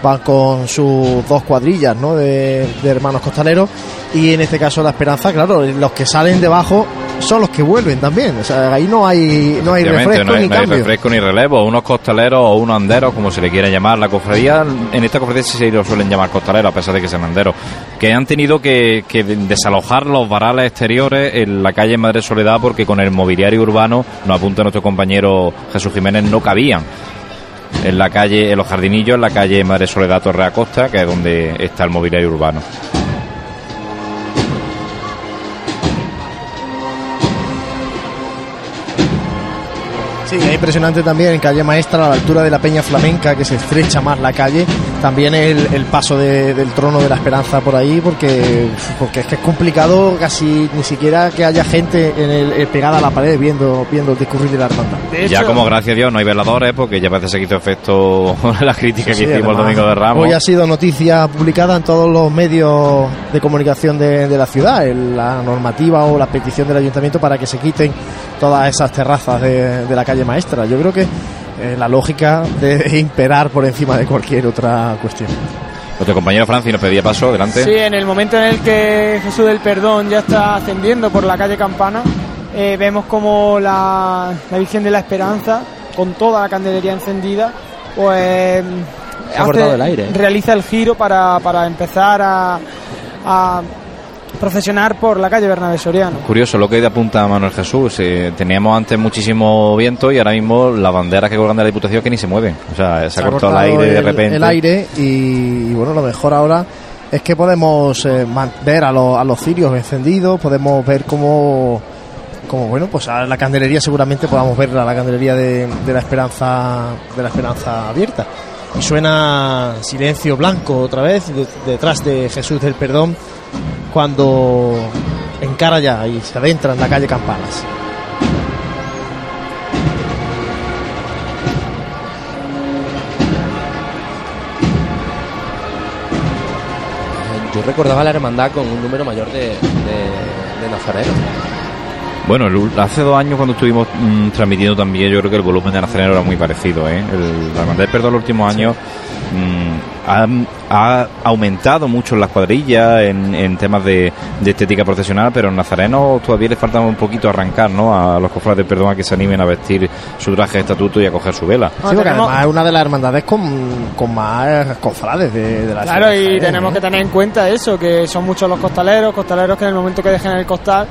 Van con sus dos cuadrillas ¿no? de, de hermanos costaleros. Y en este caso la esperanza, claro, los que salen debajo son los que vuelven también. O sea, ahí no hay, no hay refresco no hay, ni no hay cambio. refresco ni relevo, unos costaleros o unos anderos, como se le quiera llamar. La cofradía, en esta cofradía sí se lo suelen llamar costaleros, a pesar de que sean anderos, que han tenido que, que desalojar los varales exteriores en la calle Madre Soledad porque con el mobiliario urbano, nos apunta nuestro compañero Jesús Jiménez, no cabían. En la calle, en los jardinillos, en la calle Madre Soledad Torre Acosta, que es donde está el mobiliario urbano. Sí, es impresionante también en calle Maestra, a la altura de la Peña Flamenca, que se estrecha más la calle. También el, el paso de- del trono de la esperanza por ahí, porque, porque es que es complicado casi ni siquiera que haya gente en el, eh, pegada a la pared viendo, viendo el discurrir de la hermandad. ya como gracias a Dios no hay veladores, porque ya parece que se quitó efecto [laughs] la crítica Sí, que hicimos el domingo de Ramos. Hoy ha sido noticia publicada en todos los medios de comunicación de, de la ciudad, el- la normativa o la petición del ayuntamiento para que se quiten todas esas terrazas de, de la calle maestra. Yo creo que eh, la lógica debe [laughs] imperar por encima de cualquier otra cuestión. Nuestro compañero Francis nos pedía paso, adelante. Sí, en el momento en el que Jesús del Perdón ya está ascendiendo por la calle Campana, eh, vemos como la, la Virgen de la Esperanza, con toda la candelería encendida, pues Se ha cortado el aire. realiza el giro para, para empezar a, a procesionar por la calle Bernabé Soriano. Curioso lo que apunta Manuel Jesús. eh, teníamos antes muchísimo viento y ahora mismo las banderas que colgan de la Diputación que ni se mueven. O sea, se, ha cortado el aire de repente. el aire y, y, bueno, lo mejor ahora es que podemos eh, ver a, los- a los cirios encendidos, podemos ver cómo, cómo, bueno, pues a la candelería seguramente podamos ver a la candelería de, de la esperanza de la esperanza abierta. Y suena silencio blanco otra vez de- detrás de Jesús del Perdón cuando encara ya y se adentra en la calle Campanas. Yo recordaba la hermandad con un número mayor de, de, de nazarenos. Bueno, el- hace dos años cuando estuvimos mm, transmitiendo también, yo creo que el volumen de Nazareno era muy parecido. ¿eh? El, la Hermandad del Perdón los últimos años ha, ha aumentado mucho en las cuadrillas, en, en temas de, de estética profesional, pero en Nazareno todavía le falta un poquito arrancar, ¿no? A los cofrades de perdón a que se animen a vestir su traje de estatuto y a coger su vela. Sí, porque además es una de las hermandades con, con más cofrades de, de la Claro, y Jaén, tenemos ¿eh? que tener en cuenta eso, que son muchos los costaleros, costaleros que en el momento que dejen el costal,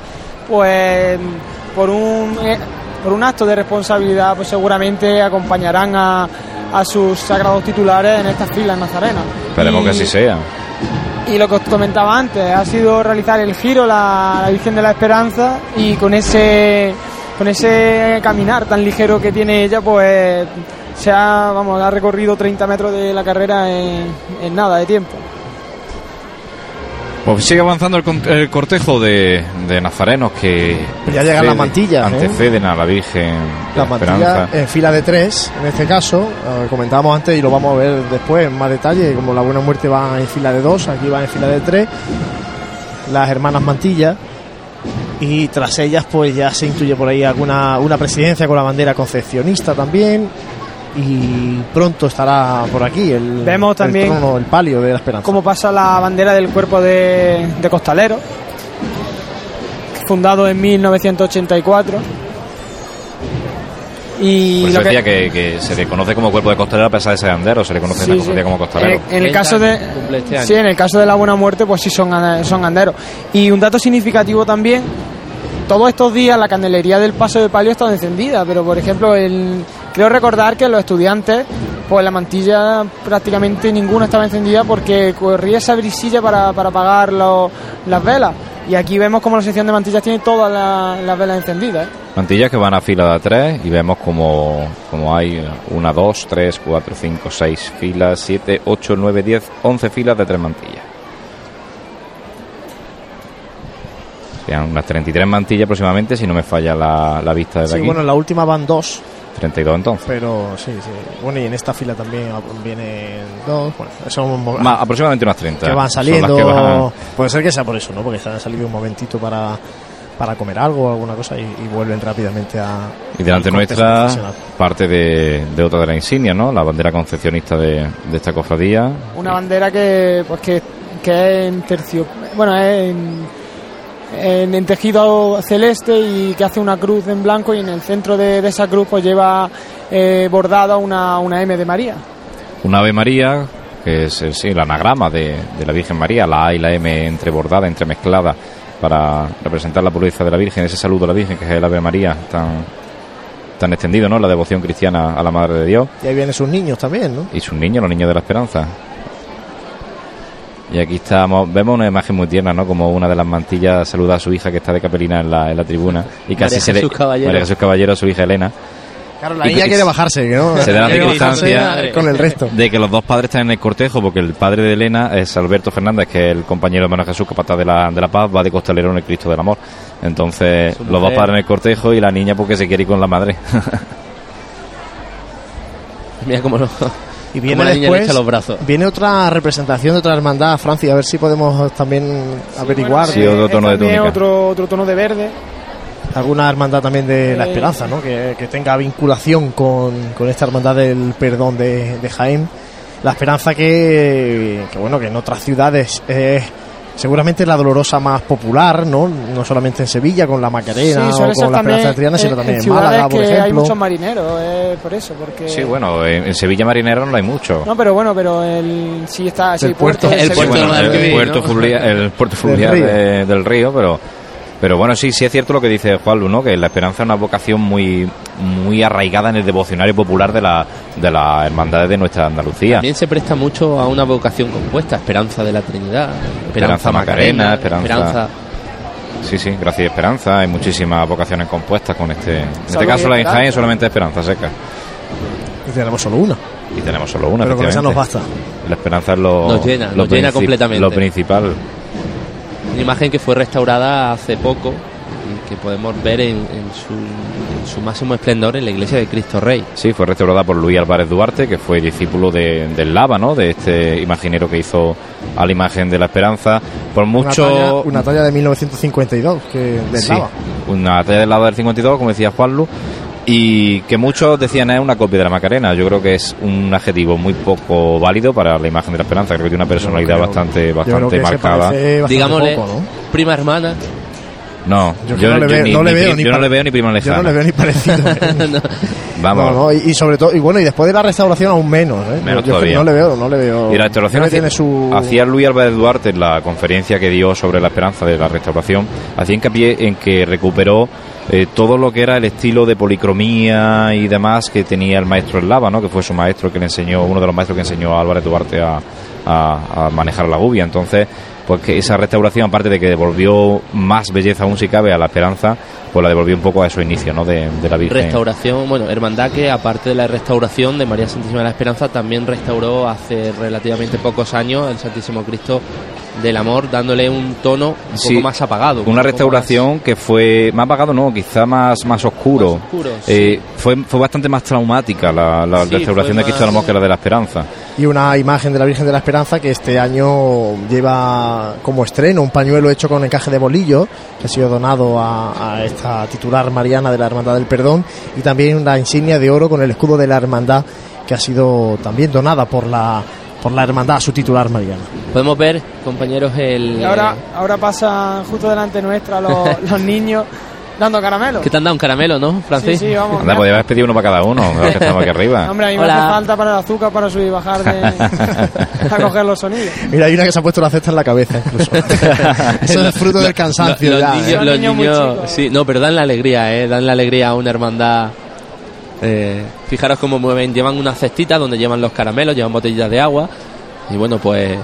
pues por un, eh, por un acto de responsabilidad, pues seguramente acompañarán a, a sus sagrados titulares en estas filas nazarenas. Esperemos Y- que así sea. Y lo que os comentaba antes, ha sido realizar el giro, la, la Virgen de la Esperanza, y con ese, con ese caminar tan ligero que tiene ella, pues se ha, vamos, ha recorrido 30 metros de la carrera en, en nada de tiempo. Pues sigue avanzando el, con- el cortejo de, de nazarenos que Ya llegan las anteceden- mantillas, ¿eh? anteceden a la Virgen Las la mantillas Esperanza. en fila de tres, en este caso, eh, comentábamos antes y lo vamos a ver después en más detalle, como la Buena Muerte va en fila de dos, aquí va en fila de tres, las hermanas Mantillas, y tras ellas pues ya se intuye por ahí alguna una presidencia con la bandera concepcionista también, y pronto estará por aquí el, Vemos el también trono, el palio de la esperanza. Cómo pasa la bandera del cuerpo de, de costalero, fundado en 1984. Y Por lo eso que- decía que, que se le conoce como cuerpo de costalero a pesar de ser andero, se le conoce en Sí, la sí. cofradía como costalero. En, en el caso de este sí, en el caso de la buena muerte, pues sí son ande- son anderos. Y un dato significativo también, todos estos días la candelería del paso de palio estado encendida, pero por ejemplo, el, creo recordar que los estudiantes, pues la mantilla prácticamente ninguna estaba encendida porque corría esa brisilla para, para apagar las velas. Y aquí vemos como la sección de mantillas tiene todas la- las velas encendidas. ¿eh? Mantillas que van a fila de tres y vemos como, como hay una, dos, tres, cuatro, cinco, seis filas, siete, ocho, nueve, diez, once filas de tres mantillas. Serían unas 33 mantillas aproximadamente, si no me falla la, la vista desde Sí, aquí. bueno, en la última van dos, 32 entonces. pero sí, sí. Bueno, y en esta fila también vienen dos, bueno, son Ma- aproximadamente unas 30. que van saliendo. que van- Puede ser que sea por eso, ¿no? Porque se han salido un momentito para, para comer algo o alguna cosa y, y vuelven rápidamente a. Y delante nuestra, parte de, de otra de las insignias, ¿no? La bandera concepcionista de, de esta cofradía. Una bandera que pues que, que es en tercio, bueno, es en, en, en tejido celeste y que hace una cruz en blanco y en el centro de, de esa cruz pues lleva eh, bordada una, una M de María. Una Ave María, que es el, sí, el anagrama de, de la Virgen María, la A y la M entrebordada, entremezclada, para representar la pureza de la Virgen, ese saludo a la Virgen, que es el Ave María, tan, tan extendido, ¿no? La devoción cristiana a la Madre de Dios. Y ahí vienen sus niños también, ¿no? y sus niños, los niños de la esperanza. Y aquí estamos, vemos una imagen muy tierna, ¿no? Como una de las mantillas saluda a su hija que está de capelina en la, en la tribuna y casi María se le Jesús Caballero. María Jesús Caballero, a su hija Elena. Claro, la Y niña quiere bajarse, ¿no? Se da la [laughs] Quiere circunstancia bajarse con el resto. de que los dos padres están en el cortejo, porque el padre de Elena es Alberto Fernández, que es el compañero de Manuel Jesús, capataz de la, de la paz, va de costalero en el Cristo del Amor. Entonces, Su los dos mujer. padres en el cortejo y la niña porque se quiere ir con la madre. Mira cómo lo. [laughs] Y viene la niña le después, echa los brazos. viene otra representación de otra hermandad, Francia, a ver si podemos también averiguar Sí, otro tono de también túnica. Otro, otro tono de verde. alguna hermandad también de la Eh. esperanza, ¿no? Que, que tenga vinculación con, con esta hermandad del perdón de, de Jaén. La esperanza que, que, bueno, que en otras ciudades es seguramente la dolorosa más popular, ¿no? No solamente en Sevilla con la Macarena o con la esperanza de Triana, sino en- también en Málaga, por que ejemplo. hay muchos marineros, eh, por eso, porque... sí, bueno, en, en Sevilla Marinero no hay mucho. No, pero bueno, pero el, sí está, sí, El puerto, el puerto el, puerto fluvial, el puerto fluvial río. de- del río, pero pero bueno, sí, sí es cierto lo que dice Juan ¿no? Que la esperanza es una vocación muy muy arraigada en el devocionario popular de la de las hermandades de nuestra Andalucía. También se presta mucho a una vocación compuesta, Esperanza de la Trinidad, Esperanza, Esperanza Macarena, Esperanza- Esperanza Sí, sí, gracias y esperanza. Hay muchísimas vocaciones compuestas con este. En este caso, la. Jaén solamente esperanza seca. Y tenemos solo una. Y tenemos solo una. Pero con esa nos basta. La esperanza es lo. Nos llena, lo nos llena completamente. Lo principal. Una imagen que fue restaurada hace poco y que podemos ver en, en su, en su máximo esplendor en la iglesia de Cristo Rey. Sí, fue restaurada por Luis Álvarez Duarte, que fue discípulo de, del Lava, ¿no? De este imaginero que hizo a la imagen de la esperanza. Por mucho. Una talla, una talla de 1952 que del Sí, Lava. una talla del lado del 52, como decía Juanlu. Y que muchos decían es una copia de la Macarena. Yo creo que es un adjetivo muy poco válido para la imagen de la Esperanza. Creo que tiene una personalidad creo- bastante, bastante marcada. Digámosle, poco, ¿no? prima hermana. No, Yo, yo, no le yo veo, ni, no le ni veo pri- ni yo no le veo ni prima Yo lejana. no le veo ni parecido. [laughs] Vamos. No, no, y, y sobre todo, y bueno, y después de la restauración aún menos, ¿eh? Menos Yo todavía. no le veo, no le veo. Y la restauración hacía, tiene su hacía Luis Álvarez Duarte en la conferencia que dio sobre la esperanza de la restauración, hacía hincapié en que recuperó eh, todo lo que era el estilo de policromía y demás que tenía el maestro Eslava, ¿no? que fue su maestro que le enseñó, uno de los maestros que enseñó a Álvarez Duarte a, a- manejar la gubia. Entonces, pues que esa restauración, aparte de que devolvió más belleza aún si cabe a la esperanza, pues la devolvió un poco a esos inicios ¿no? de, de la Virgen. Restauración, bueno, hermandad que aparte de la restauración de María Santísima de la Esperanza, también restauró hace relativamente pocos años el Santísimo Cristo del Amor, dándole un tono un Sí, poco más apagado. un Una restauración que fue más apagado, no, quizá más, más oscuro. Más oscuro, Eh, fue, fue bastante más traumática la, la Sí, restauración de Cristo de la más- Amor que la de la Esperanza. y una imagen de la Virgen de la Esperanza que este año lleva como estreno un pañuelo hecho con encaje de bolillo que ha sido donado a, a esta titular mariana de la Hermandad del Perdón y también una insignia de oro con el escudo de la Hermandad que ha sido también donada por la por la Hermandad a su titular mariana. Podemos ver, compañeros, el... Y ahora, ahora pasan justo delante nuestra los, [laughs] los niños dando caramelo. Que te han dado un caramelo, ¿no, Francis? Sí, sí, vamos. Anda, podía haber pedido uno para cada uno, [laughs] los que estamos aquí arriba. Hombre, a mí me hace falta para el azúcar para subir y bajar de, [laughs] a coger los sonidos. Mira, hay una que se ha puesto la cesta en la cabeza incluso. Eso es fruto del cansancio. Los, ya, niños, ¿eh? los niños muy niños- chicos. sí, no, pero dan la alegría, ¿eh? Dan la alegría a una hermandad. Eh, fijaros cómo mueven, llevan una cestita donde llevan los caramelos, llevan botellitas de agua y bueno, pues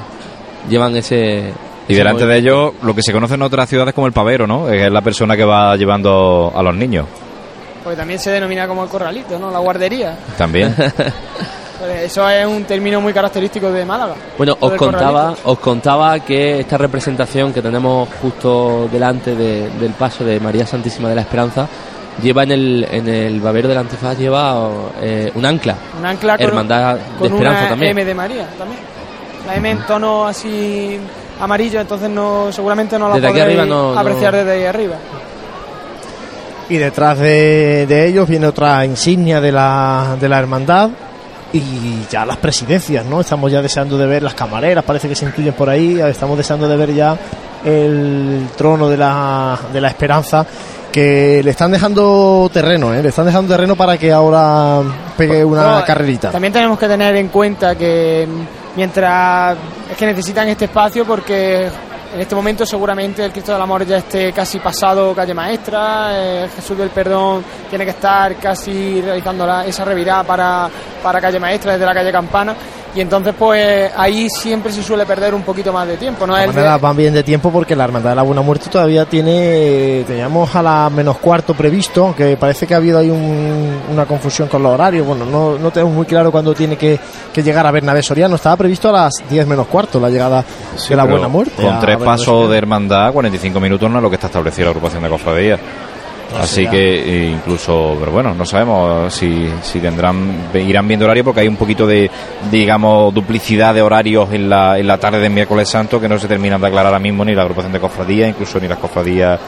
llevan ese... Y delante de ellos, lo que se conoce en otras ciudades como el pavero, ¿no? Es la persona que va llevando a los niños. Porque también se denomina como el corralito, ¿no? La guardería. También. [laughs] Pues Eso es un término muy característico de Málaga. Bueno, os contaba, corralito. os contaba que esta representación que tenemos justo delante de- del paso de María Santísima de la Esperanza lleva en el, en el babero del antifaz lleva eh, un ancla. Un ancla con, Hermandad de con Esperanza una también. M de María también. La M en tono así amarillo, entonces no seguramente no la Desde aquí podréis arriba no- no- apreciar desde ahí arriba. Y detrás de, de ellos viene otra insignia de la, de la hermandad y ya las presidencias, ¿no? Estamos ya deseando de ver las camareras, parece que se incluyen por ahí, estamos deseando de ver ya el trono de la, de la esperanza que le están dejando terreno, ¿eh? Le están dejando terreno para que ahora pegue una No, carrerita. También tenemos que tener en cuenta que mientras es que necesitan este espacio porque en este momento seguramente el Cristo del Amor ya esté casi pasado calle maestra, eh, Jesús del Perdón tiene que estar casi realizando la- esa revirada para, para calle maestra desde la calle Campana y entonces pues ahí siempre se suele perder un poquito más de tiempo, ¿no? Todas de- van bien de tiempo porque la Hermandad de la Buena Muerte todavía tiene, teníamos a la menos cuarto previsto, aunque parece que ha habido ahí un- una confusión con los horarios. Bueno, no, no tenemos muy claro cuándo tiene que, que llegar a Bernabé Soriano. Estaba previsto a las 10 menos cuarto la llegada de la Buena Muerte. Con tres pasos de hermandad, 45 minutos no es lo que está establecido la agrupación de cofradías. Así será. que eh, incluso, pero bueno, no sabemos si, si tendrán, irán viendo horario porque hay un poquito de, digamos, duplicidad de horarios en la, en la tarde del miércoles santo que no se terminan de aclarar ahora mismo ni la agrupación de cofradías, incluso ni las cofradías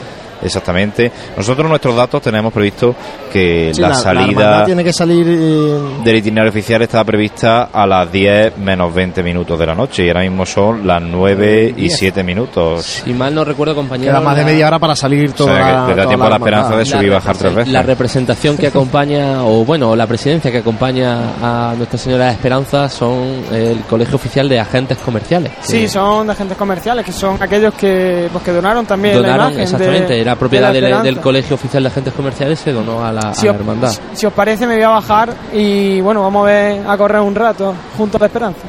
exactamente. Nosotros nuestros datos tenemos previsto que Sí, la, la salida tiene que salir eh, del itinerario oficial estaba prevista a las 10 menos 20 minutos de la noche y ahora mismo son las 9 y 10. 7 minutos. Si mal no recuerdo, compañero. queda más de media hora para salir O toda sea, que te da toda tiempo a la esperanza de subir y bajar tres veces. La representación que acompaña, o bueno, la presidencia que acompaña a Nuestra Señora de Esperanza son el Colegio Oficial de Agentes Comerciales. que Sí, son de agentes comerciales, que son aquellos que, pues, que donaron también la donaron, de- exactamente, era de propiedad la del, Colegio Oficial de Agentes Comerciales, se donó a la, a la hermandad. si- si os parece, me voy a bajar y bueno, vamos a ver a correr un rato junto a la esperanza.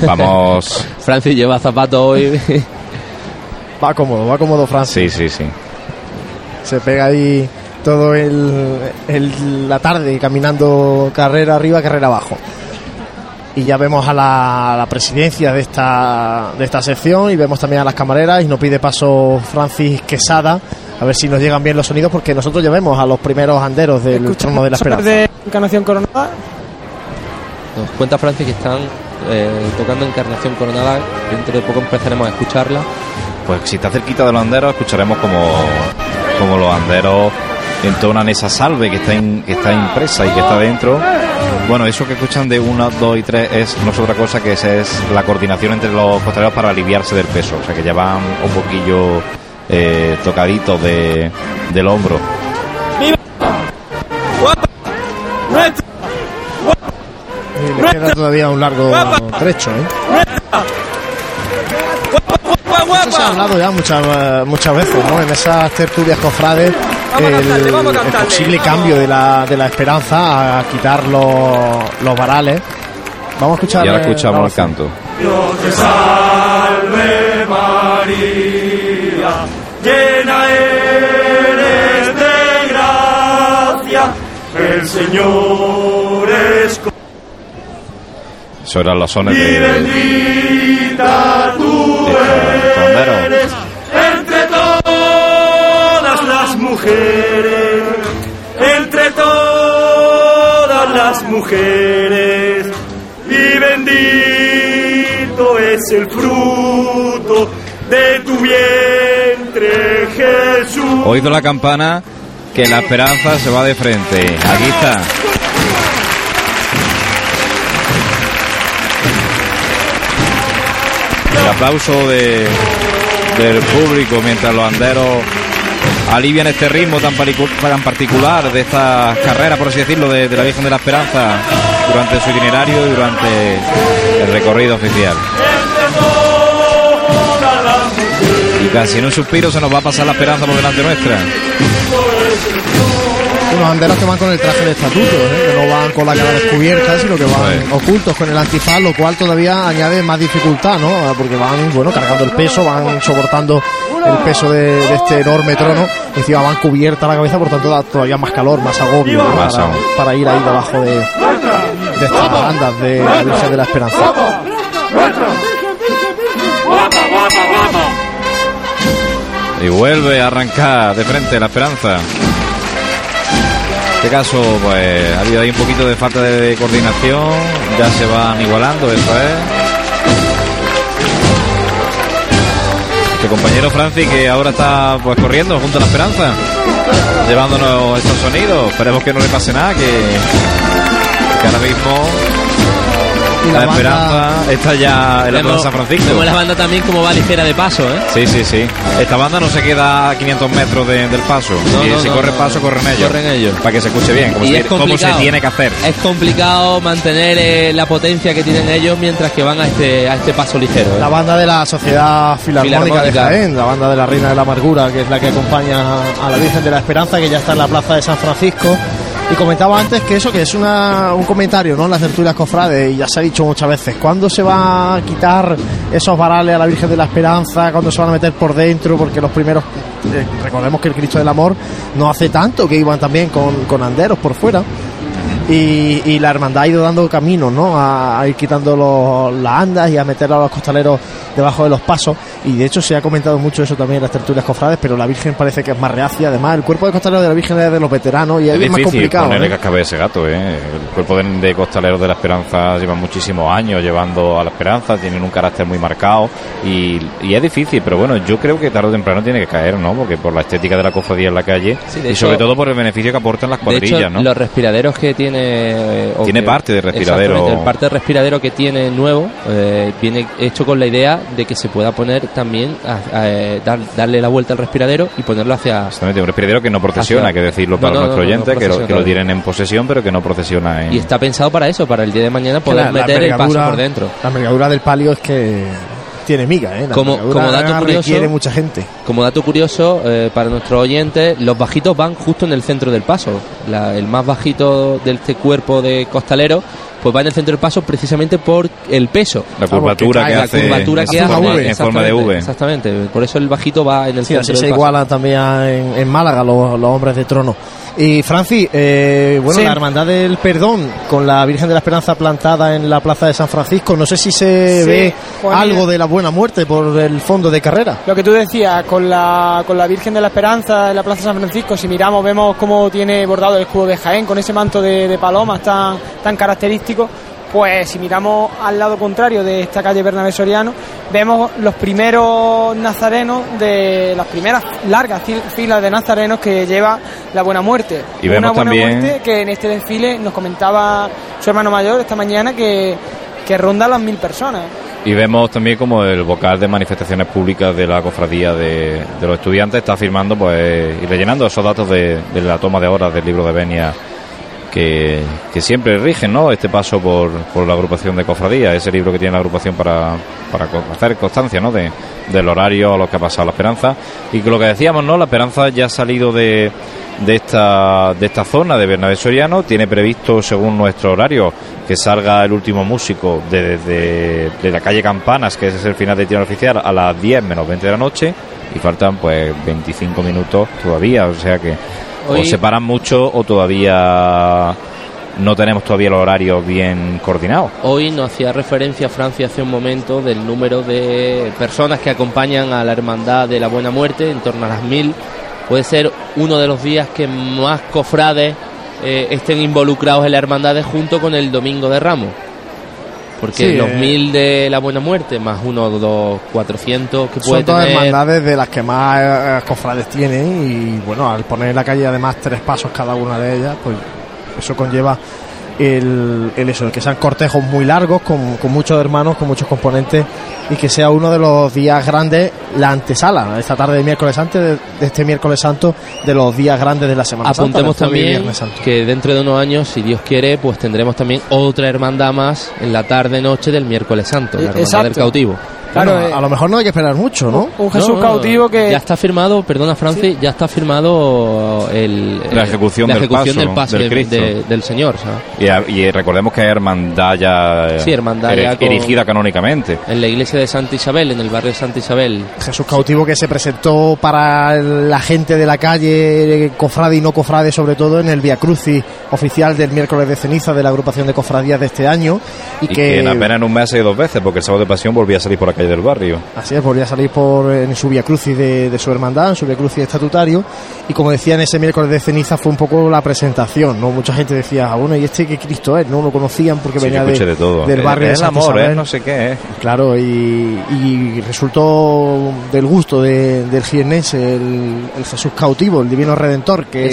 [laughs] Vamos. Francis lleva zapatos hoy. [laughs] Va cómodo, va cómodo Francis. Sí, sí, sí. Se pega ahí todo el, el- la tarde caminando carrera arriba, carrera abajo. Y ya vemos a la, a la presidencia de esta, de esta sección y vemos también a las camareras y nos pide paso Francis Quesada a ver si nos llegan bien los sonidos porque nosotros ya vemos a los primeros anderos del trono de la esperanza. de Encarnación Coronada. Nos cuenta Francis que están eh, tocando Encarnación Coronada. Dentro de poco empezaremos a escucharla. Pues si está cerquita de los anderos, escucharemos como, como los anderos entonan esa salve que está, in- que está impresa y que está dentro. Bueno, eso que escuchan de 1, 2 y 3 es no es otra cosa que esa es la coordinación entre los costaleros para aliviarse del peso. O sea que ya van un poquillo eh, tocaditos de, del hombro. Le queda todavía un largo trecho, ¿eh? Eso se ha hablado ya muchas, eh, muchas veces, ¿no? En esas tertulias cofrades, el, el posible cambio de la, de la esperanza a quitar los, los varales. Vamos a escuchar. Y ahora eh, escuchamos el canto. Dios te salve María, llena eres de gracia, el Señor es con Eso eran los sones y de, mujeres, entre todas las mujeres, y bendito es el fruto de tu vientre, Jesús. Oído la campana que la esperanza se va de frente. Aquí está. El aplauso de, del público mientras los anderos alivian este ritmo tan, particular de estas carreras, por así decirlo, de, de la Virgen de la Esperanza durante su itinerario y durante el recorrido oficial. Y casi en un suspiro se nos va a pasar la esperanza por delante nuestra. Unos anderos que van con el traje de estatuto, ¿eh? que no van con la cara descubierta, sino que van ocultos con el antifaz, lo cual todavía añade más dificultad, ¿no? Porque van, bueno, cargando el peso, van soportando el peso de, de este enorme trono, y encima van cubierta la cabeza, por tanto da todavía más calor, más agobio, para, ir ahí debajo de, de estas barandas de la Virgen de la Esperanza. Y vuelve a arrancar de frente la esperanza. Este caso, pues ha habido ahí un poquito de falta de coordinación. Ya se van igualando, eso es. Este compañero Francis que ahora está pues corriendo junto a la esperanza. Llevándonos estos sonidos. Esperemos que no le pase nada, que, que ahora mismo Y la, la banda- esperanza está ya en la Plaza San Francisco. Vemos la banda también como va ligera de paso, ¿eh? Sí, sí, sí. Esta banda no se queda a 500 metros de- del paso. No, y no, si no, corre no, paso, no. corren ellos. Corren ellos. Para que se escuche bien, como, Y se, es como se tiene que hacer. Es complicado mantener eh, la potencia que tienen ellos mientras que van a este, a este paso ligero. ¿eh? La banda de la Sociedad Filarmónica, de. Jaén, la banda de la Reina de la Amargura, que es la que acompaña a la Virgen de la Esperanza, que ya está en la plaza de San Francisco. Y comentaba antes que eso, que es una, un comentario, ¿no? En las tertulias cofrades, y ya se ha dicho muchas veces, ¿cuándo se va a quitar esos varales a la Virgen de la Esperanza? ¿Cuándo se van a meter por dentro? Porque los primeros, eh, recordemos que el Cristo del Amor no hace tanto que iban también con, con anderos por fuera. Y, y la hermandad ha ido dando caminos, ¿no? A, a ir quitando los- las andas y a meter a los costaleros debajo de los pasos. Y de hecho se ha comentado mucho eso también en las tertulias cofrades, pero la Virgen parece que es más reacia. Además, el cuerpo de costaleros de la Virgen es de los veteranos y es, Es más difícil complicado. ponerle ¿eh? cascabel a ese gato, ¿eh? El cuerpo de, de costaleros de la Esperanza lleva muchísimos años llevando a la Esperanza, tienen un carácter muy marcado y, y es difícil, pero bueno, yo creo que tarde o temprano tiene que caer, ¿no? Porque por la estética de la cofradía en la calle Sí, y hecho- sobre todo por el beneficio que aportan las De cuadrillas, hecho, ¿no? los respiraderos que tiene... eh, o Tiene que- parte de respiradero. El parte de respiradero que tiene nuevo eh, viene hecho con la idea de que se pueda poner también, a- a, eh, dar- darle la vuelta al respiradero y ponerlo hacia... Exactamente, un respiradero que no procesiona, Hacia- hay que decirlo para no, nuestro no, no, oyente, no que, lo, que lo tienen en posesión, pero que no procesiona en... Y está pensado para eso, para el día de mañana poder La- la meter el paso por dentro. La envergadura del palio es que tiene miga, ¿eh? La Como, como dato curioso, requiere mucha gente. Como dato curioso eh, para nuestros oyentes, los bajitos van justo en el centro del paso. La- el más bajito de este cuerpo de costalero, pues va en el centro del paso precisamente por el peso. La curvatura que la hace curvatura en que forma- hace, en forma de exactamente, V. Exactamente. Por eso el bajito va en el Sí, así centro se del paso. igualan también en, en Málaga los, los hombres de trono. Y Francis, eh, bueno, Sí. la Hermandad del Perdón con la Virgen de la Esperanza plantada en la Plaza de San Francisco, no sé si se Sí, ve algo de la buena muerte por el fondo de carrera. Lo que tú decías, con la, con la Virgen de la Esperanza en la Plaza San Francisco, si miramos, vemos cómo tiene bordado el escudo de Jaén, con ese manto de, de palomas tan, tan característico. Pues si miramos al lado contrario de esta calle Bernabé Soriano, vemos los primeros nazarenos de las primeras largas fil- filas de nazarenos que lleva la Buena Muerte. Y vemos Una Buena también- Muerte que en este desfile nos comentaba su hermano mayor esta mañana que, que ronda las mil personas. Y vemos también como el vocal de manifestaciones públicas de la cofradía de, de los estudiantes está firmando pues y rellenando esos datos de, de la toma de horas del libro de Benia que, que siempre rigen ¿no? este paso por, por la agrupación de cofradías, ese libro que tiene la agrupación para, para hacer constancia ¿no? de, del horario a lo que ha pasado la esperanza. Y que lo que decíamos, ¿no? la esperanza ya ha salido de, de, esta, de esta zona de Bernabé Soriano, tiene previsto según nuestro horario que salga el último músico de, de- de la calle Campanas, que es el final del tiro oficial, a las 10 menos 20 de la noche. Y faltan pues 25 minutos todavía, o sea que Hoy- o separan mucho o todavía no tenemos todavía los horarios bien coordinados. Hoy nos hacía referencia Francia hace un momento del número de personas que acompañan a la Hermandad de la Buena Muerte, en torno a las mil. Puede ser uno de los días que más cofrades eh, estén involucrados en la Hermandad junto con el Domingo de Ramos. Porque Sí, los eh. mil de la Buena Muerte, más uno los 400 que puede Son todas tener. hermandades de las que más eh, cofrades tienen y bueno, al poner en la calle además tres pasos cada una de ellas, pues eso conlleva el, el eso, el que sean cortejos muy largos, con, con muchos hermanos, con muchos componentes y que sea uno de los días grandes, la antesala, esta tarde de miércoles antes de, de este miércoles santo, de los días grandes de la Semana Santa, Apuntemos y también Viernes Santo. que dentro de unos años, si Dios quiere, pues tendremos también otra hermandad más en la tarde-noche del miércoles santo, la Eh, hermandad exacto. del cautivo. Claro, Bueno, eh, a lo mejor no hay que esperar mucho, ¿no? Un Jesús No, cautivo que Ya está firmado, perdona Francis, ya está firmado el, La eh, ejecución la del ejecución paso del paso del de- del Señor. ¿sabes? Y, a- y recordemos que hay hermandad ya, eh, Sí, hermandad ya con- erigida canónicamente. En la iglesia de Santa Isabel, en el barrio de Santa Isabel. Jesús cautivo que se presentó para la gente de la calle, cofrade y no cofrade, sobre todo en el Via Crucis oficial del miércoles de ceniza de la agrupación de cofradías de este año. Y, Y que, que, en apenas en un mes ha ido dos veces, porque el sábado de pasión volvía a salir por la calle del barrio. así es, volvía a salir por, en su Via Crucis de, de su hermandad, en su Via Crucis estatutario. Y como decía, en ese miércoles de ceniza fue un poco la presentación, ¿no? Mucha gente decía, ah, bueno, ¿y este qué Cristo es? No lo conocían porque Sí, venía de, de todo. del Eh, barrio el Santa amor, Isabel. es no sé qué, eh. Claro, y, y resultó del gusto de- del jiennense el, el Jesús cautivo, el divino redentor, que,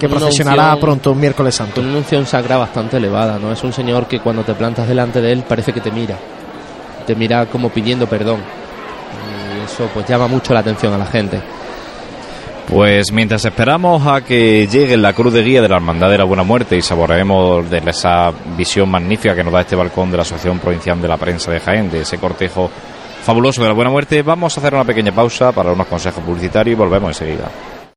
que procesionará unción- pronto un miércoles santo. Una unción sagrada bastante elevada, ¿no? Es un señor que cuando te plantas delante de él parece que te mira. Te mira como pidiendo perdón. Y eso pues llama mucho la atención a la gente. Pues mientras esperamos a que llegue la cruz de guía de la Hermandad de la Buena Muerte y saboreemos de esa visión magnífica que nos da este balcón de la Asociación Provincial de la Prensa de Jaén, de ese cortejo fabuloso de la Buena Muerte, vamos a hacer una pequeña pausa para unos consejos publicitarios y volvemos enseguida.